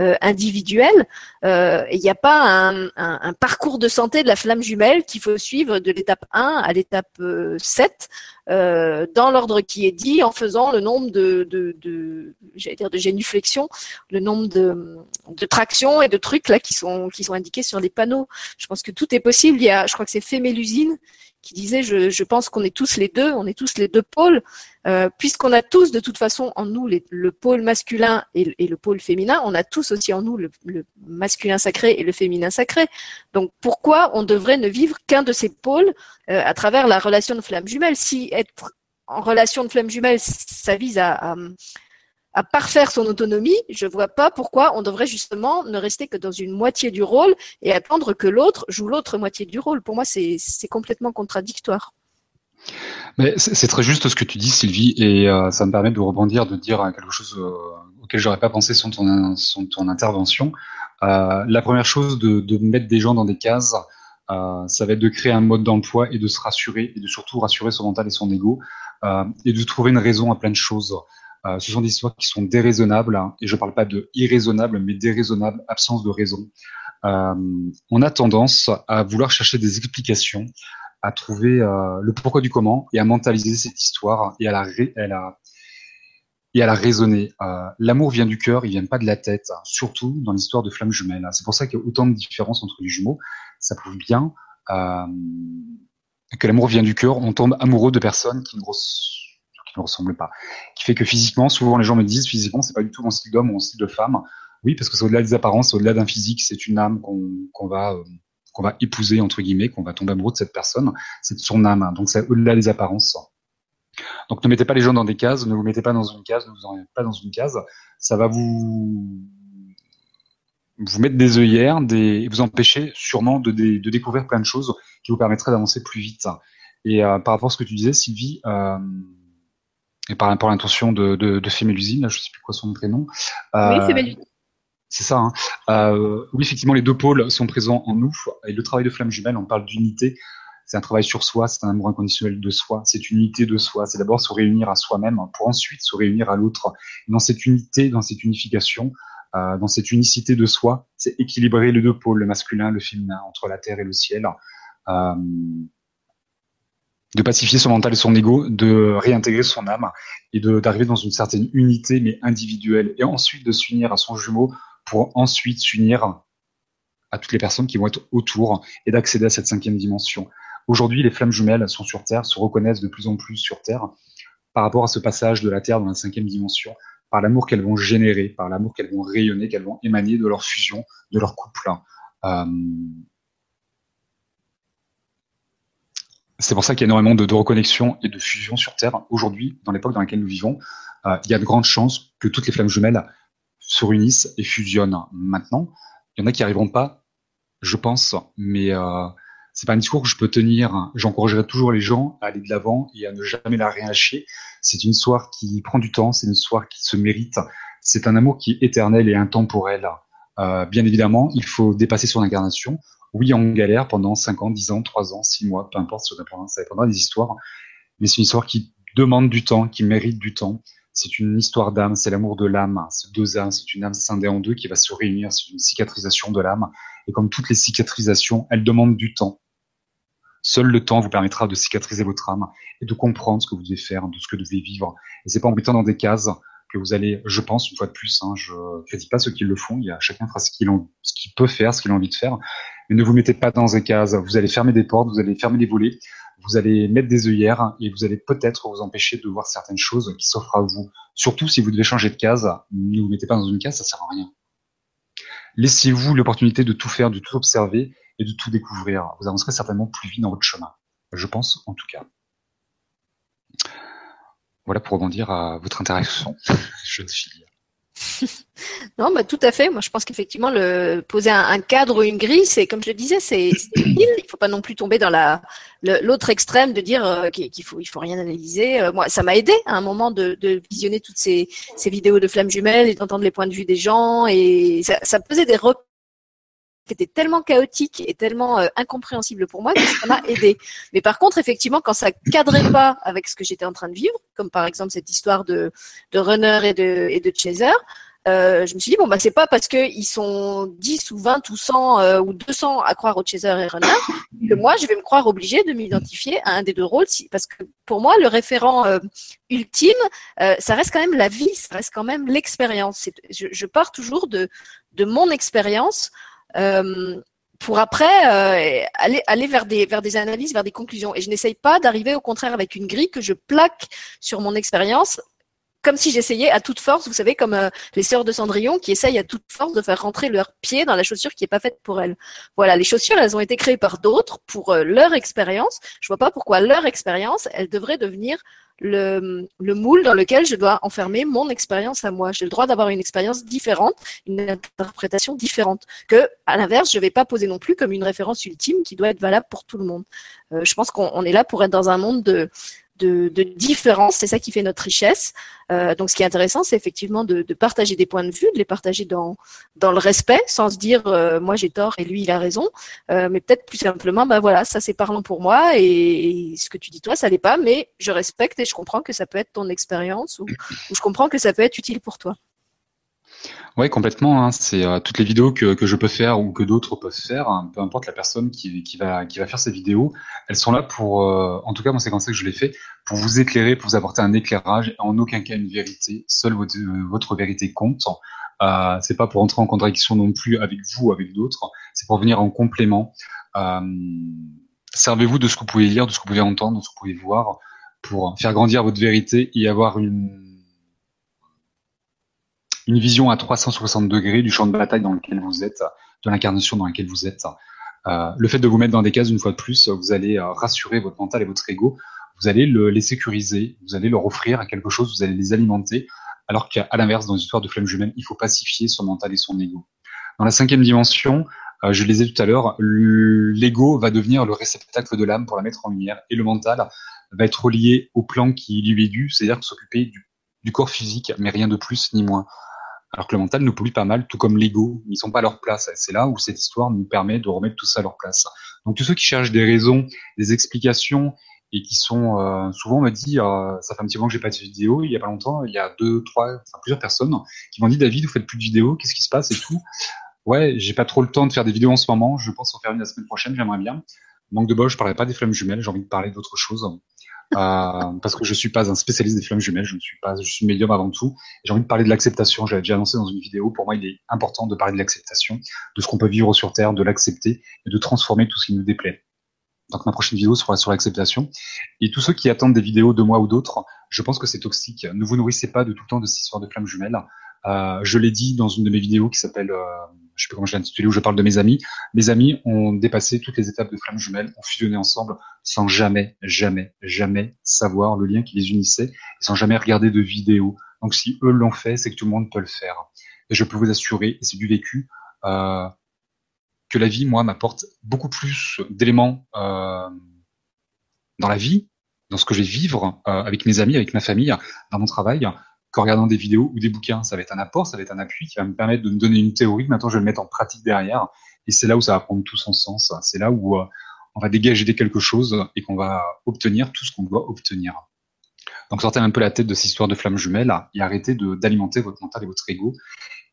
euh individuelles. Euh, il n'y a pas un, un, un, parcours de santé de la flamme jumelle qu'il faut suivre de l'étape 1 à l'étape 7 dans l'ordre qui est dit en faisant le nombre de, de, de j'allais dire de génuflexions, le nombre de, de tractions et de trucs là qui sont, qui sont indiqués sur les panneaux. Je pense que tout est possible. Il y a, je crois que c'est Fémélusine qui disait je, je pense qu'on est tous les deux, on est tous les deux pôles, euh, puisqu'on a tous de toute façon en nous le pôle masculin et, le pôle féminin, on a tous aussi en nous le, le, masculin sacré et le féminin sacré. Donc pourquoi on devrait ne vivre qu'un de ces pôles euh, à travers la relation de flamme jumelle? Si être en relation de flamme jumelle, ça vise à à parfaire son autonomie, je ne vois pas pourquoi on devrait justement ne rester que dans une moitié du rôle et attendre que l'autre joue l'autre moitié du rôle. Pour moi, c'est complètement contradictoire. Mais c'est très juste ce que tu dis, Sylvie, et euh, ça me permet de rebondir, de dire quelque chose euh, auquel j'aurais pas pensé sur ton, intervention. Euh, la première chose de, de, mettre des gens dans des cases, euh, ça va être de créer un mode d'emploi et de se rassurer, et de surtout rassurer son mental et son ego, euh, et de trouver une raison à plein de choses. Euh, ce sont des histoires qui sont déraisonnables, hein, et je ne parle pas de irraisonnables, mais déraisonnables, absence de raison. Euh, on a tendance à vouloir chercher des explications, à trouver euh, le pourquoi du comment, et à mentaliser cette histoire, et à la, raisonner. L'amour vient du cœur, il vient pas de la tête, surtout dans l'histoire de flammes jumelles. C'est pour ça qu'il y a autant de différences entre les jumeaux. Ça prouve bien que l'amour vient du cœur. On tombe amoureux de personnes qui ne ne ressemble pas. Qui fait que physiquement, souvent les gens me disent physiquement, c'est pas du tout mon style d'homme ou mon style de femme. Oui, parce que c'est au-delà des apparences, au-delà d'un physique, c'est une âme qu'on va euh, qu'on va épouser entre guillemets, qu'on va tomber amoureux de cette personne. C'est son âme. Donc c'est au-delà des apparences. Donc ne mettez pas les gens dans des cases, ne vous mettez pas dans une case, ne vous en mettez pas dans une case. Ça va vous vous mettre des œillères, des, vous empêcher sûrement de, de, découvrir plein de choses qui vous permettraient d'avancer plus vite. Et euh, par rapport à ce que tu disais, Sylvie, euh, et par rapport à l'intention de, de, de Fémélusine, là, je sais plus quoi son prénom. Euh, oui, Fémélusine. C'est ça. Hein. Euh, oui, effectivement, les deux pôles sont présents en nous. Et le travail de flamme jumelle, on parle d'unité. C'est un travail sur soi, c'est un amour inconditionnel de soi, c'est une unité de soi. C'est d'abord se réunir à soi-même pour ensuite se réunir à l'autre. Dans cette unité, dans cette unification, euh, dans cette unicité de soi, c'est équilibrer les deux pôles, le masculin, le féminin, entre la terre et le ciel. Euh, de pacifier son mental et son ego, de réintégrer son âme et d'arriver dans une certaine unité mais individuelle et ensuite de s'unir à son jumeau pour ensuite s'unir à toutes les personnes qui vont être autour et d'accéder à cette cinquième dimension. Aujourd'hui, les flammes jumelles sont sur Terre, se reconnaissent de plus en plus sur Terre par rapport à ce passage de la Terre dans la cinquième dimension, par l'amour qu'elles vont générer, par l'amour qu'elles vont rayonner, qu'elles vont émaner de leur fusion, de leur couple. Euh, C'est pour ça qu'il y a énormément de, de, reconnexion et de fusion sur Terre. Aujourd'hui, dans l'époque dans laquelle nous vivons, euh, il y a de grandes chances que toutes les flammes jumelles se réunissent et fusionnent. Maintenant, il y en a qui arriveront pas, je pense, mais euh, c'est pas un discours que je peux tenir. J'encouragerai toujours les gens à aller de l'avant et à ne jamais la réhacher. C'est une histoire qui prend du temps, c'est une histoire qui se mérite. C'est un amour qui est éternel et intemporel. Euh, bien évidemment, il faut dépasser son incarnation oui, on galère pendant 5 ans, 10 ans, 3 ans, 6 mois, peu importe, ça dépendra, des histoires. Mais c'est une histoire qui demande du temps, qui mérite du temps. C'est une histoire d'âme, c'est l'amour de l'âme, c'est deux âmes, c'est une âme scindée en deux qui va se réunir, c'est une cicatrisation de l'âme. Et comme toutes les cicatrisations, elle demande du temps. Seul le temps vous permettra de cicatriser votre âme et de comprendre ce que vous devez faire, de ce que vous devez vivre. Et c'est pas en mettant dans des cases que vous allez, je pense, une fois de plus, hein, je critique pas ceux qui le font, il y a chacun fera ce qu'il peut faire, ce qu'il a envie de faire, mais ne vous mettez pas dans des cases. Vous allez fermer des portes, vous allez fermer les volets, vous allez mettre des œillères et vous allez peut-être vous empêcher de voir certaines choses qui s'offrent à vous. Surtout si vous devez changer de case, ne vous mettez pas dans une case, ça sert à rien. Laissez-vous l'opportunité de tout faire, de tout observer et de tout découvrir. Vous avancerez certainement plus vite dans votre chemin. Je pense, en tout cas. Voilà pour rebondir à votre interaction, jeune fille. Non, bah, tout à fait. Moi, je pense qu'effectivement, le poser un, cadre ou une grille, c'est comme je le disais, c'est. Il faut pas non plus tomber dans la l'autre extrême de dire euh, qu'il faut il faut rien analyser. Euh, moi, ça m'a aidé à un moment de, de visionner toutes ces, ces vidéos de flammes jumelles et d'entendre les points de vue des gens et ça, ça pesait des qui était tellement chaotique et tellement euh, incompréhensible pour moi que ça m'a aidé. Mais par contre, effectivement, quand ça cadrait pas avec ce que j'étais en train de vivre, comme par exemple cette histoire de, runner et de, chaser, euh, je me suis dit bon bah c'est pas parce qu'ils sont 10 ou 20 ou 100 euh, ou 200 à croire au chaser et runner que moi je vais me croire obligé de m'identifier à un des deux rôles parce que pour moi le référent euh, ultime ça reste quand même la vie ça reste quand même l'expérience. Je, pars toujours de mon expérience pour après euh, aller, aller vers, des, vers des analyses, vers des conclusions. Et je n'essaye pas d'arriver au contraire avec une grille que je plaque sur mon expérience comme si j'essayais à toute force, vous savez, comme euh, les sœurs de Cendrillon qui essayent à toute force de faire rentrer leur pied dans la chaussure qui n'est pas faite pour elles. Voilà, les chaussures, elles ont été créées par d'autres pour leur expérience. Je vois pas pourquoi leur expérience, elle devrait devenir le, le, moule dans lequel je dois enfermer mon expérience à moi. J'ai le droit d'avoir une expérience différente, une interprétation différente, que, à l'inverse, je ne vais pas poser non plus comme une référence ultime qui doit être valable pour tout le monde. Euh, je pense qu'on est là pour être dans un monde de, de, différence. C'est ça qui fait notre richesse. Euh, donc, ce qui est intéressant, c'est effectivement de, partager des points de vue, de les partager dans, le respect, sans se dire euh, moi j'ai tort et lui il a raison, euh, mais peut-être plus simplement, ben voilà, ça c'est parlant pour moi et, ce que tu dis toi, ça l'est pas, mais je respecte et je comprends que ça peut être ton expérience ou je comprends que ça peut être utile pour toi. Oui, complètement. Hein. C'est euh, toutes les vidéos que, je peux faire ou que d'autres peuvent faire, hein, peu importe la personne qui, va, faire ces vidéos, elles sont là pour, euh, en tout cas moi c'est comme ça que je l'ai fait, pour vous éclairer, pour vous apporter un éclairage, en aucun cas une vérité. Seule votre, euh, votre vérité compte. Euh, c'est pas pour entrer en contradiction non plus avec vous ou avec d'autres, c'est pour venir en complément. Servez-vous de ce que vous pouvez lire, de ce que vous pouvez entendre, de ce que vous pouvez voir, pour faire grandir votre vérité et avoir une une vision à 360 degrés du champ de bataille dans lequel vous êtes, de l'incarnation dans laquelle vous êtes. Euh, le fait de vous mettre dans des cases une fois de plus, vous allez euh, rassurer votre mental et votre ego, vous allez le, les sécuriser, vous allez leur offrir quelque chose, vous allez les alimenter, alors qu'à l'inverse, dans une histoire de flamme jumelle, il faut pacifier son mental et son ego. Dans la cinquième dimension, euh, je les ai tout à l'heure, l'ego va devenir le réceptacle de l'âme pour la mettre en lumière, et le mental va être relié au plan qui lui est dû, c'est-à-dire s'occuper du, du corps physique, mais rien de plus ni moins. Alors que le mental nous pollue pas mal, tout comme l'ego. Ils sont pas à leur place. C'est là où cette histoire nous permet de remettre tout ça à leur place. Donc tous ceux qui cherchent des raisons, des explications et qui sont euh, souvent me dit, euh, ça fait un petit moment que j'ai pas de vidéo. Il y a pas longtemps, il y a deux, trois, enfin, plusieurs personnes qui m'ont dit David, vous faites plus de vidéos, qu'est-ce qui se passe et tout? Ouais, j'ai pas trop le temps de faire des vidéos en ce moment. Je pense en faire une la semaine prochaine. J'aimerais bien. Manque de bol, je parlerai pas des flammes jumelles. J'ai envie de parler d'autre chose. Euh, parce que je suis pas un spécialiste des flammes jumelles, je ne suis pas, je suis médium avant tout. J'ai envie de parler de l'acceptation. J'avais déjà annoncé dans une vidéo. Pour moi, il est important de parler de l'acceptation, de ce qu'on peut vivre sur Terre, de l'accepter et de transformer tout ce qui nous déplaît. Donc ma prochaine vidéo sera sur l'acceptation. Et tous ceux qui attendent des vidéos de moi ou d'autres, je pense que c'est toxique. Ne vous nourrissez pas de tout le temps de cette histoire de flammes jumelles. Euh, je l'ai dit dans une de mes vidéos qui s'appelle euh, je sais plus comment je l'ai intitulé, où je parle de mes amis. Mes amis ont dépassé toutes les étapes de flammes jumelles, ont fusionné ensemble sans jamais, jamais, jamais savoir le lien qui les unissait sans jamais regarder de vidéo. Donc si eux l'ont fait, c'est que tout le monde peut le faire. Et je peux vous assurer, et c'est du vécu, euh, que la vie, moi, m'apporte beaucoup plus d'éléments euh, dans la vie, dans ce que je vais vivre euh, avec mes amis, avec ma famille, dans mon travail, qu'en regardant des vidéos ou des bouquins. Ça va être un apport, ça va être un appui qui va me permettre de me donner une théorie. Maintenant, je vais le mettre en pratique derrière. Et c'est là où ça va prendre tout son sens. C'est là où euh, on va dégager quelque chose et qu'on va obtenir tout ce qu'on doit obtenir. Donc sortez un peu la tête de cette histoire de flamme jumelle et arrêtez d'alimenter votre mental et votre ego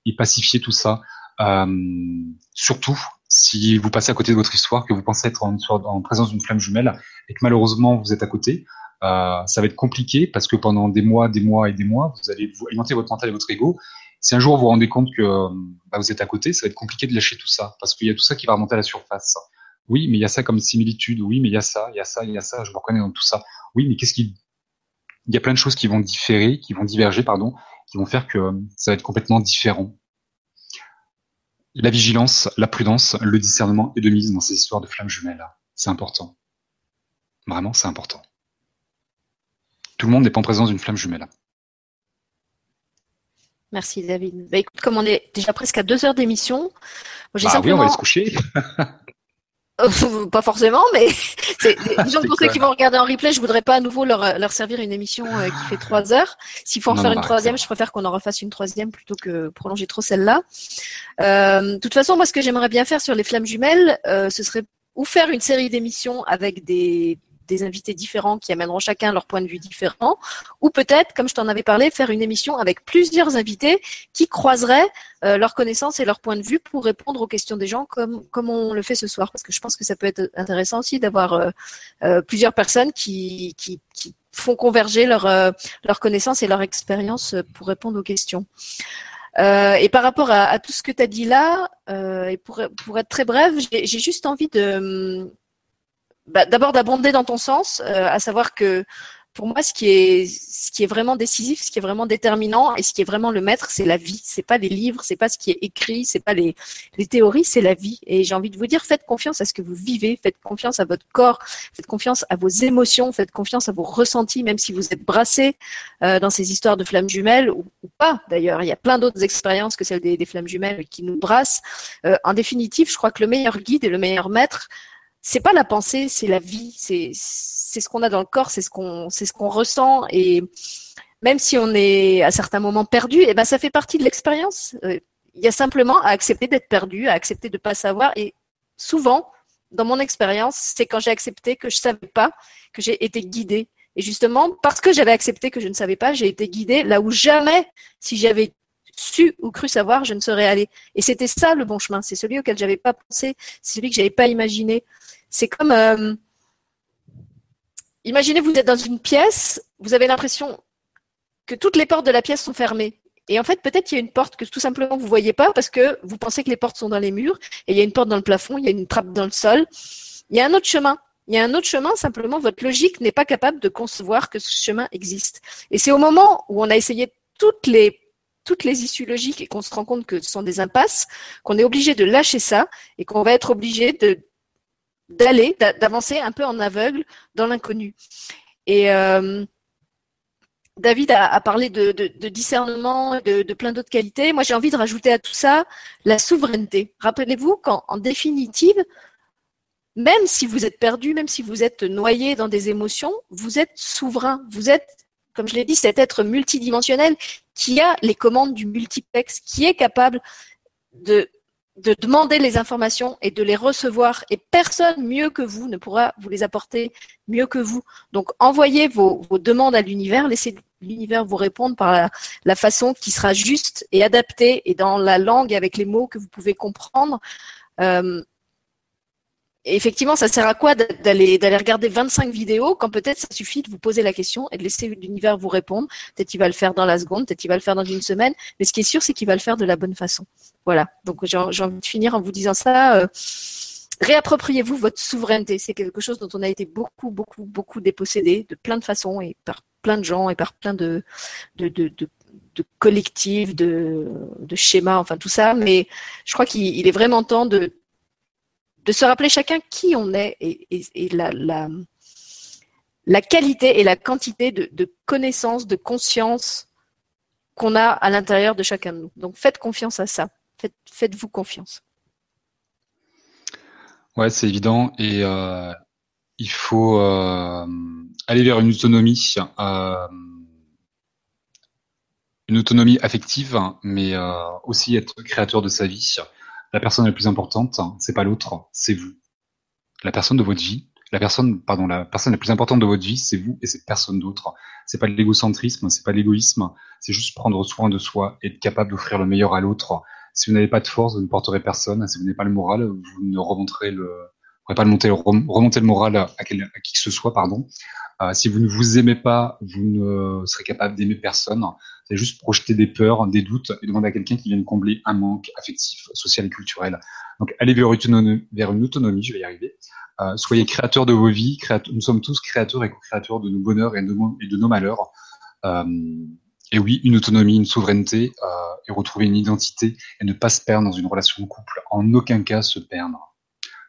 et pacifier tout ça. Euh, surtout si vous passez à côté de votre histoire, que vous pensez être en, en présence d'une flamme jumelle et que malheureusement vous êtes à côté, ça va être compliqué parce que pendant des mois, des mois et des mois, vous allez vous alimenter votre mental et votre ego. Si un jour vous vous rendez compte que bah, vous êtes à côté, ça va être compliqué de lâcher tout ça parce qu'il y a tout ça qui va remonter à la surface. Oui, mais il y a ça comme similitude. Oui, mais il y a ça, il y a ça, il y a ça. Je me reconnais dans tout ça. Oui, mais qu'est-ce qui Il y a plein de choses qui vont différer, qui vont diverger, pardon, qui vont faire que euh, ça va être complètement différent. La vigilance, la prudence, le discernement est de mise dans ces histoires de flammes jumelles. C'est important. Vraiment, c'est important. Tout le monde n'est pas en présence d'une flamme jumelle. Merci David. Bah, écoute, comme on est déjà presque à deux heures d'émission, j'ai bah oui, on va aller se coucher. Euh, pas forcément, mais disons pour ceux qui vont regarder en replay, je voudrais pas à nouveau leur, leur servir une émission euh, qui fait trois heures. S'il faut en faire une troisième, je préfère qu'on en refasse une troisième plutôt que prolonger trop celle-là. Euh, de toute façon, moi, ce que j'aimerais bien faire sur les flammes jumelles, euh, ce serait ou faire une série d'émissions avec des des invités différents qui amèneront chacun leur point de vue différent, ou peut-être, comme je t'en avais parlé, faire une émission avec plusieurs invités qui croiseraient euh, leurs connaissances et leur point de vue pour répondre aux questions des gens comme, on le fait ce soir, parce que je pense que ça peut être intéressant aussi d'avoir euh, euh, plusieurs personnes qui, qui, font converger leur, leurs connaissances et leur expérience pour répondre aux questions. Et par rapport à, tout ce que tu as dit là, et pour, pour être très bref, j'ai juste envie de, bah, d'abord d'abonder dans ton sens, euh, à savoir que pour moi, ce qui est ce qui est vraiment décisif, ce qui est vraiment déterminant et ce qui est vraiment le maître, c'est la vie. C'est pas les livres, c'est pas ce qui est écrit, c'est pas les, les théories, c'est la vie. Et j'ai envie de vous dire, faites confiance à ce que vous vivez, faites confiance à votre corps, faites confiance à vos émotions, faites confiance à vos ressentis, même si vous êtes brassé euh, dans ces histoires de flammes jumelles ou, pas. D'ailleurs, il y a plein d'autres expériences que celles des, des, flammes jumelles qui nous brassent. Euh, en définitive, je crois que le meilleur guide et le meilleur maître, c'est pas la pensée, c'est la vie, c'est c'est ce qu'on a dans le corps, c'est ce qu'on c'est ce qu'on ressent. Et même si on est à certains moments perdu, et eh ben ça fait partie de l'expérience. Euh, il y a simplement à accepter d'être perdu, à accepter de pas savoir. Et souvent dans mon expérience, c'est quand j'ai accepté que je savais pas que j'ai été guidée. Et justement parce que j'avais accepté que je ne savais pas, j'ai été guidée là où jamais si j'avais su ou cru savoir, je ne serais allée. Et c'était ça le bon chemin. C'est celui auquel j'avais pas pensé, c'est celui que j'avais pas imaginé. C'est comme, euh, imaginez vous êtes dans une pièce, vous avez l'impression que toutes les portes de la pièce sont fermées. Et en fait, peut-être qu'il y a une porte que tout simplement vous voyez pas parce que vous pensez que les portes sont dans les murs et il y a une porte dans le plafond, il y a une trappe dans le sol. Il y a un autre chemin. Il y a un autre chemin, simplement votre logique n'est pas capable de concevoir que ce chemin existe. Et c'est au moment où on a essayé toutes les toutes les issues logiques et qu'on se rend compte que ce sont des impasses, qu'on est obligé de lâcher ça et qu'on va être obligé de d'aller, d'avancer un peu en aveugle dans l'inconnu. Et euh, David a, parlé de, discernement, de, de plein d'autres qualités. Moi, j'ai envie de rajouter à tout ça la souveraineté. Rappelez-vous qu'en définitive, même si vous êtes perdu, même si vous êtes noyé dans des émotions, vous êtes souverain. Vous êtes comme je l'ai dit, cet être multidimensionnel qui a les commandes du multiplex, qui est capable de, de demander les informations et de les recevoir. Et personne mieux que vous ne pourra vous les apporter mieux que vous. Donc envoyez vos, demandes à l'univers, laissez l'univers vous répondre par la, la, façon qui sera juste et adaptée et dans la langue avec les mots que vous pouvez comprendre. Euh, et effectivement, ça sert à quoi d'aller d'aller regarder 25 vidéos quand peut-être ça suffit de vous poser la question et de laisser l'univers vous répondre? Peut-être qu'il va le faire dans la seconde, peut-être qu'il va le faire dans une semaine, mais ce qui est sûr, c'est qu'il va le faire de la bonne façon. Voilà. Donc j'ai envie de finir en vous disant ça. Euh, réappropriez-vous votre souveraineté. C'est quelque chose dont on a été beaucoup, beaucoup, beaucoup dépossédé de plein de façons et par plein de gens et par plein de de, de, de de de, de schémas, enfin tout ça. Mais je crois qu'il est vraiment temps de de se rappeler chacun qui on est et, la, la, qualité et la quantité de, connaissances, de conscience qu'on a à l'intérieur de chacun de nous. Donc faites confiance à ça. Faites, vous confiance. Ouais, c'est évident. Et euh, il faut euh, aller vers une autonomie. Euh, une autonomie affective, mais aussi être créateur de sa vie. La personne la plus importante, c'est pas l'autre, c'est vous. La personne de votre vie, la personne, pardon, la personne la plus importante de votre vie, c'est vous et c'est personne d'autre. C'est pas de l'égocentrisme, c'est pas de l'égoïsme, c'est juste prendre soin de soi et être capable d'offrir le meilleur à l'autre. Si vous n'avez pas de force, vous ne porterez personne. Si vous n'avez pas le moral, vous ne remonterez le, vous pas remonter le moral à, qui que ce soit, pardon. Euh, si vous ne vous aimez pas, vous ne serez capable d'aimer personne. C'est juste projeter des peurs, des doutes et demander à quelqu'un qui vienne combler un manque affectif, social et culturel. Donc, allez vers une, autonomie, je vais y arriver. Euh, soyez créateurs de vos vies. nous sommes tous créateurs et co-créateurs de nos bonheurs et de, et de nos malheurs. Euh, et oui, une autonomie, une souveraineté, euh, et retrouver une identité et ne pas se perdre dans une relation de couple. En aucun cas se perdre.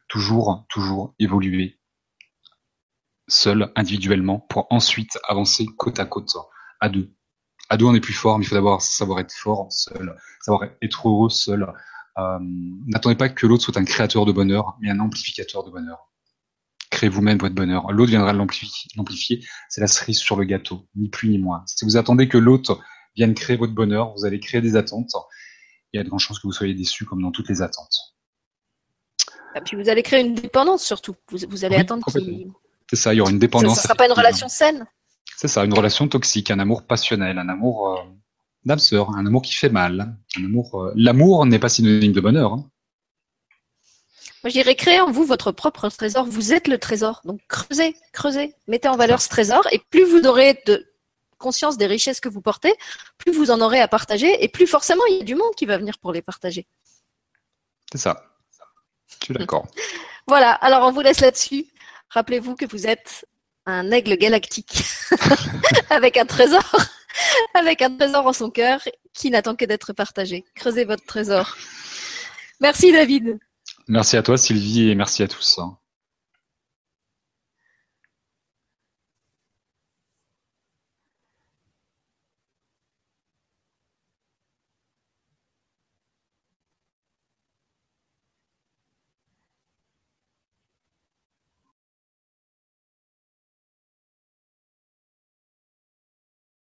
Toujours, toujours évoluer seul, individuellement, pour ensuite avancer côte à côte, à deux. À deux, on est plus fort, mais il faut d'abord savoir être fort seul, savoir être heureux seul. Euh, N'attendez pas que l'autre soit un créateur de bonheur, mais un amplificateur de bonheur. Créez vous-même votre bonheur. L'autre viendra l'amplifier. C'est la cerise sur le gâteau, ni plus ni moins. Si vous attendez que l'autre vienne créer votre bonheur, vous allez créer des attentes. Il y a de grandes chances que vous soyez déçus, comme dans toutes les attentes. Et puis vous allez créer une dépendance surtout. Vous, allez attendre qu'il c'est ça, il y aura une dépendance. Ça ne sera pas une relation saine. C'est ça, une relation toxique, un amour passionnel, un amour euh, d'âme sœur, un amour qui fait mal. Un amour, euh, l'amour n'est pas synonyme de bonheur. Hein. Moi, j'irais créer en vous votre propre trésor. Vous êtes le trésor. Donc, creusez, creusez, mettez en valeur ce trésor. Et plus vous aurez de conscience des richesses que vous portez, plus vous en aurez à partager. Et plus forcément, il y a du monde qui va venir pour les partager. C'est ça. Je suis d'accord. voilà. Alors, on vous laisse là-dessus. Rappelez-vous que vous êtes un aigle galactique avec un trésor, avec un trésor en son cœur qui n'attend que d'être partagé. Creusez votre trésor. Merci David. Merci à toi Sylvie et merci à tous.